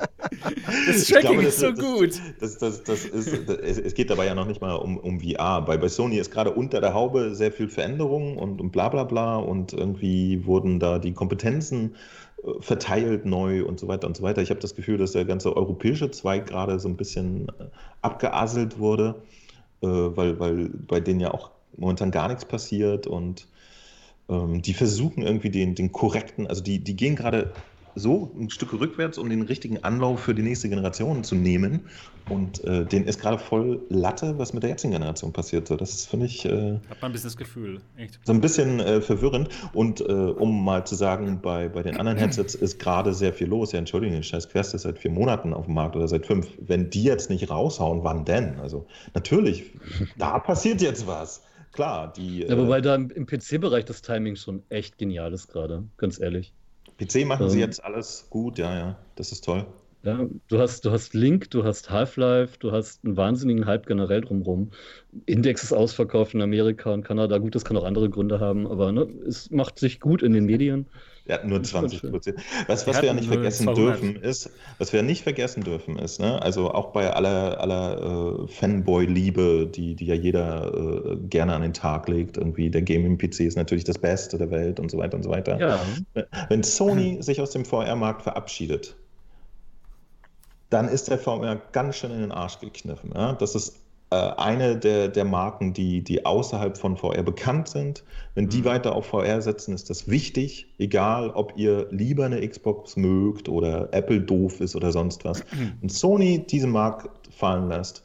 Das Tracking ist so gut. Das, das, das ist, es geht dabei ja noch nicht mal um, um VR. Bei, bei Sony ist gerade unter der Haube sehr viel Veränderung und, und bla bla bla und irgendwie wurden da die Kompetenzen äh, verteilt neu und so weiter und so weiter. Ich habe das Gefühl, dass der ganze europäische Zweig gerade so ein bisschen äh, abgeaselt wurde, äh, weil, weil bei denen ja auch momentan gar nichts passiert und ähm, die versuchen irgendwie den, den korrekten, also die, die gehen gerade so ein Stück rückwärts, um den richtigen Anlauf für die nächste Generation zu nehmen. Und äh, den ist gerade voll Latte, was mit der jetzigen Generation passiert. So, das finde ich. Äh, Hat man ein bisschen das Gefühl, echt. So ein bisschen äh, verwirrend. Und äh, um mal zu sagen, bei, bei den anderen Headsets ist gerade sehr viel los. Ja, Entschuldigung, den scheiß Quest ist seit vier Monaten auf dem Markt oder seit fünf. Wenn die jetzt nicht raushauen, wann denn? Also, natürlich, da passiert jetzt was. Klar, die. Ja, wobei äh, da im, im PC-Bereich das Timing schon echt genial ist gerade, ganz ehrlich. PC machen ähm, sie jetzt alles gut, ja, ja, das ist toll. Ja, du hast, du hast Link, du hast Half-Life, du hast einen wahnsinnigen Hype generell drumherum. Index ist ausverkauft in Amerika und Kanada. Gut, das kann auch andere Gründe haben, aber ne, es macht sich gut in den Medien. Hatten nur 20 Prozent. Was, was wir ja nicht vergessen 200. dürfen ist, was wir nicht vergessen dürfen ist, ne, also auch bei aller, aller äh, Fanboy-Liebe, die, die ja jeder äh, gerne an den Tag legt, irgendwie der Gaming-PC ist natürlich das Beste der Welt und so weiter und so weiter. Ja. Wenn Sony sich aus dem VR-Markt verabschiedet, dann ist der VR ganz schön in den Arsch gekniffen. Ja? Das ist eine der, der Marken, die, die außerhalb von VR bekannt sind. Wenn die mhm. weiter auf VR setzen, ist das wichtig, egal ob ihr lieber eine Xbox mögt oder Apple doof ist oder sonst was. Wenn Sony diesen Markt fallen lässt,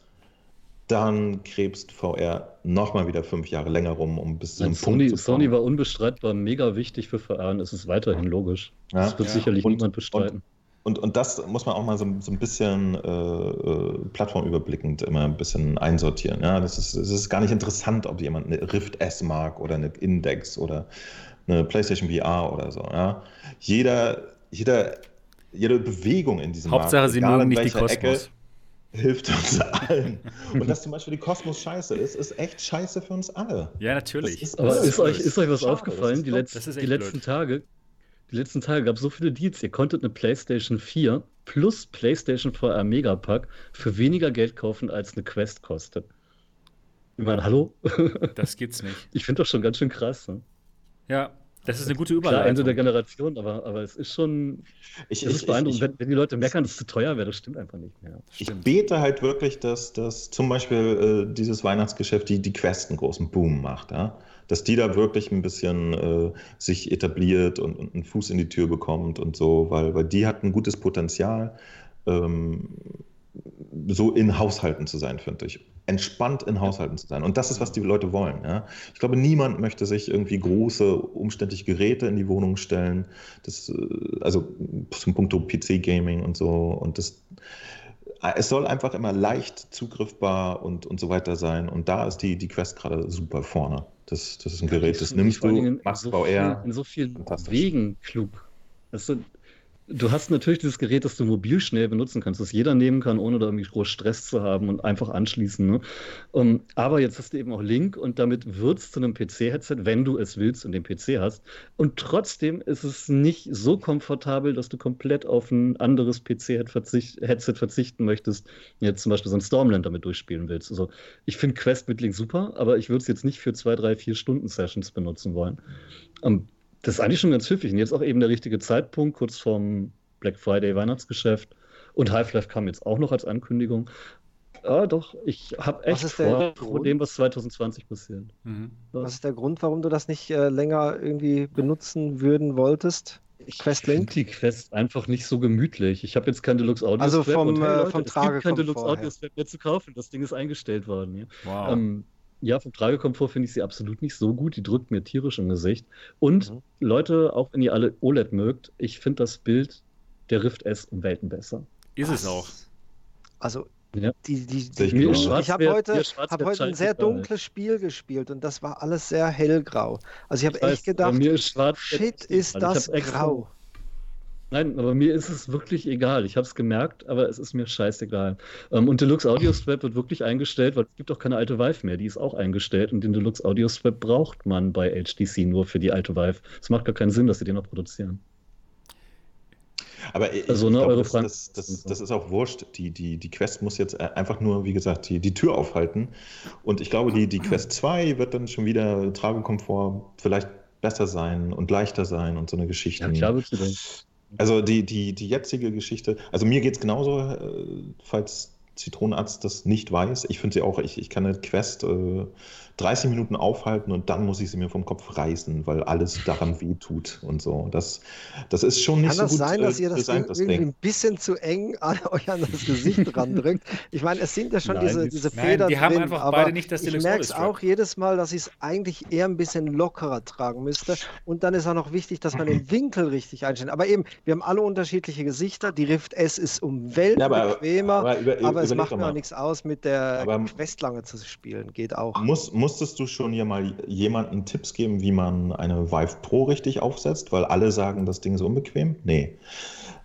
dann krebst VR nochmal wieder fünf Jahre länger rum, um bis zum Sony, Punkt zu kommen. Sony war unbestreitbar mega wichtig für VR und es ist weiterhin logisch. Ja. Das wird ja. sicherlich und, niemand bestreiten. Und, und, und das muss man auch mal so, so ein bisschen äh, äh, plattformüberblickend immer ein bisschen einsortieren. Ja? Das, ist, das ist gar nicht interessant, ob jemand eine Rift S mag oder eine Index oder eine PlayStation VR oder so. Ja? Jeder, jeder, jede Bewegung in diesem Hauptsache, Markt, sie mögen nicht die Kosmos. Ecke, hilft uns allen. Und dass zum Beispiel die Kosmos scheiße ist, ist echt scheiße für uns alle. Ja, natürlich. Ist Aber ist euch, ist euch was Schade, aufgefallen, die, Letz-, die letzten Tage? Die letzten Tage gab es so viele Deals. Ihr konntet eine PlayStation 4 plus PlayStation VR Megapack für weniger Geld kaufen, als eine Quest kostet. Ich meine, hallo? Das geht's nicht. Ich finde das schon ganz schön krass. Ne? Ja, das ist eine gute Überleitung. Klar, Ende der Generation, aber, aber es ist schon. Ich, es ist beeindruckend, ich, wenn, wenn, die Leute meckern, dass es zu teuer wäre, das stimmt einfach nicht mehr. Ich bete halt wirklich, dass, dass zum Beispiel äh, dieses Weihnachtsgeschäft die, die Quest einen großen Boom macht. Ja? Dass die da wirklich ein bisschen äh, sich etabliert und, und, einen Fuß in die Tür bekommt und so, weil, weil die hat ein gutes Potenzial, ähm, so in Haushalten zu sein, finde ich. entspannt in Haushalten zu sein. Und das ist, was die Leute wollen. Ja? Ich glaube, niemand möchte sich irgendwie große, umständliche Geräte in die Wohnung stellen. Das, äh, also zum Punkto PC-Gaming und so. Und das, es soll einfach immer leicht zugriffbar und, und so weiter sein. Und da ist die, die Quest gerade super vorne. Das, das ist ein Gerät, das nimmst du, machst VR. In so vielen Wegen klug. Das sind, Du hast natürlich dieses Gerät, das du mobil schnell benutzen kannst, das jeder nehmen kann, ohne da irgendwie groß Stress zu haben und einfach anschließen. Ne? Um, ähm, aber jetzt hast du eben auch Link und damit wird es zu einem PC-Headset, wenn du es willst und den PC hast. Und trotzdem ist es nicht so komfortabel, dass du komplett auf ein anderes PC-Headset verzichten möchtest, jetzt zum Beispiel so ein Stormland damit durchspielen willst. Also ich finde Quest mit Link super, aber ich würde es jetzt nicht für zwei, drei, vier Stunden Sessions benutzen wollen. Um, ähm, das ist eigentlich schon ganz hübsch. Und jetzt auch eben der richtige Zeitpunkt, kurz vorm Black Friday Weihnachtsgeschäft. Und Half-Life kam jetzt auch noch als Ankündigung. Ja, doch, ich habe echt vor, vor dem, was 2020 passiert. Mhm. Was ist der Grund, warum du das nicht äh, länger irgendwie benutzen würden wolltest? Ich finde die Quest einfach nicht so gemütlich. Ich habe jetzt kein Deluxe Audio Also vom, und, hey, äh, Leute, vom Trage es gibt kein Deluxe Audio mehr zu kaufen. Das Ding ist eingestellt worden. Ja. Wow. Ähm, ja, vom Tragekomfort finde ich sie absolut nicht so gut. Die drückt mir tierisch im Gesicht. Und mhm. Leute, auch wenn ihr alle OLED mögt, ich finde das Bild der Rift S um Welten besser. Ist es auch. Also, ja. die, die, die, die ich habe heute, hab heute ein sehr dunkles Spiel gespielt und das war alles sehr hellgrau. Also ich habe echt gedacht, ist shit, ist das grau. Nein, aber mir ist es wirklich egal. Ich habe es gemerkt, aber es ist mir scheißegal. Ähm, und Deluxe Audio Strap wird wirklich eingestellt, weil es gibt auch keine alte Vive mehr. Die ist auch eingestellt und den Deluxe Audio Strap braucht man bei HTC nur für die alte Vive. Es macht gar keinen Sinn, dass sie den noch produzieren. Aber ich, also, ne, glaub, eure das, das, das, das, ist auch wurscht. Die, die, die Quest muss jetzt einfach nur, wie gesagt, die, die Tür aufhalten. Und ich glaube, die, die Quest 2 wird dann schon wieder Tragekomfort vielleicht besser sein und leichter sein und so eine Geschichte. Ja, klar wird sie denn. Also die, die, die jetzige Geschichte, also mir geht es genauso, äh, falls Zitronenarzt das nicht weiß. Ich finde sie auch, ich, ich kann eine Quest äh, 30 Minuten aufhalten und dann muss ich sie mir vom Kopf reißen, weil alles daran wehtut und so. Das, das ist schon nicht Kann so gut. Kann das sein, dass ihr das designt, irgendwie ein bisschen zu eng an euch an das Gesicht drückt? Ich meine, es sind ja schon Nein, diese, diese Federn Nein, die haben einfach beide nicht das Ich merke es auch jedes Mal, dass ich es eigentlich eher ein bisschen lockerer tragen müsste. Und dann ist auch noch wichtig, dass man den Winkel richtig einstellt. Aber eben, wir haben alle unterschiedliche Gesichter. Die Rift S ist um Welten ja, aber, bequemer, aber, über, aber es macht mir auch nichts aus, mit der aber, Quest lange zu spielen. Geht auch. Muss, musstest du schon hier mal jemanden Tipps geben, wie man eine Vive Pro richtig aufsetzt? Weil alle sagen, das Ding ist unbequem. Nee.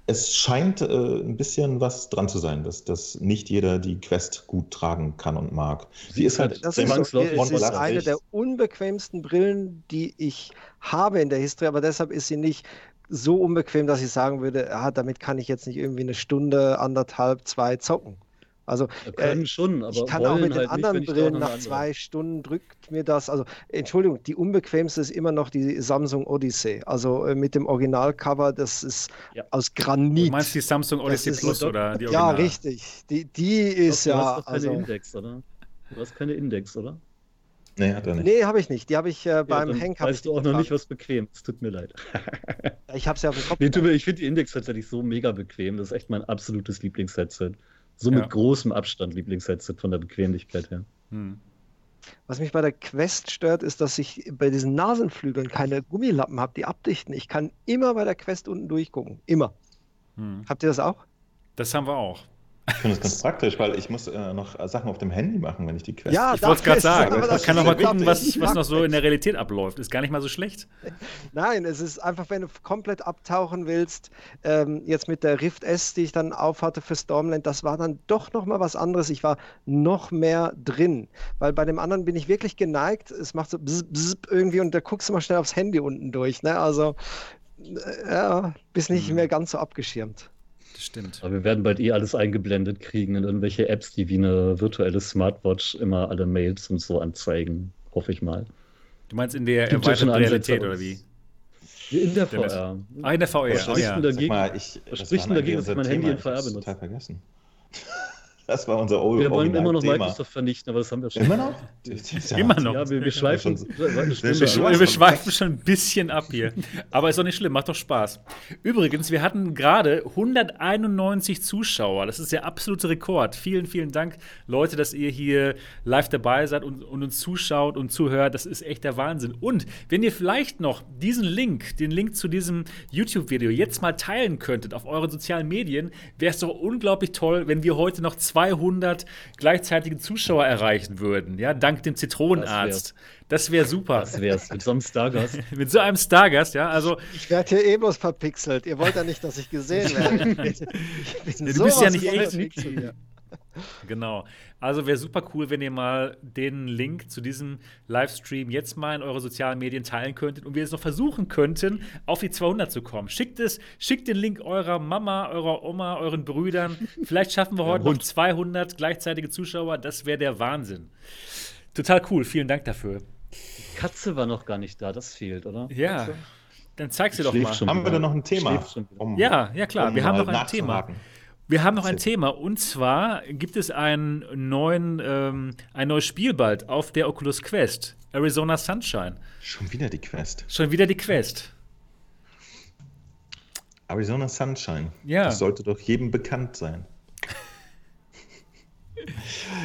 Es scheint äh, ein bisschen was dran zu sein, dass, dass nicht jeder die Quest gut tragen kann und mag. Sie ist halt das ist, so, es ist eine der unbequemsten Brillen, die ich habe in der Historie, aber deshalb ist sie nicht so unbequem, dass ich sagen würde, ah, damit kann ich jetzt nicht irgendwie eine Stunde, anderthalb, zwei zocken. Also können äh, schon, aber ich kann auch mit den halt anderen nicht, Brillen nach zwei Stunden drückt mir das. Also Entschuldigung, die unbequemste ist immer noch die Samsung Odyssey. Also äh, mit dem Originalcover, das ist ja. aus Granit. Du meinst die Samsung Odyssey Plus oder die Original? Ja, richtig. Die, die ist ja. Du hast doch keine also, Index, oder? Du hast keine Index, oder? Nee, hat er nicht. Nee, habe ich nicht. Die habe ich äh, beim ja, Henk. Weißt du auch noch nicht, was bequem ist. Tut mir leid. ich habe es ja auf dem Kopf. Nee, ich finde die Index tatsächlich so mega bequem. Das ist echt mein absolutes Lieblingsheadset. So mit ja. großem Abstand Lieblingsheadset von der Bequemlichkeit her. Hm. Was mich bei der Quest stört, ist, dass ich bei diesen Nasenflügeln keine Gummilappen habe, die abdichten. Ich kann immer bei der Quest unten durchgucken. Immer. Hm. Habt ihr das auch? Das haben wir auch. Ich finde das ganz praktisch, weil ich muss äh, noch Sachen auf dem Handy machen, wenn ich die Quest. Ja, ich wollte es gerade sagen. Man kann noch mal gucken, was, was noch so in der Realität abläuft. Ist gar nicht mal so schlecht. Nein, es ist einfach, wenn du komplett abtauchen willst, ähm, jetzt mit der Rift S, die ich dann aufhatte für Stormland, das war dann doch noch mal was anderes. Ich war noch mehr drin, weil bei dem anderen bin ich wirklich geneigt. Es macht so bzz, bzz irgendwie und da guckst du mal schnell aufs Handy unten durch. Ne? Also äh, ja, bist nicht mhm. mehr ganz so abgeschirmt stimmt. Aber wir werden bald eh alles eingeblendet kriegen in irgendwelche Apps, die wie eine virtuelle Smartwatch immer alle Mails und so anzeigen. Hoffe ich mal. Du meinst in der erweiterten Realität oder wie? In der VR. Ah, in der VR. Was spricht ja. dagegen, ich, dass ich mein Handy in VR benutze? Total vergessen. Das war unser o Wir wollen immer noch Microsoft vernichten, aber das haben wir schon. Immer noch? Ja, immer noch. Ja, wir, wir schweifen, wir, wir schweifen schon ein bisschen ab hier. Aber ist doch nicht schlimm, macht doch Spaß. Übrigens, wir hatten gerade 191 Zuschauer. Das ist der absolute Rekord. Vielen, vielen Dank, Leute, dass ihr hier live dabei seid und, und uns zuschaut und zuhört. Das ist echt der Wahnsinn. Und wenn ihr vielleicht noch diesen Link, den Link zu diesem YouTube-Video jetzt mal teilen könntet auf euren sozialen Medien, wäre es doch unglaublich toll, wenn wir heute noch 200 gleichzeitige Zuschauer erreichen würden, ja, dank dem Zitronenarzt. Das wäre super. Das wär's, mit so einem Stargast. mit so einem Stargast, ja, also. Ich werde hier eh bloß verpixelt. Ihr wollt ja nicht, dass ich gesehen werde. Ich bin ja, du bist ja nicht echt. Genau. Also wäre super cool, wenn ihr mal den Link zu diesem Livestream jetzt mal in eure sozialen Medien teilen könntet und wir es noch versuchen könnten, auf die 200 zu kommen. Schickt es, schickt den Link eurer Mama, eurer Oma, euren Brüdern. Vielleicht schaffen wir heute ja, noch 200 gleichzeitige Zuschauer. Das wäre der Wahnsinn. Total cool. Vielen Dank dafür. Die Katze war noch gar nicht da. Das fehlt, oder? Ja. Dann zeig sie doch mal. Haben wir da noch ein Thema? Um, ja, ja klar. Um wir haben noch ein Thema. Wir haben noch ein Thema und zwar gibt es einen neuen, ähm, ein neues Spiel bald auf der Oculus Quest, Arizona Sunshine. Schon wieder die Quest. Schon wieder die Quest. Arizona Sunshine. Ja. Das sollte doch jedem bekannt sein.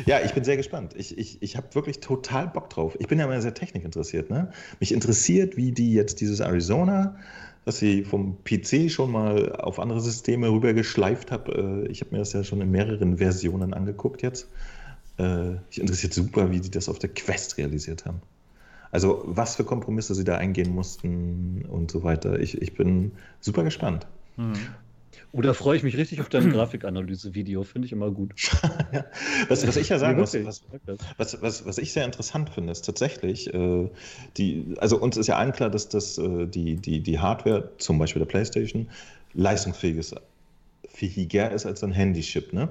ja, ich bin sehr gespannt. Ich, ich, ich habe wirklich total Bock drauf. Ich bin ja immer sehr technikinteressiert. Ne? Mich interessiert, wie die jetzt dieses Arizona dass sie vom PC schon mal auf andere Systeme rübergeschleift habe. Äh, ich habe mir das ja schon in mehreren Versionen angeguckt jetzt. Äh, ich interessiert super, wie die das auf der Quest realisiert haben. Also was für Kompromisse sie da eingehen mussten und so weiter. Ich, ich bin super gespannt. Mhm. Oder freue ich mich richtig auf dein Grafikanalyse-Video, finde ich immer gut. was, was, ich ja sagen muss, was, was, was, was, ich sehr interessant finde, ist tatsächlich, äh, die, also uns ist ja allen klar, dass das, äh, die, die, die Hardware, zum Beispiel der PlayStation, leistungsfähiger ist als ein Handychip. Ne?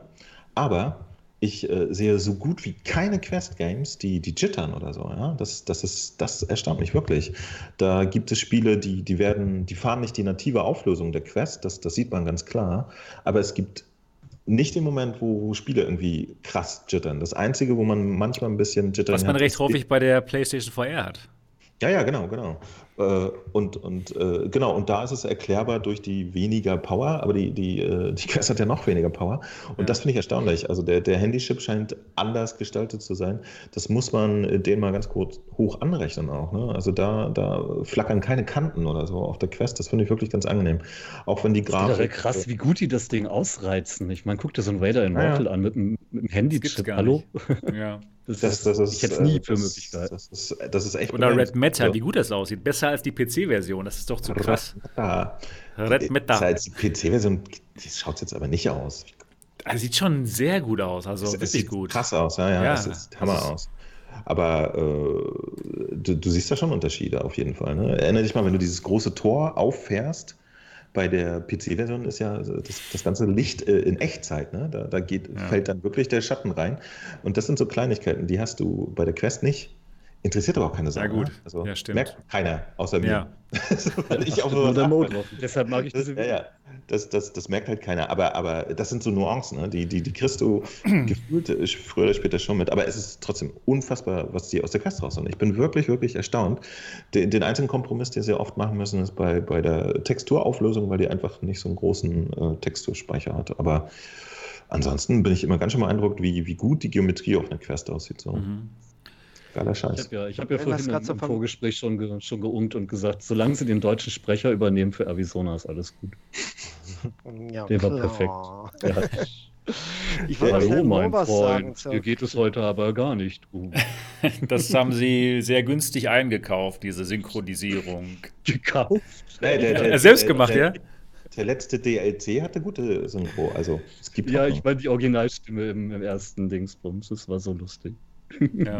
Aber ich äh, sehe so gut wie keine Quest-Games, die, die jittern oder so. Ja? Das, das, ist, das erstaunt mich wirklich. Da gibt es Spiele, die, die werden, die fahren nicht die native Auflösung der Quest, das, das sieht man ganz klar. Aber es gibt nicht den Moment, wo, wo Spiele irgendwie krass jittern. Das Einzige, wo man manchmal ein bisschen jittern Was man recht häufig bei der PlayStation VR hat. Ja, ja, genau, genau. Äh, und, und äh, genau, und da ist es erklärbar durch die weniger Power, aber die, die, äh, die Quest hat ja noch weniger Power. Und ja. das finde ich erstaunlich. Also der, der Handychip scheint anders gestaltet zu sein. Das muss man den mal ganz kurz hoch anrechnen auch. Ne? Also da, da flackern keine Kanten oder so auf der Quest. Das finde ich wirklich ganz angenehm. Auch wenn die Grafik. Das ist krass, wie gut die das Ding ausreizen. Ich meine, guck dir so ein Vader Immortal ja. an mit einem, mit einem Handychip. Hallo? Ja. Das, das, das, ist, ich hätte es nie für Möglichkeit. Das ist, das ist echt. Oder Red Matter, wie gut das aussieht. Besser als die PC-Version. Das ist doch zu krass. Red Matter. Als die PC-Version, die schaut jetzt aber nicht aus. Also sieht schon sehr gut aus. Also es, sieht gut. Krass aus, ja, ja. ja es sieht Hammer aus. Aber äh, du, du, siehst da schon Unterschiede auf jeden Fall. Ne? Erinnere dich mal, wenn du dieses große Tor auffährst bei der PC-Version ist ja das, das ganze Licht äh, in Echtzeit. Ne? Da, da geht, ja. fällt dann wirklich der Schatten rein. Und das sind so Kleinigkeiten, die hast du bei der Quest nicht. Interessiert aber auch keine Sau. Ja, gut. Ne? Also, ja, stimmt. Merkt keiner, außer mir. Ja. ich auch nur der Mode Deshalb mag ich das. Ja, ja. Das, das, das merkt halt keiner. Aber, aber das sind so Nuancen, ne? die, die, die kriegst du gefühlt äh, früher oder später schon mit. Aber es ist trotzdem unfassbar, was die aus der Quest raus Ich bin wirklich, wirklich erstaunt. Den, den einzigen Kompromiss, den sie oft machen müssen, ist bei, bei der Texturauflösung, weil die einfach nicht so einen großen äh, Texturspeicher hat. Aber ansonsten bin ich immer ganz schön beeindruckt, wie, wie gut die Geometrie auf einer Quest aussieht. So. Mhm. Geiler Scheiß. Ich habe ja, ich hab ja vorhin im, im Vorgespräch schon, ge, schon geungt und gesagt, solange sie den deutschen Sprecher übernehmen für Arizona, ist alles gut. Ja, Der war perfekt. Der ich war Hallo, mein Freund. Sagen, Dir geht es heute aber gar nicht gut. Das haben sie sehr günstig eingekauft, diese Synchronisierung. Gekauft? Nee, der, der, Selbst gemacht, der, ja? Der letzte DLC hatte gute Synchro. Also, es gibt ja, ich meine die Originalstimme im, im ersten Dingsbums. Das war so lustig. Ja.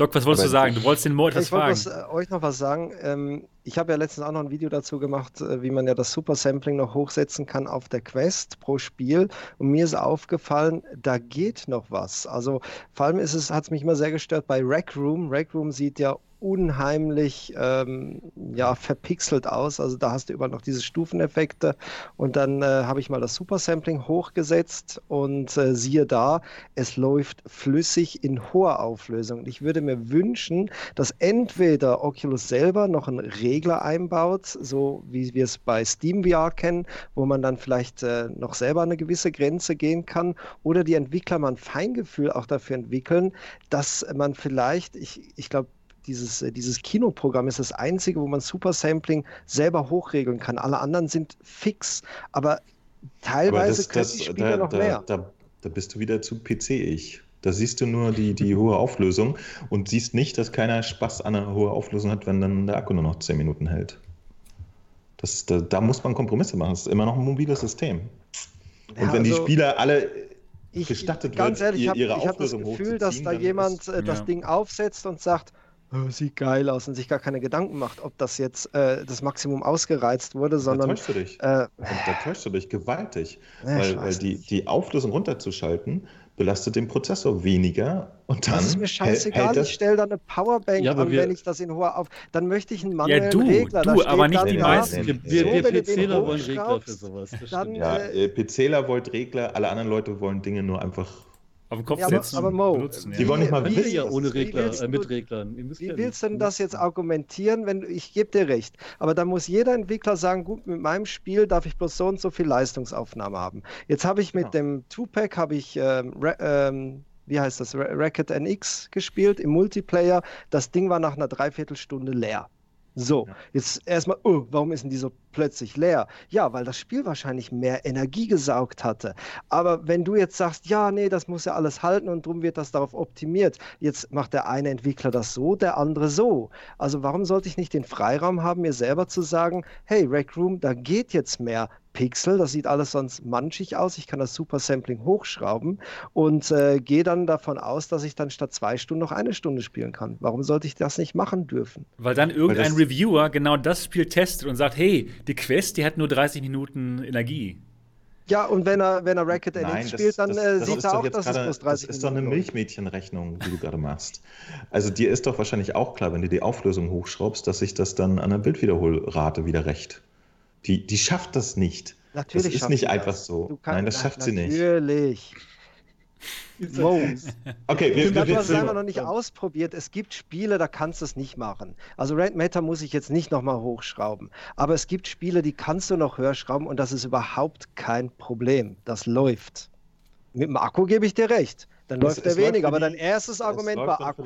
Doc, was wolltest Aber du sagen? Du wolltest den Mo etwas ich fragen. Ich wollte äh, euch noch was sagen. Ähm, ich habe ja letztens auch noch ein Video dazu gemacht, äh, wie man ja das Super Sampling noch hochsetzen kann auf der Quest pro Spiel. Und mir ist aufgefallen, da geht noch was. Also vor allem ist es, hat es mich immer sehr gestört bei Rec Room. Rec Room sieht ja unheimlich ähm, ja, verpixelt aus. Also da hast du überall noch diese Stufeneffekte. Und dann äh, habe ich mal das Super Sampling hochgesetzt und äh, siehe da, es läuft flüssig in hoher Auflösung. Und ich würde mir wünschen, dass entweder Oculus selber noch einen Regler einbaut, so wie wir es bei Steam VR kennen, wo man dann vielleicht äh, noch selber eine gewisse Grenze gehen kann, oder die Entwickler mal ein Feingefühl auch dafür entwickeln, dass man vielleicht, ich, ich glaube, dieses, äh, dieses Kinoprogramm ist das einzige, wo man Super Sampling selber hochregeln kann. Alle anderen sind fix, aber teilweise aber das, das, die Spieler da, noch da, mehr. Da, da bist du wieder zu PC-Ich. Da siehst du nur die, die hohe Auflösung und siehst nicht, dass keiner Spaß an einer hohen Auflösung hat, wenn dann der Akku nur noch 10 Minuten hält. Das, da, da muss man Kompromisse machen. Das ist immer noch ein mobiles System. Und ja, wenn also, die Spieler alle ich, gestattet ganz wird, ehrlich, ihre ich habe das Gefühl, dass da jemand ist, äh, das ja. Ding aufsetzt und sagt, oh, sieht geil aus und sich gar keine Gedanken macht, ob das jetzt äh, das Maximum ausgereizt wurde, sondern. Da täuschst du dich. Äh, da täuschst du dich gewaltig. Ja, weil, weil die, die Auflösung runterzuschalten belastet den Prozessor weniger und dann. Das ist mir scheißegal, ich stelle da eine Powerbank ja, an, wir, wenn ich das in hoher auf. Dann möchte ich einen manuellen ja, du, Regler. Du, aber nicht die meisten. Wir, wir, wir PCler wollen Regler für sowas. Dann, ja, äh, PCler wollt Regler, alle anderen Leute wollen Dinge nur einfach auf den Kopf ja, setzen aber, aber Mo, benutzen. Die wollen nicht mal wissen. ja ohne Regler, äh, mit Reglern. Wie willst du denn das jetzt argumentieren, wenn ich gebe dir recht? Aber da muss jeder Entwickler sagen, gut, mit meinem Spiel darf ich bloß so und so viel Leistungsaufnahme haben. Jetzt habe ich mit ja. dem Two-Pack habe ich ähm, ähm, wie heißt das, Racket NX gespielt im Multiplayer. Das Ding war nach einer Dreiviertelstunde leer. So, ja. jetzt erstmal, oh, warum ist denn die so plötzlich leer? Ja, weil das Spiel wahrscheinlich mehr Energie gesaugt hatte. Aber wenn du jetzt sagst, ja, nee, das muss ja alles halten und darum wird das darauf optimiert, jetzt macht der eine Entwickler das so, der andere so. Also warum sollte ich nicht den Freiraum haben, mir selber zu sagen, hey, Rec Room, da geht jetzt mehr Pixel. Das sieht alles sonst manchig aus. Ich kann das Super Sampling hochschrauben und äh, gehe dann davon aus, dass ich dann statt zwei Stunden noch eine Stunde spielen kann. Warum sollte ich das nicht machen dürfen? Weil dann irgendein Weil Reviewer genau das Spiel testet und sagt, hey, die Quest, die hat nur 30 Minuten Energie. Ja, und wenn er, wenn er Racket NX spielt, dann das, äh, das sieht er auch, dass grade, es plus 30 Das ist doch eine Milchmädchenrechnung, die du gerade machst. Also dir ist doch wahrscheinlich auch klar, wenn du die Auflösung hochschraubst, dass sich das dann an der Bildwiederholrate wieder rächt. Die, die schafft das nicht. Natürlich das ist nicht einfach das. so. Nein, das schafft sie nicht. Natürlich. Wow. Okay, wir, wir, wir haben es einfach noch nicht ausprobiert. Es gibt Spiele, da kannst du es nicht machen. Also Red Matter muss ich jetzt nicht nochmal hochschrauben. Aber es gibt Spiele, die kannst du noch höher schrauben und das ist überhaupt kein Problem. Das läuft. Mit dem Akku gebe ich dir recht. Dann läuft er weniger. Aber dein erstes Argument war Akku.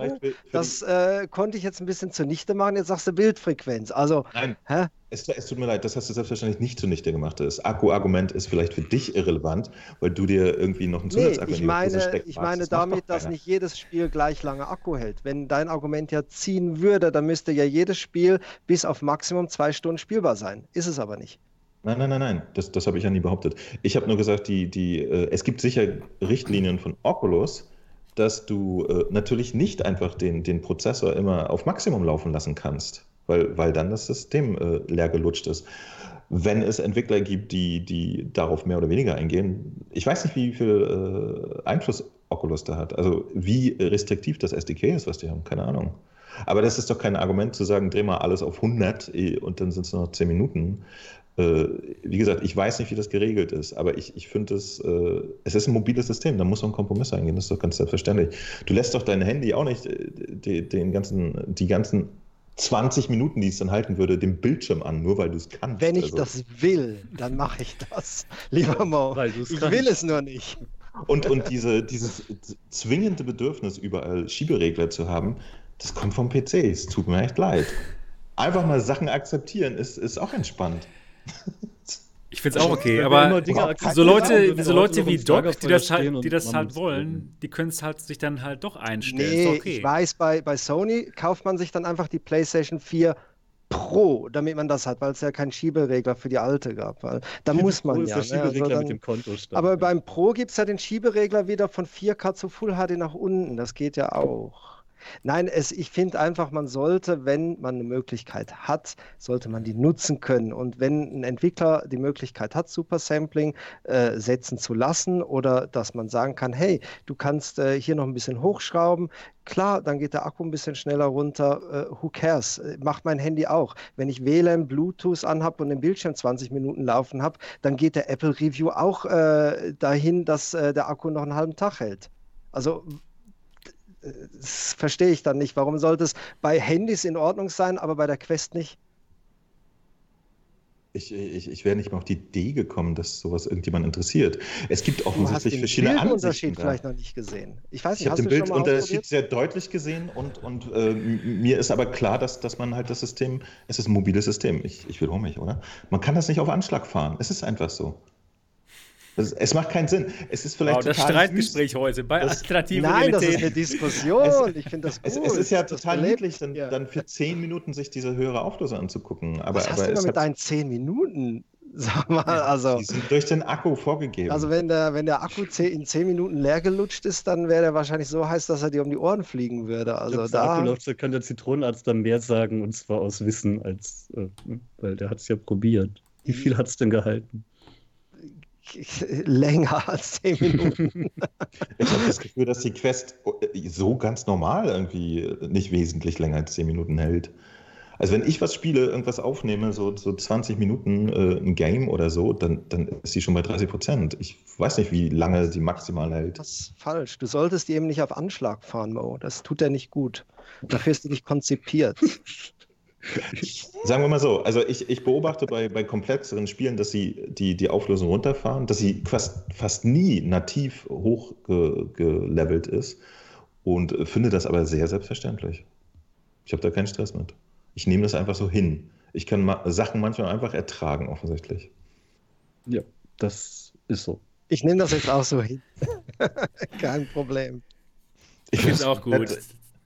Das äh, konnte ich jetzt ein bisschen zunichte machen. Jetzt sagst du Bildfrequenz. Also, Nein, hä? Es, es, tut mir leid, das hast du selbstverständlich nicht zunichte gemacht. Das Akku-Argument ist vielleicht für dich irrelevant, weil du dir irgendwie noch einen Zusatzakku nee, ich meine, ich meine das damit, dass nicht jedes Spiel gleich lange Akku hält. Wenn dein Argument ja ziehen würde, dann müsste ja jedes Spiel bis auf Maximum zwei Stunden spielbar sein. Ist es aber nicht. Nein, nein, nein, nein, das, das habe ich ja nie behauptet. Ich habe nur gesagt, die, die, äh, es gibt sicher Richtlinien von Oculus, dass du äh, natürlich nicht einfach den, den Prozessor immer auf Maximum laufen lassen kannst, weil, weil dann das System äh, leer gelutscht ist. Wenn es Entwickler gibt, die, die darauf mehr oder weniger eingehen, ich weiß nicht, wie viel äh, Einfluss Oculus da hat. Also wie restriktiv das SDK ist, was die haben, keine Ahnung. Aber das ist doch kein Argument zu sagen, dreh mal alles auf 100 eh, und dann sind es noch 10 Minuten. Äh, wie gesagt, ich weiß nicht, wie das geregelt ist, aber ich, ich finde es, äh, es ist ein mobiles System, da muss man ein Kompromiss eingehen, das ist doch ganz selbstverständlich. Du lässt doch dein Handy auch nicht äh, die, den ganzen, die ganzen 20 Minuten, die es dann halten würde, den Bildschirm an, nur weil du es kannst. Wenn ich also. das will, dann mache ich das, lieber Mo. ich kannst. will es nur nicht. Und, und diese, dieses zwingende Bedürfnis, überall Schieberegler zu haben, das kommt vom PC. Es tut mir echt leid. Einfach mal Sachen akzeptieren, ist, ist auch entspannt. Ich finde es auch okay, aber so Leute, so Leute wie Doc, die das halt, die das halt wollen, die können es halt sich dann halt doch einstellen. Nee, okay. ich weiß, bei, bei Sony kauft man sich dann einfach die PlayStation 4 Pro, damit man das hat, weil es ja keinen Schieberegler für die alte gab. Weil da muss man ja. Ne? Also dann, aber beim Pro gibt es ja den Schieberegler wieder von 4K zu Full HD nach unten. Das geht ja auch. Nein, es, ich finde einfach, man sollte, wenn man eine Möglichkeit hat, sollte man die nutzen können. Und wenn ein Entwickler die Möglichkeit hat, Super Sampling äh, setzen zu lassen oder dass man sagen kann, hey, du kannst äh, hier noch ein bisschen hochschrauben, klar, dann geht der Akku ein bisschen schneller runter. Uh, who cares? Macht mein Handy auch. Wenn ich WLAN, Bluetooth anhabe und den Bildschirm 20 Minuten laufen habe, dann geht der Apple Review auch äh, dahin, dass äh, der Akku noch einen halben Tag hält. Also das verstehe ich dann nicht. Warum sollte es bei Handys in Ordnung sein, aber bei der Quest nicht? Ich, ich, ich wäre nicht mal auf die Idee gekommen, dass sowas irgendjemand interessiert. Es gibt offensichtlich verschiedene Ansichten. Unterschied vielleicht noch nicht gesehen. Ich weiß nicht, ich habe den Bildunterschied sehr deutlich gesehen und, und äh, mir ist aber klar, dass, dass man halt das System, es ist ein mobiles System. Ich, ich wiederhole mich, oder? Man kann das nicht auf Anschlag fahren. Es ist einfach so. Das, es macht keinen Sinn. Es ist vielleicht wow, das Streitgespräch süß. heute bei das, alternativen Nein, das ist eine Diskussion. Es, ich finde das gut. Es, es, ist ja total niedlich, dann, ja. dann, für zehn Minuten sich diese höhere Auflösung anzugucken. Aber, Was hast aber du mit deinen zehn Minuten? Sag mal, also. Die sind durch den Akku vorgegeben. Also, wenn der, wenn der Akku in zehn Minuten leer gelutscht ist, dann wäre der wahrscheinlich so heiß, dass er dir um die Ohren fliegen würde. Also, glaub, da. Akkulaufzeit kann der Zitronenarzt dann mehr sagen, und zwar aus Wissen, als. Äh, weil der hat es ja probiert. Wie viel hat es denn gehalten? länger als zehn Minuten. ich habe das Gefühl, dass die Quest so ganz normal irgendwie nicht wesentlich länger als zehn Minuten hält. Also wenn ich was spiele, irgendwas aufnehme, so, so 20 Minuten äh, ein Game oder so, dann, dann ist sie schon bei 30 Prozent. Ich weiß nicht, wie lange sie maximal hält. Das ist falsch. Du solltest die eben nicht auf Anschlag fahren, Mo. Das tut er nicht gut. Dafür ist die nicht konzipiert. Sagen wir mal so, also ich, ich beobachte bei, bei komplexeren Spielen, dass sie die, die Auflösung runterfahren, dass sie fast, fast nie nativ hochgelevelt ist und finde das aber sehr selbstverständlich. Ich habe da keinen Stress mit. Ich nehme das einfach so hin. Ich kann ma Sachen manchmal einfach ertragen, offensichtlich. Ja, das ist so. Ich nehme das jetzt auch so hin. Kein Problem. Ich finde es auch gut,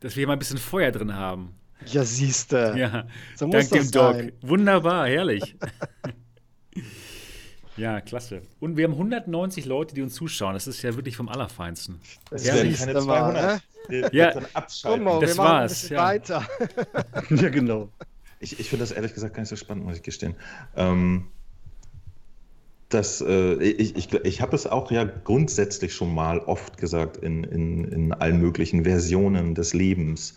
dass wir hier mal ein bisschen Feuer drin haben. Ja, siehste. Ja, so dank dem Dog. Wunderbar, herrlich. ja, klasse. Und wir haben 190 Leute, die uns zuschauen. Das ist ja wirklich vom Allerfeinsten. Das werden keine 200. Mal, ne? ja, abschalten. Mal, das war's. Ja. Weiter. ja, genau. Ich, ich finde das ehrlich gesagt gar nicht so spannend, muss ich gestehen. Ähm, das, äh, ich ich, ich habe es auch ja grundsätzlich schon mal oft gesagt in, in, in allen möglichen Versionen des Lebens.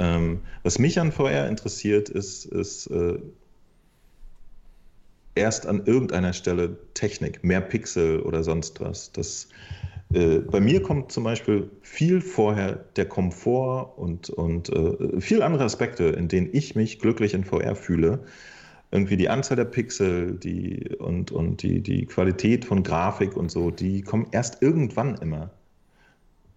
Ähm, was mich an VR interessiert, ist, ist äh, erst an irgendeiner Stelle Technik, mehr Pixel oder sonst was. Das, äh, bei mir kommt zum Beispiel viel vorher der Komfort und, und äh, viele andere Aspekte, in denen ich mich glücklich in VR fühle. Irgendwie die Anzahl der Pixel die, und, und die, die Qualität von Grafik und so, die kommen erst irgendwann immer.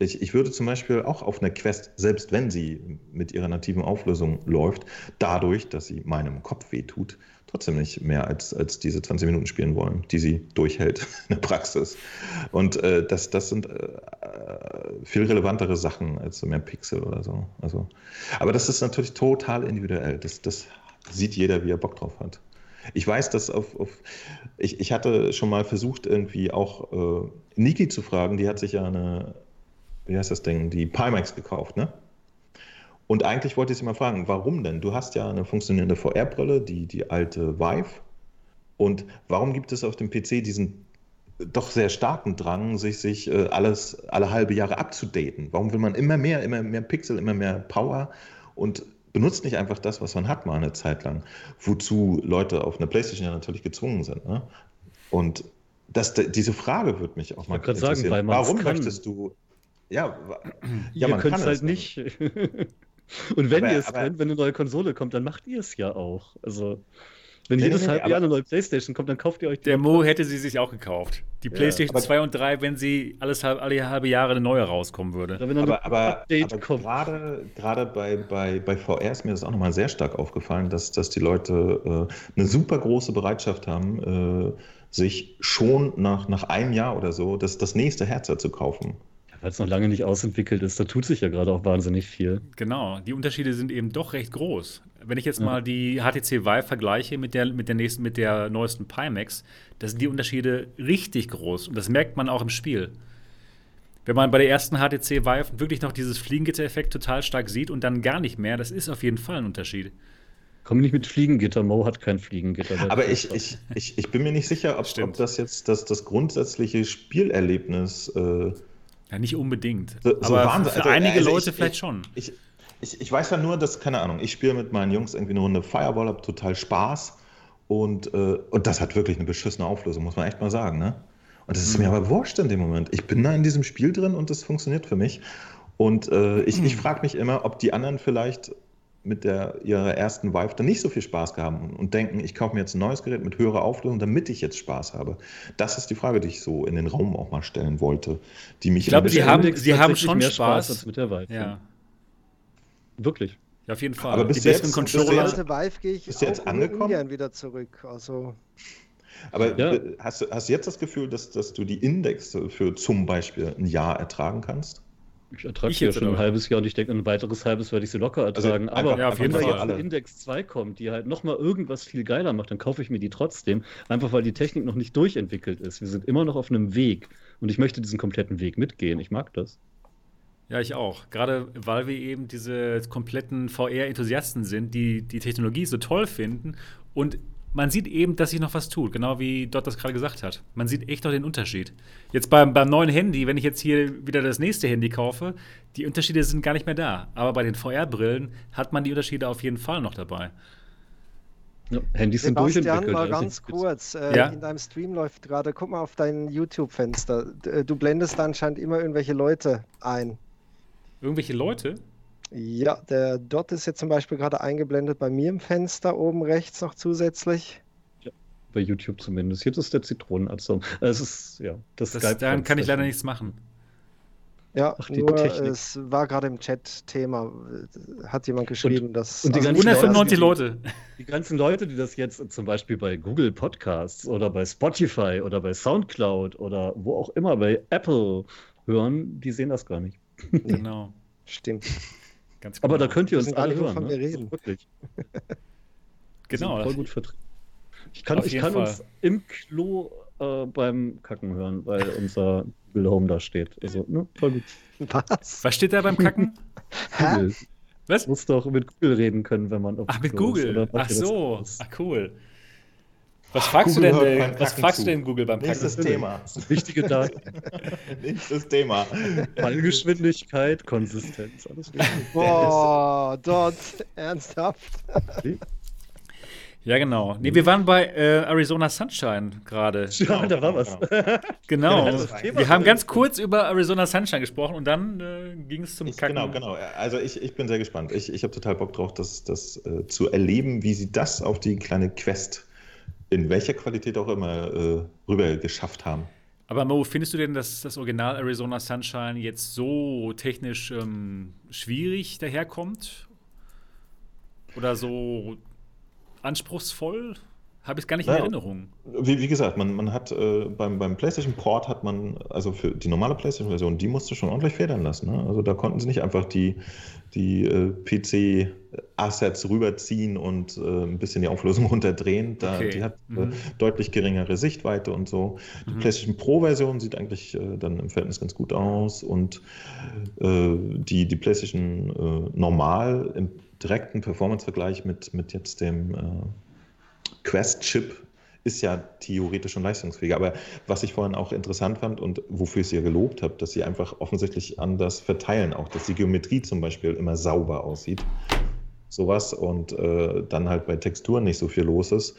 Ich, ich würde zum Beispiel auch auf einer Quest, selbst wenn sie mit ihrer nativen Auflösung läuft, dadurch, dass sie meinem Kopf wehtut, trotzdem nicht mehr als, als diese 20 Minuten spielen wollen, die sie durchhält in der Praxis. Und äh, das, das sind äh, viel relevantere Sachen als so mehr Pixel oder so. Also, aber das ist natürlich total individuell. Das, das sieht jeder, wie er Bock drauf hat. Ich weiß, dass auf, auf ich, ich hatte schon mal versucht, irgendwie auch äh, Niki zu fragen, die hat sich ja eine wie heißt das Ding, die Pimax gekauft, ne? Und eigentlich wollte ich sie mal fragen, warum denn? Du hast ja eine funktionierende VR-Brille, die, die alte Vive. Und warum gibt es auf dem PC diesen doch sehr starken Drang, sich, sich äh, alles alle halbe Jahre abzudaten? Warum will man immer mehr, immer mehr Pixel, immer mehr Power und benutzt nicht einfach das, was man hat, mal eine Zeit lang? Wozu Leute auf einer Playstation ja natürlich gezwungen sind. Ne? Und das, diese Frage würde mich auch mal interessieren. Sagen, Warum möchtest du ja, ja ihr könnt es halt nicht. Und wenn aber, ihr es könnt, wenn eine neue Konsole kommt, dann macht ihr es ja auch. Also, wenn nee, jedes nee, halbe Jahr eine neue Playstation kommt, dann kauft ihr euch die. Der Mo hätte sie sich auch gekauft. Die ja, Playstation 2 und 3, wenn sie alles alle halbe Jahre eine neue rauskommen würde. aber, aber, aber gerade, gerade bei, bei, bei VR ist mir das auch nochmal sehr stark aufgefallen, dass, dass die Leute äh, eine super große Bereitschaft haben, äh, sich schon nach, nach einem Jahr oder so das, das nächste Headset zu kaufen weil es noch lange nicht ausentwickelt ist, da tut sich ja gerade auch wahnsinnig viel. Genau, die Unterschiede sind eben doch recht groß. Wenn ich jetzt ja. mal die HTC Vive vergleiche mit der, mit der nächsten, mit der neuesten Pimax, da sind die Unterschiede richtig groß und das merkt man auch im Spiel. wenn man bei der ersten HTC Vive wirklich noch dieses Fliegengitter-Effekt total stark sieht und dann gar nicht mehr, das ist auf jeden Fall ein Unterschied. Komm nicht mit Fliegengitter, Mo hat kein Fliegengitter. Aber ich, ich, ich, ich bin mir nicht sicher, ob, ob das jetzt das, das grundsätzliche Spielerlebnis. Äh, ja, nicht unbedingt. So, so Aber Wahnsinn. für also, einige also Leute ich, vielleicht schon. Ich, ich, ich weiß ja nur, dass, keine Ahnung, ich spiele mit meinen Jungs irgendwie eine Runde Fireball, habe total Spaß. Und, äh, und das hat wirklich eine beschissene Auflösung, muss man echt mal sagen. Ne? Und das ist mhm. mir aber wurscht in dem Moment. Ich bin da in diesem Spiel drin und das funktioniert für mich. Und äh, ich, mhm. ich frage mich immer, ob die anderen vielleicht mit der, ihrer ersten Vive dann nicht so viel Spaß haben und denken, ich kaufe mir jetzt ein neues Gerät mit höherer Auflösung, damit ich jetzt Spaß habe. Das ist die Frage, die ich so in den Raum auch mal stellen wollte, die mich. Ich glaube, sie haben, sie haben schon mehr Spaß, als mit der Vive. Ja. Wirklich. Ja, auf jeden Fall. Aber bis die jetzt, Controller. Bis jetzt, Vive gehe ich bist du jetzt angekommen? wieder zurück. Also. Aber ja. hast, du, hast du jetzt das Gefühl, dass, dass du die Index für zum Beispiel ein Jahr ertragen kannst? Ich ertrage sie ja schon ein halbes Jahr und ich denke, ein weiteres halbes werde ich sie locker also ertragen. Also aber ja, wenn da jetzt eine Index 2 kommt, die halt nochmal irgendwas viel geiler macht, dann kaufe ich mir die trotzdem. Einfach weil die Technik noch nicht durchentwickelt ist. Wir sind immer noch auf einem Weg und ich möchte diesen kompletten Weg mitgehen. Ich mag das. Ja, ich auch. Gerade weil wir eben diese kompletten VR-Enthusiasten sind, die die Technologie so toll finden und man sieht eben, dass sich noch was tut, genau wie Dot das gerade gesagt hat. Man sieht echt noch den Unterschied. Jetzt beim, beim neuen Handy, wenn ich jetzt hier wieder das nächste Handy kaufe, die Unterschiede sind gar nicht mehr da. Aber bei den VR-Brillen hat man die Unterschiede auf jeden Fall noch dabei. Ja, Handys sind Sebastian, mal ganz kurz. Äh, ja? In deinem Stream läuft gerade, guck mal auf dein YouTube-Fenster. Äh, du blendest da anscheinend immer irgendwelche Leute ein. Irgendwelche Leute? Ja, der Dot ist jetzt zum Beispiel gerade eingeblendet bei mir im Fenster oben rechts noch zusätzlich. Ja, bei YouTube zumindest. Jetzt ist der Zitronenarzt. Es ist, ja, das, das Skype Daran kann ich leider nichts machen. Ja, Ach, nur Technik. es war gerade im Chat Thema. Hat jemand geschrieben, und, dass. Und die also 195 Leute. Die ganzen Leute, die das jetzt zum Beispiel bei Google Podcasts oder bei Spotify oder bei Soundcloud oder wo auch immer bei Apple hören, die sehen das gar nicht. Genau. Stimmt. Ganz genau. Aber da könnt ihr uns alle hören. Von ne? reden. Wirklich. genau. Voll gut vertreten. Ich kann, ich kann uns im Klo äh, beim Kacken hören, weil unser Google Home da steht. Also, ne? Voll gut. Was? Was steht da beim Kacken? Google. Was? Du musst doch mit Google reden können, wenn man auf Ach, mit Google. Ach so. Ach, cool. Was fragst Google du denn, äh, was fragst du denn Google beim Kacken? Nächstes Thema. Wichtige Daten. Nächstes Thema. Fallgeschwindigkeit, Konsistenz, alles wichtig. Boah, dort, ernsthaft. Ja, genau. Nee, wir waren bei äh, Arizona Sunshine gerade. Ja, da war was. Genau. genau. wir haben ganz kurz über Arizona Sunshine gesprochen und dann äh, ging es zum ich, Kacken. Genau, genau. Also ich, ich bin sehr gespannt. Ich, ich habe total Bock drauf, das, das äh, zu erleben, wie sie das auf die kleine Quest in welcher Qualität auch immer äh, rüber geschafft haben. Aber Mo, findest du denn, dass das Original Arizona Sunshine jetzt so technisch ähm, schwierig daherkommt? Oder so anspruchsvoll? Habe ich gar nicht in Erinnerung. Wie, wie, gesagt, man, man hat äh, beim, beim PlayStation Port hat man, also für die normale PlayStation-Version, die musste schon ordentlich federn lassen. Ne? Also da konnten sie nicht einfach die, die äh, PC-Assets rüberziehen und äh, ein bisschen die Auflösung runterdrehen. Da, okay. Die hat äh, mhm. deutlich geringere Sichtweite und so. Die mhm. PlayStation Pro-Version sieht eigentlich äh, dann im Verhältnis ganz gut aus und äh, die, die PlayStation Normal im direkten Performance-Vergleich mit, mit jetzt dem Quest-Chip ist ja theoretisch schon leistungsfähiger. Aber was ich vorhin auch interessant fand und wofür ich sie ja gelobt habe, dass sie einfach offensichtlich anders verteilen, auch dass die Geometrie zum Beispiel immer sauber aussieht. Sowas und äh, dann halt bei Texturen nicht so viel los ist.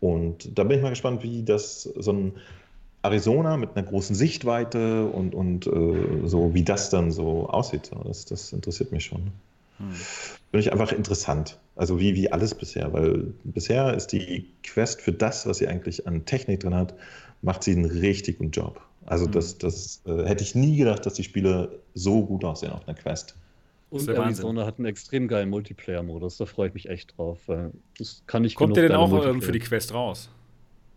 Und da bin ich mal gespannt, wie das so ein Arizona mit einer großen Sichtweite und, und äh, so, wie das dann so aussieht. Das, das interessiert mich schon. Hm. Finde ich einfach interessant. Also wie, wie alles bisher, weil bisher ist die Quest für das, was sie eigentlich an Technik drin hat, macht sie einen richtig guten Job. Also mhm. das, das äh, hätte ich nie gedacht, dass die Spiele so gut aussehen auf einer Quest. Und Arizona hat einen extrem geilen Multiplayer-Modus, da freue ich mich echt drauf. Das kann ich Kommt der denn auch ähm, für die Quest raus?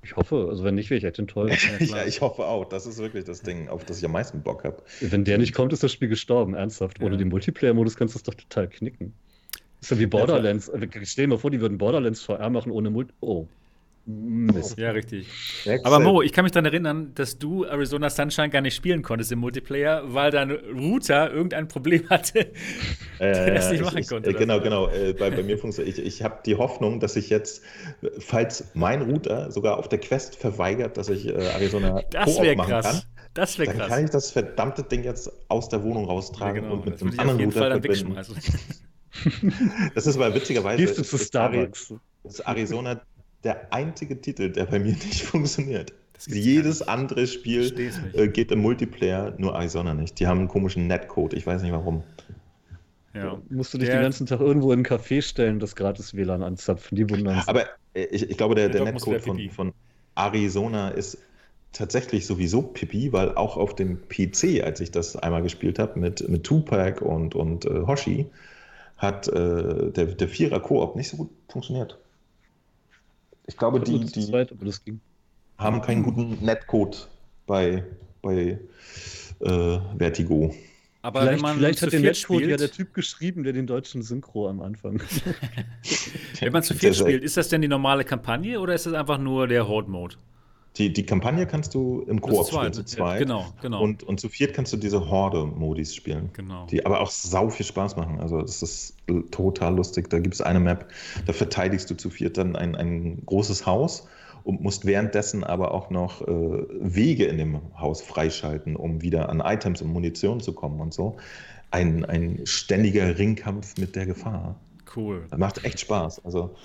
Ich hoffe, also wenn nicht, wäre ich echt enttäuscht. ja, ich hoffe auch. Das ist wirklich das Ding, auf das ich am meisten Bock habe. Wenn der nicht kommt, ist das Spiel gestorben, ernsthaft. Ja. Ohne den Multiplayer-Modus kannst du das doch total knicken. Ist ja wie Borderlands. Ja, Stell dir mal vor, die würden Borderlands VR machen ohne Multi. Oh. Mist. Ja, richtig. Aber Mo, ich kann mich daran erinnern, dass du Arizona Sunshine gar nicht spielen konntest im Multiplayer, weil dein Router irgendein Problem hatte, äh, der das nicht machen konnte. Äh, genau, genau. Äh, bei, bei, mir funktioniert Ich, ich habe die Hoffnung, dass ich jetzt, falls mein Router sogar auf der Quest verweigert, dass ich äh, Arizona das wäre krass. Kann, das wäre krass. Dann kann ich das verdammte Ding jetzt aus der Wohnung raustragen ja, genau. und mit einem anderen Router verbinden. das ist aber witzigerweise. Gehst du zu Starbucks? Das Arizona der einzige Titel, der bei mir nicht funktioniert. Jedes andere Spiel äh, geht im Multiplayer, nur Arizona nicht. Die haben einen komischen Netcode, ich weiß nicht warum. Ja. Musst du dich der, den ganzen Tag irgendwo in ein Café stellen, das gratis WLAN anzapfen, die wundern Aber äh, ich, ich, glaube, der, der Netcode von, von Arizona ist tatsächlich sowieso Pipi, weil auch auf dem PC, als ich das einmal gespielt habe mit, mit Tupac und, und äh, Hoshi, hat äh, der, der Vierer Koop nicht so gut funktioniert. Ich glaube, die, die zweit, haben keinen guten Netcode bei, bei äh, Vertigo. Aber vielleicht, vielleicht hat den Netcode ja der Typ geschrieben, der den deutschen Synchro am Anfang. wenn man zu viert spielt, ist das denn die normale Kampagne oder ist das einfach nur der Horde-Mode? Die, die Kampagne kannst du im Koop spielen, zu zweit. Ja, genau, genau. Und, und zu viert kannst du diese Horde-Modis spielen. Genau. Die aber auch sau viel Spaß machen. Also das ist total lustig. Da gibt es eine Map, da verteidigst du zu viert dann ein, ein großes Haus und musst währenddessen aber auch noch äh, Wege in dem Haus freischalten, um wieder an Items und Munition zu kommen und so. Ein, ein ständiger Ringkampf mit der Gefahr. Cool. Das macht echt Spaß. Also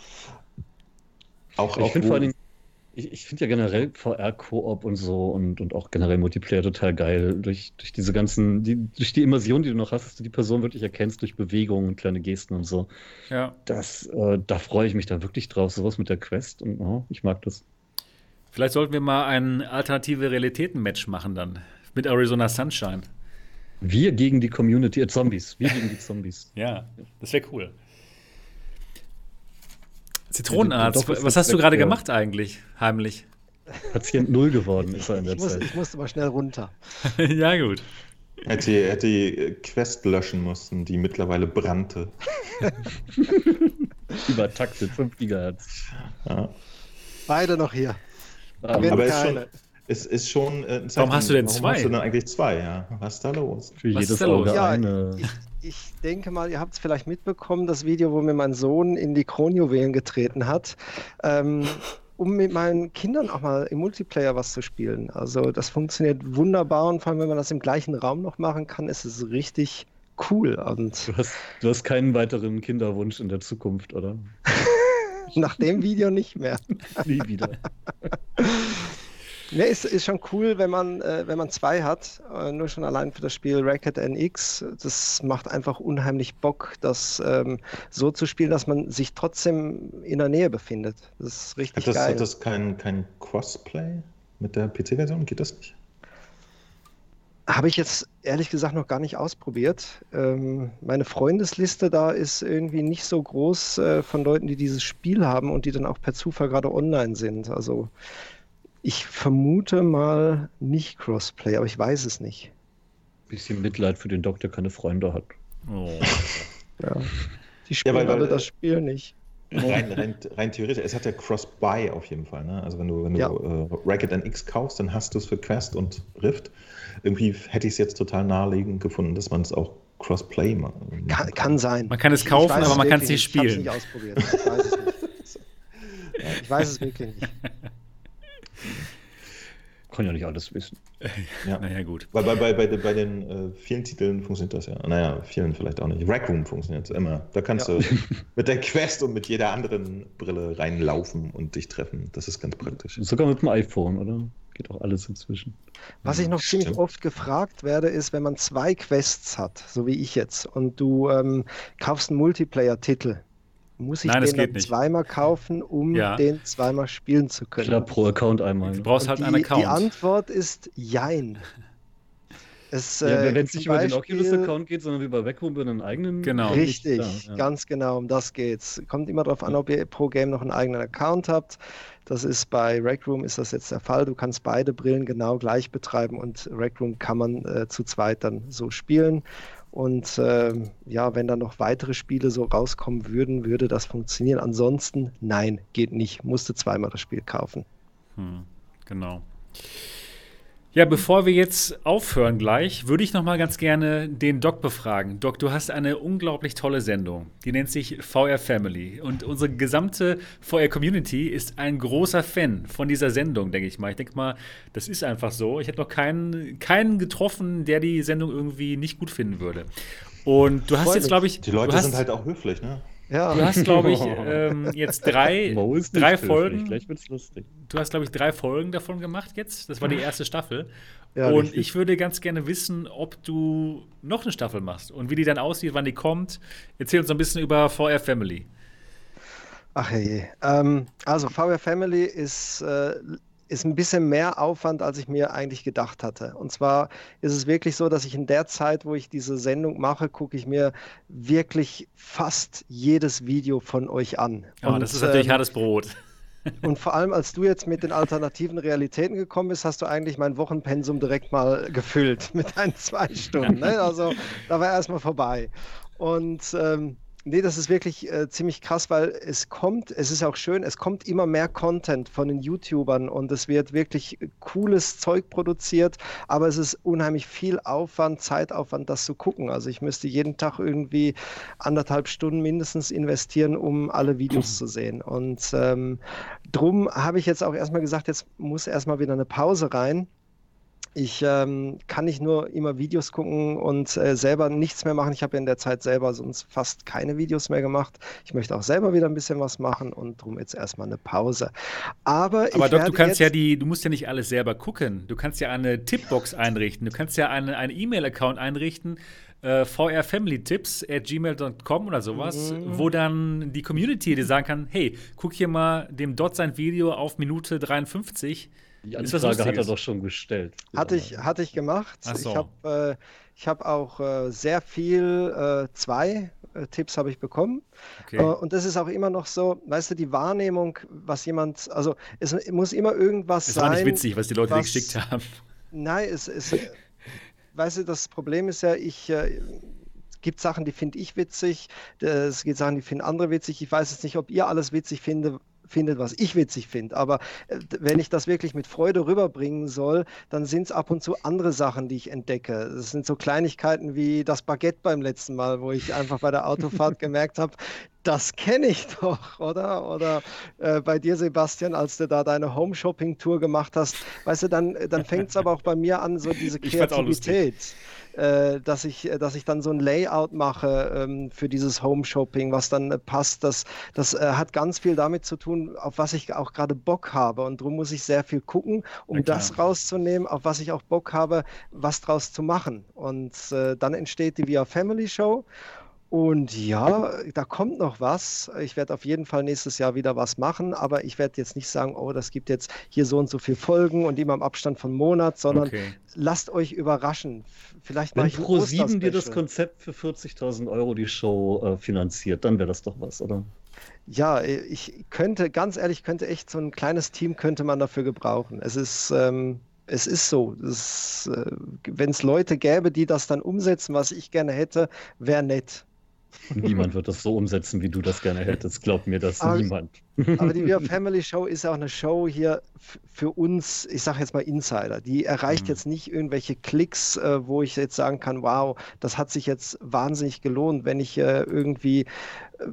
auch, ich finde vor allem ich, ich finde ja generell VR-Koop und so und, und auch generell Multiplayer total geil. Durch, durch diese ganzen, die, durch die Immersion, die du noch hast, dass du die Person wirklich erkennst durch Bewegungen und kleine Gesten und so. Ja. Das, äh, da freue ich mich da wirklich drauf, sowas mit der Quest und oh, ich mag das. Vielleicht sollten wir mal ein alternative Realitäten-Match machen dann mit Arizona Sunshine. Wir gegen die Community, äh, Zombies. Wir gegen die Zombies. ja, das wäre cool. Zitronenarzt, was hast du gerade gemacht eigentlich, heimlich? Patient Null geworden ist er in der ich muss, Zeit. Ich musste mal schnell runter. ja, gut. Hätte, hätte die Quest löschen müssen, die mittlerweile brannte. Übertaktet, 5 GHz. Ja. Beide noch hier. Aber ist schon, es ist schon. Äh, Warum hast du denn Warum zwei? Hast du denn eigentlich zwei? Ja. Was ist da los? Für Was jedes Auge ja, eine. Ich, ich denke mal, ihr habt es vielleicht mitbekommen, das Video, wo mir mein Sohn in die Kronjuwelen getreten hat. Ähm, um mit meinen Kindern auch mal im Multiplayer was zu spielen. Also das funktioniert wunderbar und vor allem, wenn man das im gleichen Raum noch machen kann, ist es richtig cool. Und du, hast, du hast keinen weiteren Kinderwunsch in der Zukunft, oder? Nach dem Video nicht mehr. Nie wieder. Ne, ist, ist schon cool, wenn man, äh, wenn man zwei hat. Äh, nur schon allein für das Spiel Racket NX. Das macht einfach unheimlich Bock, das ähm, so zu spielen, dass man sich trotzdem in der Nähe befindet. Das ist richtig hat das, geil. Hat das kein, kein Crossplay mit der PC-Version? Geht das nicht? Habe ich jetzt ehrlich gesagt noch gar nicht ausprobiert. Ähm, meine Freundesliste da ist irgendwie nicht so groß äh, von Leuten, die dieses Spiel haben und die dann auch per Zufall gerade online sind. Also ich vermute mal nicht Crossplay, aber ich weiß es nicht. Bisschen Mitleid für den Doktor, keine Freunde hat. Oh. ja. Die spielen ja, weil, alle das Spiel nicht. Rein, rein, rein, theoretisch, es hat ja Cross-Buy auf jeden Fall. Ne? Also wenn du, wenn du ja. äh, Racket NX kaufst, dann hast du es für Quest und Rift. Irgendwie hätte ich es jetzt total naheliegend gefunden, dass man es auch Cross-Play macht. Kann, kann, sein. Man kann es kaufen, aber man kann es nicht spielen. Ich habe es nicht ausprobiert. Ich weiß es nicht. ich weiß es wirklich nicht. Kann ja nicht alles wissen. Ja. naja, gut. Weil bei, bei, bei, bei den äh, vielen Titeln funktioniert das ja. Naja, vielen vielleicht auch nicht. Rack Room funktioniert immer. Da kannst ja. du mit der Quest und mit jeder anderen Brille reinlaufen und dich treffen. Das ist ganz praktisch. Sogar mit dem iPhone, oder? Geht auch alles inzwischen. Was ich noch Stimmt. ziemlich oft gefragt werde, ist, wenn man zwei Quests hat, so wie ich jetzt, und du ähm, kaufst einen Multiplayer-Titel, muss ich Nein, den dann zweimal kaufen, um ja. den zweimal spielen zu können? Klar, pro Account einmal. Du brauchst halt die, einen Account. Die Antwort ist Jein. Es, ja, äh, wenn es nicht über den Oculus-Account geht, sondern wie bei Backroom über einen eigenen. Genau. Richtig, klar, ja. ganz genau, um das geht's. Kommt immer darauf an, ob ihr pro Game noch einen eigenen Account habt. Das ist bei Rec Room ist das jetzt der Fall. Du kannst beide Brillen genau gleich betreiben und Rec Room kann man äh, zu zweit dann so spielen. Und äh, ja, wenn da noch weitere Spiele so rauskommen würden, würde das funktionieren. Ansonsten, nein, geht nicht. Musste zweimal das Spiel kaufen. Hm, genau. Ja, bevor wir jetzt aufhören gleich, würde ich noch mal ganz gerne den Doc befragen. Doc, du hast eine unglaublich tolle Sendung. Die nennt sich VR Family. Und unsere gesamte VR-Community ist ein großer Fan von dieser Sendung, denke ich mal. Ich denke mal, das ist einfach so. Ich hätte noch keinen, keinen getroffen, der die Sendung irgendwie nicht gut finden würde. Und du hast jetzt, glaube ich. Die Leute hast, sind halt auch höflich, ne? Ja. Du hast, glaube ich, ähm, jetzt drei, drei Folgen. Gleich wird's lustig. Du hast, glaube ich, drei Folgen davon gemacht jetzt. Das war die erste Staffel. Ja, und richtig. ich würde ganz gerne wissen, ob du noch eine Staffel machst und wie die dann aussieht, wann die kommt. Erzähl uns ein bisschen über VR Family. Ach je. Ähm, also VR Family ist äh, ist ein bisschen mehr Aufwand, als ich mir eigentlich gedacht hatte. Und zwar ist es wirklich so, dass ich in der Zeit, wo ich diese Sendung mache, gucke ich mir wirklich fast jedes Video von euch an. Ja, und, das ist natürlich ähm, hartes Brot. Und vor allem, als du jetzt mit den alternativen Realitäten gekommen bist, hast du eigentlich mein Wochenpensum direkt mal gefüllt mit deinen zwei Stunden. Ne? Also da war erstmal vorbei. Und ähm, Nee, das ist wirklich äh, ziemlich krass, weil es kommt, es ist auch schön, es kommt immer mehr Content von den YouTubern und es wird wirklich cooles Zeug produziert, aber es ist unheimlich viel Aufwand, Zeitaufwand, das zu gucken. Also ich müsste jeden Tag irgendwie anderthalb Stunden mindestens investieren, um alle Videos zu sehen. Und ähm, drum habe ich jetzt auch erstmal gesagt, jetzt muss erstmal wieder eine Pause rein ich ähm, kann nicht nur immer Videos gucken und äh, selber nichts mehr machen. Ich habe ja in der Zeit selber sonst fast keine Videos mehr gemacht. Ich möchte auch selber wieder ein bisschen was machen und darum jetzt erstmal eine Pause. Aber, Aber Doc, du kannst ja die, du musst ja nicht alles selber gucken. Du kannst ja eine Tippbox einrichten. Du kannst ja einen E-Mail-Account einrichten, äh, vrfamilytips at gmail.com oder sowas, mhm. wo dann die Community dir sagen kann, hey, guck hier mal dem Dot sein Video auf Minute 53 die Anfrage hat er doch schon gestellt. Hatte ich, hatte ich gemacht. So. Ich habe äh, hab auch äh, sehr viel, äh, zwei äh, Tipps habe ich bekommen. Okay. Äh, und das ist auch immer noch so, weißt du, die Wahrnehmung, was jemand, also es muss immer irgendwas es sein. Es war nicht witzig, was die Leute was, geschickt haben. Nein, es ist, weißt du, das Problem ist ja, ich äh, gibt Sachen, die finde ich witzig, es gibt Sachen, die finden andere witzig. Ich weiß jetzt nicht, ob ihr alles witzig findet, findet, was ich witzig finde. Aber äh, wenn ich das wirklich mit Freude rüberbringen soll, dann sind es ab und zu andere Sachen, die ich entdecke. Es sind so Kleinigkeiten wie das Baguette beim letzten Mal, wo ich einfach bei der Autofahrt gemerkt habe, das kenne ich doch, oder? Oder äh, bei dir, Sebastian, als du da deine Home-Shopping-Tour gemacht hast, weißt du, dann, dann fängt es aber auch bei mir an, so diese Kreativität äh, dass, ich, äh, dass ich dann so ein Layout mache ähm, für dieses Home-Shopping, was dann äh, passt. Das, das äh, hat ganz viel damit zu tun, auf was ich auch gerade Bock habe. Und darum muss ich sehr viel gucken, um das rauszunehmen, auf was ich auch Bock habe, was draus zu machen. Und äh, dann entsteht die Via Family Show. Und ja, da kommt noch was. Ich werde auf jeden Fall nächstes Jahr wieder was machen, aber ich werde jetzt nicht sagen, oh, das gibt jetzt hier so und so viele Folgen und immer im Abstand von Monat, sondern okay. lasst euch überraschen. Vielleicht Wenn Pro7 dir das Konzept für 40.000 Euro die Show äh, finanziert, dann wäre das doch was, oder? Ja, ich könnte, ganz ehrlich, könnte echt so ein kleines Team könnte man dafür gebrauchen. Es ist, ähm, es ist so. äh, Wenn es Leute gäbe, die das dann umsetzen, was ich gerne hätte, wäre nett. Niemand wird das so umsetzen, wie du das gerne hättest. Glaub mir das aber, niemand. Aber die Wir Family Show ist ja auch eine Show hier für uns, ich sage jetzt mal Insider. Die erreicht mhm. jetzt nicht irgendwelche Klicks, äh, wo ich jetzt sagen kann, wow, das hat sich jetzt wahnsinnig gelohnt. Wenn ich äh, irgendwie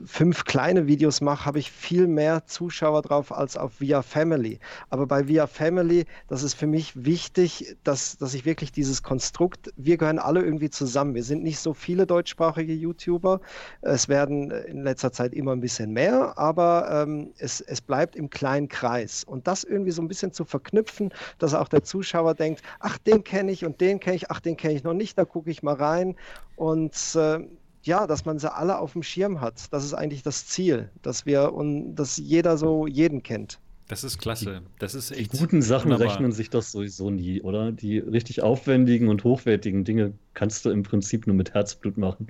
fünf kleine Videos mache, habe ich viel mehr Zuschauer drauf als auf Via Family. Aber bei Via Family, das ist für mich wichtig, dass, dass ich wirklich dieses Konstrukt, wir gehören alle irgendwie zusammen. Wir sind nicht so viele deutschsprachige YouTuber. Es werden in letzter Zeit immer ein bisschen mehr, aber ähm, es, es bleibt im kleinen Kreis. Und das irgendwie so ein bisschen zu verknüpfen, dass auch der Zuschauer denkt, ach, den kenne ich und den kenne ich, ach, den kenne ich noch nicht, da gucke ich mal rein. Und äh, ja, dass man sie alle auf dem Schirm hat. Das ist eigentlich das Ziel, dass wir und dass jeder so jeden kennt. Das ist klasse. Das ist echt. Die guten Sachen wunderbar. rechnen sich doch sowieso nie, oder? Die richtig aufwendigen und hochwertigen Dinge kannst du im Prinzip nur mit Herzblut machen.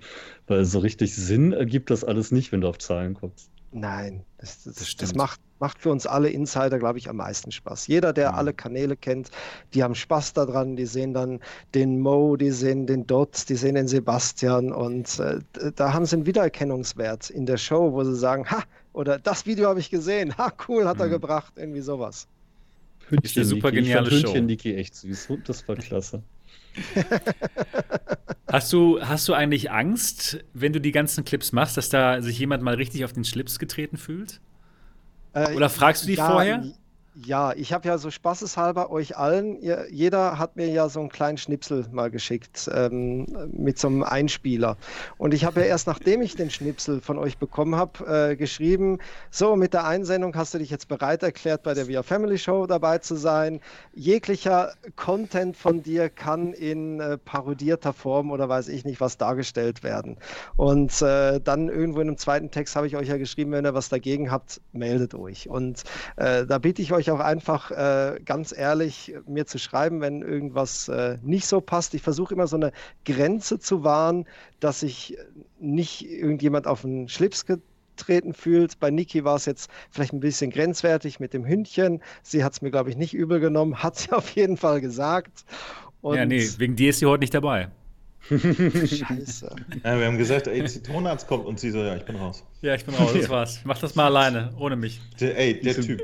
Weil so richtig Sinn ergibt das alles nicht, wenn du auf Zahlen guckst. Nein, das, das, das, das macht, macht für uns alle Insider, glaube ich, am meisten Spaß. Jeder, der mhm. alle Kanäle kennt, die haben Spaß daran, die sehen dann den Mo, die sehen den Dot, die sehen den Sebastian und äh, da haben sie einen Wiedererkennungswert in der Show, wo sie sagen, ha, oder das Video habe ich gesehen, ha, cool, hat mhm. er gebracht, irgendwie sowas. Hündchen, ist eine super geniale ich Show. Hündchen Niki echt süß, das war klasse. hast, du, hast du eigentlich Angst, wenn du die ganzen Clips machst, dass da sich jemand mal richtig auf den Schlips getreten fühlt? Äh, Oder fragst du die ja, vorher? Ja, ich habe ja so spaßeshalber euch allen, ihr, jeder hat mir ja so einen kleinen Schnipsel mal geschickt ähm, mit so einem Einspieler. Und ich habe ja erst nachdem ich den Schnipsel von euch bekommen habe, äh, geschrieben, so mit der Einsendung hast du dich jetzt bereit erklärt, bei der VR Family Show dabei zu sein. Jeglicher Content von dir kann in äh, parodierter Form oder weiß ich nicht was dargestellt werden. Und äh, dann irgendwo in einem zweiten Text habe ich euch ja geschrieben, wenn ihr was dagegen habt, meldet euch. Und äh, da bitte ich euch euch auch einfach äh, ganz ehrlich mir zu schreiben, wenn irgendwas äh, nicht so passt. Ich versuche immer so eine Grenze zu wahren, dass sich nicht irgendjemand auf den Schlips getreten fühlt. Bei Niki war es jetzt vielleicht ein bisschen grenzwertig mit dem Hündchen. Sie hat es mir, glaube ich, nicht übel genommen, hat sie auf jeden Fall gesagt. Und ja, nee, wegen dir ist sie heute nicht dabei. Scheiße. Ja, wir haben gesagt, ey, Zitronenarzt kommt und sie so, ja, ich bin raus. Ja, ich bin raus, das war's. Mach das mal alleine, ohne mich. Der, ey, der Typ.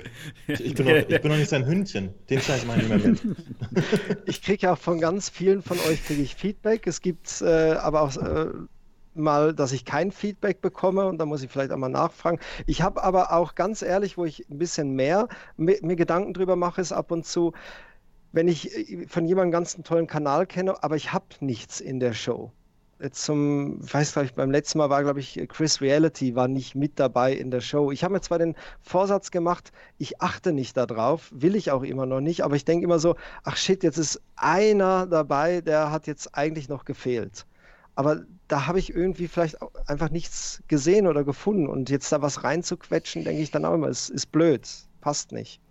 Ich bin, noch, ich bin noch nicht sein Hündchen. Den Scheiß ich nicht mehr mit. Ich kriege ja von ganz vielen von euch kriege ich Feedback. Es gibt äh, aber auch äh, mal, dass ich kein Feedback bekomme und da muss ich vielleicht einmal nachfragen. Ich habe aber auch ganz ehrlich, wo ich ein bisschen mehr mir, mir Gedanken drüber mache, ist ab und zu, wenn ich äh, von jemandem ganz einen tollen Kanal kenne, aber ich habe nichts in der Show. Zum, weiß glaube ich, beim letzten Mal war, glaube ich, Chris Reality war nicht mit dabei in der Show. Ich habe mir zwar den Vorsatz gemacht, ich achte nicht darauf, will ich auch immer noch nicht, aber ich denke immer so, ach shit, jetzt ist einer dabei, der hat jetzt eigentlich noch gefehlt. Aber da habe ich irgendwie vielleicht einfach nichts gesehen oder gefunden und jetzt da was reinzuquetschen, denke ich dann auch immer, es ist blöd, passt nicht.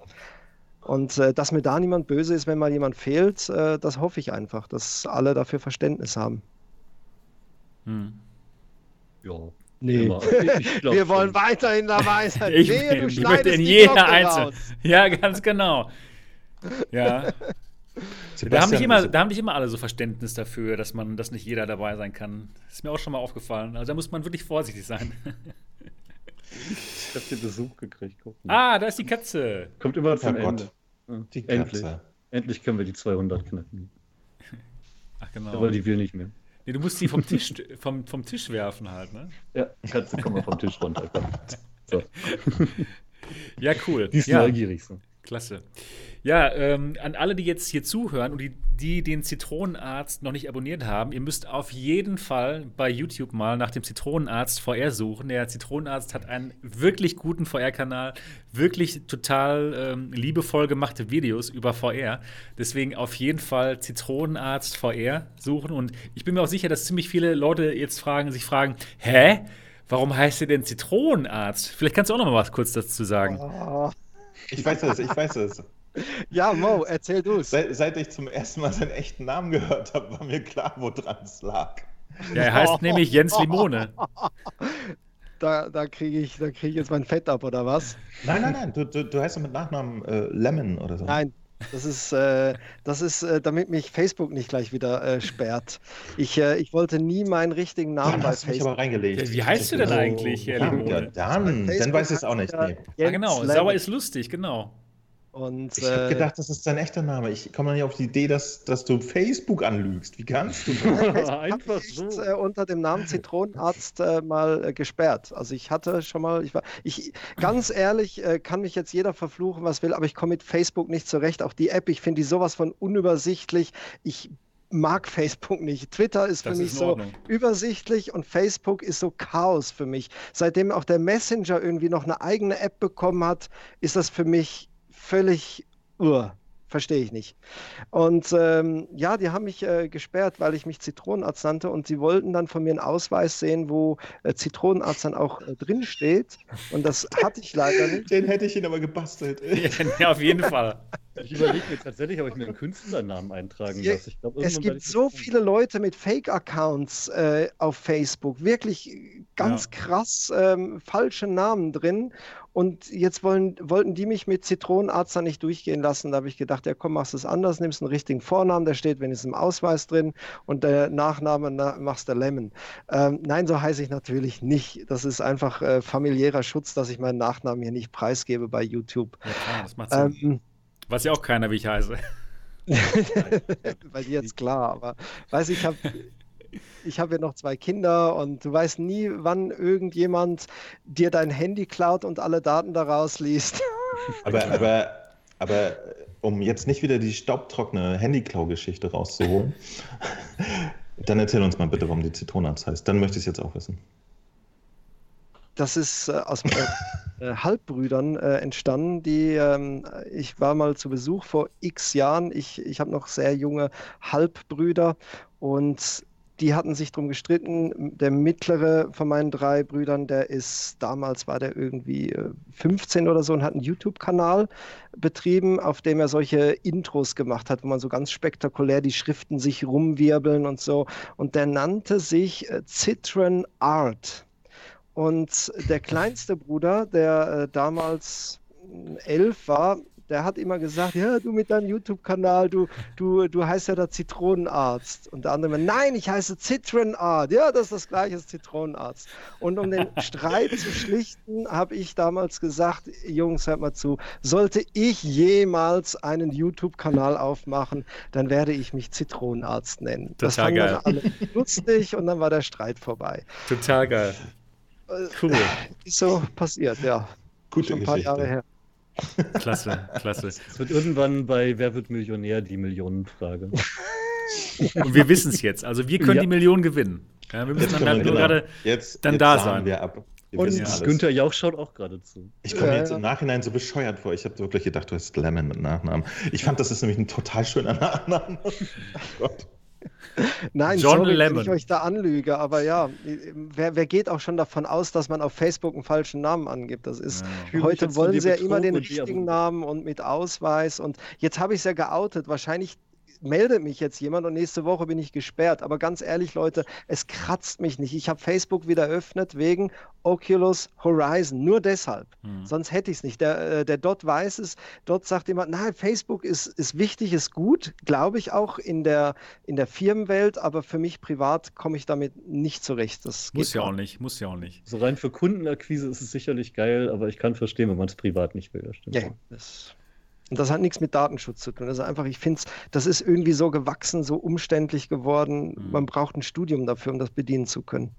Und äh, dass mir da niemand böse ist, wenn mal jemand fehlt, äh, das hoffe ich einfach, dass alle dafür Verständnis haben. Hm. Ja. Nee. Wir wollen weiterhin dabei sein. Ich, nee, du schneidest in jeder Einzel. Ja, ganz genau. Ja. da haben, nicht immer, da haben nicht immer alle so Verständnis dafür, dass man, dass nicht jeder dabei sein kann. Ist mir auch schon mal aufgefallen. Also da muss man wirklich vorsichtig sein. Ich habe den Besuch gekriegt. Ah, da ist die Katze. Kommt immer zum Ende. Die Katze. Endlich. Endlich können wir die 200 knacken. Ach genau. Aber die will nicht mehr. Nee, du musst sie vom Tisch, vom, vom Tisch werfen halt, ne? Ja, Katze, komm mal vom Tisch runter. So. Ja, cool. Die ist ja. neugierig so. Klasse. Ja, ähm, an alle, die jetzt hier zuhören und die, die den Zitronenarzt noch nicht abonniert haben, ihr müsst auf jeden Fall bei YouTube mal nach dem Zitronenarzt VR suchen. Der Zitronenarzt hat einen wirklich guten VR-Kanal, wirklich total ähm, liebevoll gemachte Videos über VR. Deswegen auf jeden Fall Zitronenarzt VR suchen. Und ich bin mir auch sicher, dass ziemlich viele Leute jetzt fragen, sich fragen, hä? Warum heißt er denn Zitronenarzt? Vielleicht kannst du auch noch mal was kurz dazu sagen. Oh. Ich weiß es, ich weiß es. Ja, Mo, erzähl du es. Seit, seit, ich zum ersten Mal seinen echten Namen gehört habe, war mir klar, woran es lag. Ja, er heißt oh. nämlich Jens Limone. Da, da kriege ich, krieg ich jetzt mein Fett ab, oder was? Nein, nein, nein, du, du, du heißt mit Nachnamen äh, Lemon oder so. Nein, das ist, äh, das ist äh, damit mich Facebook nicht gleich wieder äh, sperrt. Ich, äh, ich wollte nie meinen richtigen Namen ja, bei Facebook. Mich aber reingelegt. Wie heißt du denn eigentlich, Herr ja, ja, dann, dann weiß ich es auch nicht. Nee. Ja, genau, Sauer ist lustig, genau. Und, ich habe äh, gedacht, das ist dein echter Name. Ich komme nicht auf die Idee, dass, dass du Facebook anlügst. Wie kannst du das? Einfach so. Äh, unter dem Namen Zitronenarzt äh, mal äh, gesperrt. Also ich hatte schon mal, ich war, ich, ganz ehrlich, äh, kann mich jetzt jeder verfluchen, was will, aber ich komme mit Facebook nicht zurecht. Auch die App, ich finde die sowas von unübersichtlich. Ich mag Facebook nicht. Twitter ist für das mich ist so übersichtlich und Facebook ist so Chaos für mich. Seitdem auch der Messenger irgendwie noch eine eigene App bekommen hat, ist das für mich völlig, uh, verstehe ich nicht. Und ähm, ja, die haben mich äh, gesperrt, weil ich mich Zitronenarzt nannte und sie wollten dann von mir einen Ausweis sehen, wo äh, Zitronenarzt dann auch äh, drin steht. Und das hatte ich leider nicht. Den hätte ich ihnen aber gebastelt. ja, auf jeden Fall. Ich überlege mir tatsächlich, ob ich mir einen Künstlernamen eintragen lasse. Ich glaub, es gibt so viele Leute mit Fake-Accounts äh, auf Facebook, wirklich ganz ja. krass ähm, falsche Namen drin. Und jetzt wollen, wollten die mich mit Zitronenarzt nicht durchgehen lassen. Da habe ich gedacht, ja komm, machst du es anders, nimmst einen richtigen Vornamen, der steht wenigstens im Ausweis drin und der Nachname na, machst du Lemon. Ähm, nein, so heiße ich natürlich nicht. Das ist einfach äh, familiärer Schutz, dass ich meinen Nachnamen hier nicht preisgebe bei YouTube. Ja, klar, das macht Sinn. Ähm, Weiß ja auch keiner, wie ich heiße. Bei dir jetzt klar, aber weiß ich habe ich habe ja noch zwei Kinder und du weißt nie, wann irgendjemand dir dein Handy klaut und alle Daten daraus liest. Aber, aber, aber um jetzt nicht wieder die staubtrockene Handyklau-Geschichte rauszuholen, dann erzähl uns mal bitte, warum die Zitronenarzt heißt. Dann möchte ich es jetzt auch wissen. Das ist äh, aus äh, Halbbrüdern äh, entstanden, die ähm, ich war mal zu Besuch vor x Jahren. Ich, ich habe noch sehr junge Halbbrüder und die hatten sich darum gestritten. Der mittlere von meinen drei Brüdern, der ist damals war der irgendwie 15 äh, oder so und hat einen YouTube-Kanal betrieben, auf dem er solche Intros gemacht hat, wo man so ganz spektakulär die Schriften sich rumwirbeln und so. Und der nannte sich äh, Citron Art. Und der kleinste Bruder, der äh, damals elf war, der hat immer gesagt, ja, du mit deinem YouTube-Kanal, du, du, du heißt ja der Zitronenarzt. Und der andere, nein, ich heiße Zitronenart. Ja, das ist das gleiche als Zitronenarzt. Und um den Streit zu schlichten, habe ich damals gesagt, Jungs, hört mal zu, sollte ich jemals einen YouTube-Kanal aufmachen, dann werde ich mich Zitronenarzt nennen. Total das fand geil. alle lustig und dann war der Streit vorbei. Total geil. Cool. Ist so passiert, ja. Gute Schon ein paar Geschichte. Jahre her. Klasse, klasse. Es wird irgendwann bei Wer wird Millionär die Millionenfrage. Und wir wissen es jetzt. Also wir können ja. die Millionen gewinnen. Ja, wir müssen dann, dann genau. gerade jetzt, dann jetzt da sein. Wir ab. Wir und ja Günther Jauch schaut auch gerade zu. Ich komme ja, jetzt im Nachhinein so bescheuert vor. Ich habe wirklich gedacht, du hast Lemon mit Nachnamen. Ich fand, das ist nämlich ein total schöner Nachname. oh Gott. Nein, John sorry, Lemon. ich euch da anlüge, aber ja, wer, wer, geht auch schon davon aus, dass man auf Facebook einen falschen Namen angibt? Das ist, ja. heute wollen sie ja immer den richtigen Namen und mit Ausweis und jetzt habe ich es ja geoutet. Wahrscheinlich meldet mich jetzt jemand und nächste Woche bin ich gesperrt. Aber ganz ehrlich, Leute, es kratzt mich nicht. Ich habe Facebook wieder eröffnet wegen Oculus Horizon. Nur deshalb. Hm. Sonst hätte ich es nicht. Der, äh, der Dot weiß es. Dot sagt immer, nein, Facebook ist, ist wichtig, ist gut, glaube ich auch in der, in der Firmenwelt, aber für mich privat komme ich damit nicht zurecht. Das muss ja auch nicht, muss ja auch nicht. So rein für Kundenakquise ist es sicherlich geil, aber ich kann verstehen, wenn man es privat nicht will. Das stimmt. Ja, das und das hat nichts mit Datenschutz zu tun. Also einfach, ich finde es, das ist irgendwie so gewachsen, so umständlich geworden. Mhm. Man braucht ein Studium dafür, um das bedienen zu können.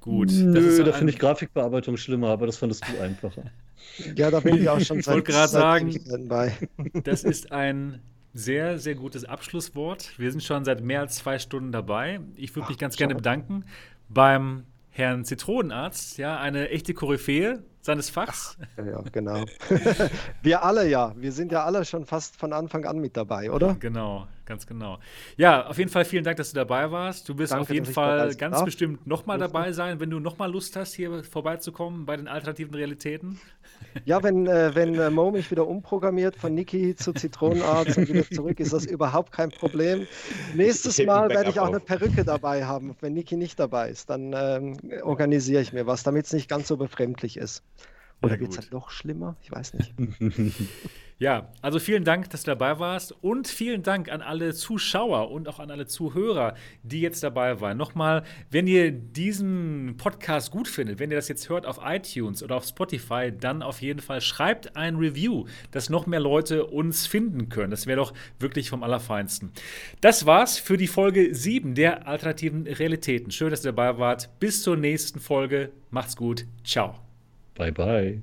Gut. Nö, da finde ich Grafikbearbeitung schlimmer, aber das fandest du einfacher. ja, da bin ich auch schon seit Ich wollte gerade sagen, bei. das ist ein sehr, sehr gutes Abschlusswort. Wir sind schon seit mehr als zwei Stunden dabei. Ich würde mich ganz gerne bedanken beim Herrn Zitronenarzt, ja, eine echte Koryphäe seines Fachs. Ach, ja, genau. wir alle ja. Wir sind ja alle schon fast von Anfang an mit dabei, oder? Genau, ganz genau. Ja, auf jeden Fall vielen Dank, dass du dabei warst. Du wirst Danke, auf jeden Fall ganz darf. bestimmt nochmal dabei sein, wenn du nochmal Lust hast, hier vorbeizukommen bei den alternativen Realitäten. Ja, wenn, äh, wenn äh, Mo mich wieder umprogrammiert von Niki zu Zitronenarzt und wieder zurück, ist das überhaupt kein Problem. Nächstes Mal werde ich auch eine Perücke dabei haben, wenn Niki nicht dabei ist. Dann ähm, organisiere ich mir was, damit es nicht ganz so befremdlich ist. Oder wird es halt noch schlimmer? Ich weiß nicht. Ja, also vielen Dank, dass du dabei warst und vielen Dank an alle Zuschauer und auch an alle Zuhörer, die jetzt dabei waren. Nochmal, wenn ihr diesen Podcast gut findet, wenn ihr das jetzt hört auf iTunes oder auf Spotify, dann auf jeden Fall schreibt ein Review, dass noch mehr Leute uns finden können. Das wäre doch wirklich vom Allerfeinsten. Das war's für die Folge 7 der alternativen Realitäten. Schön, dass ihr dabei wart. Bis zur nächsten Folge. Macht's gut. Ciao. Bye bye.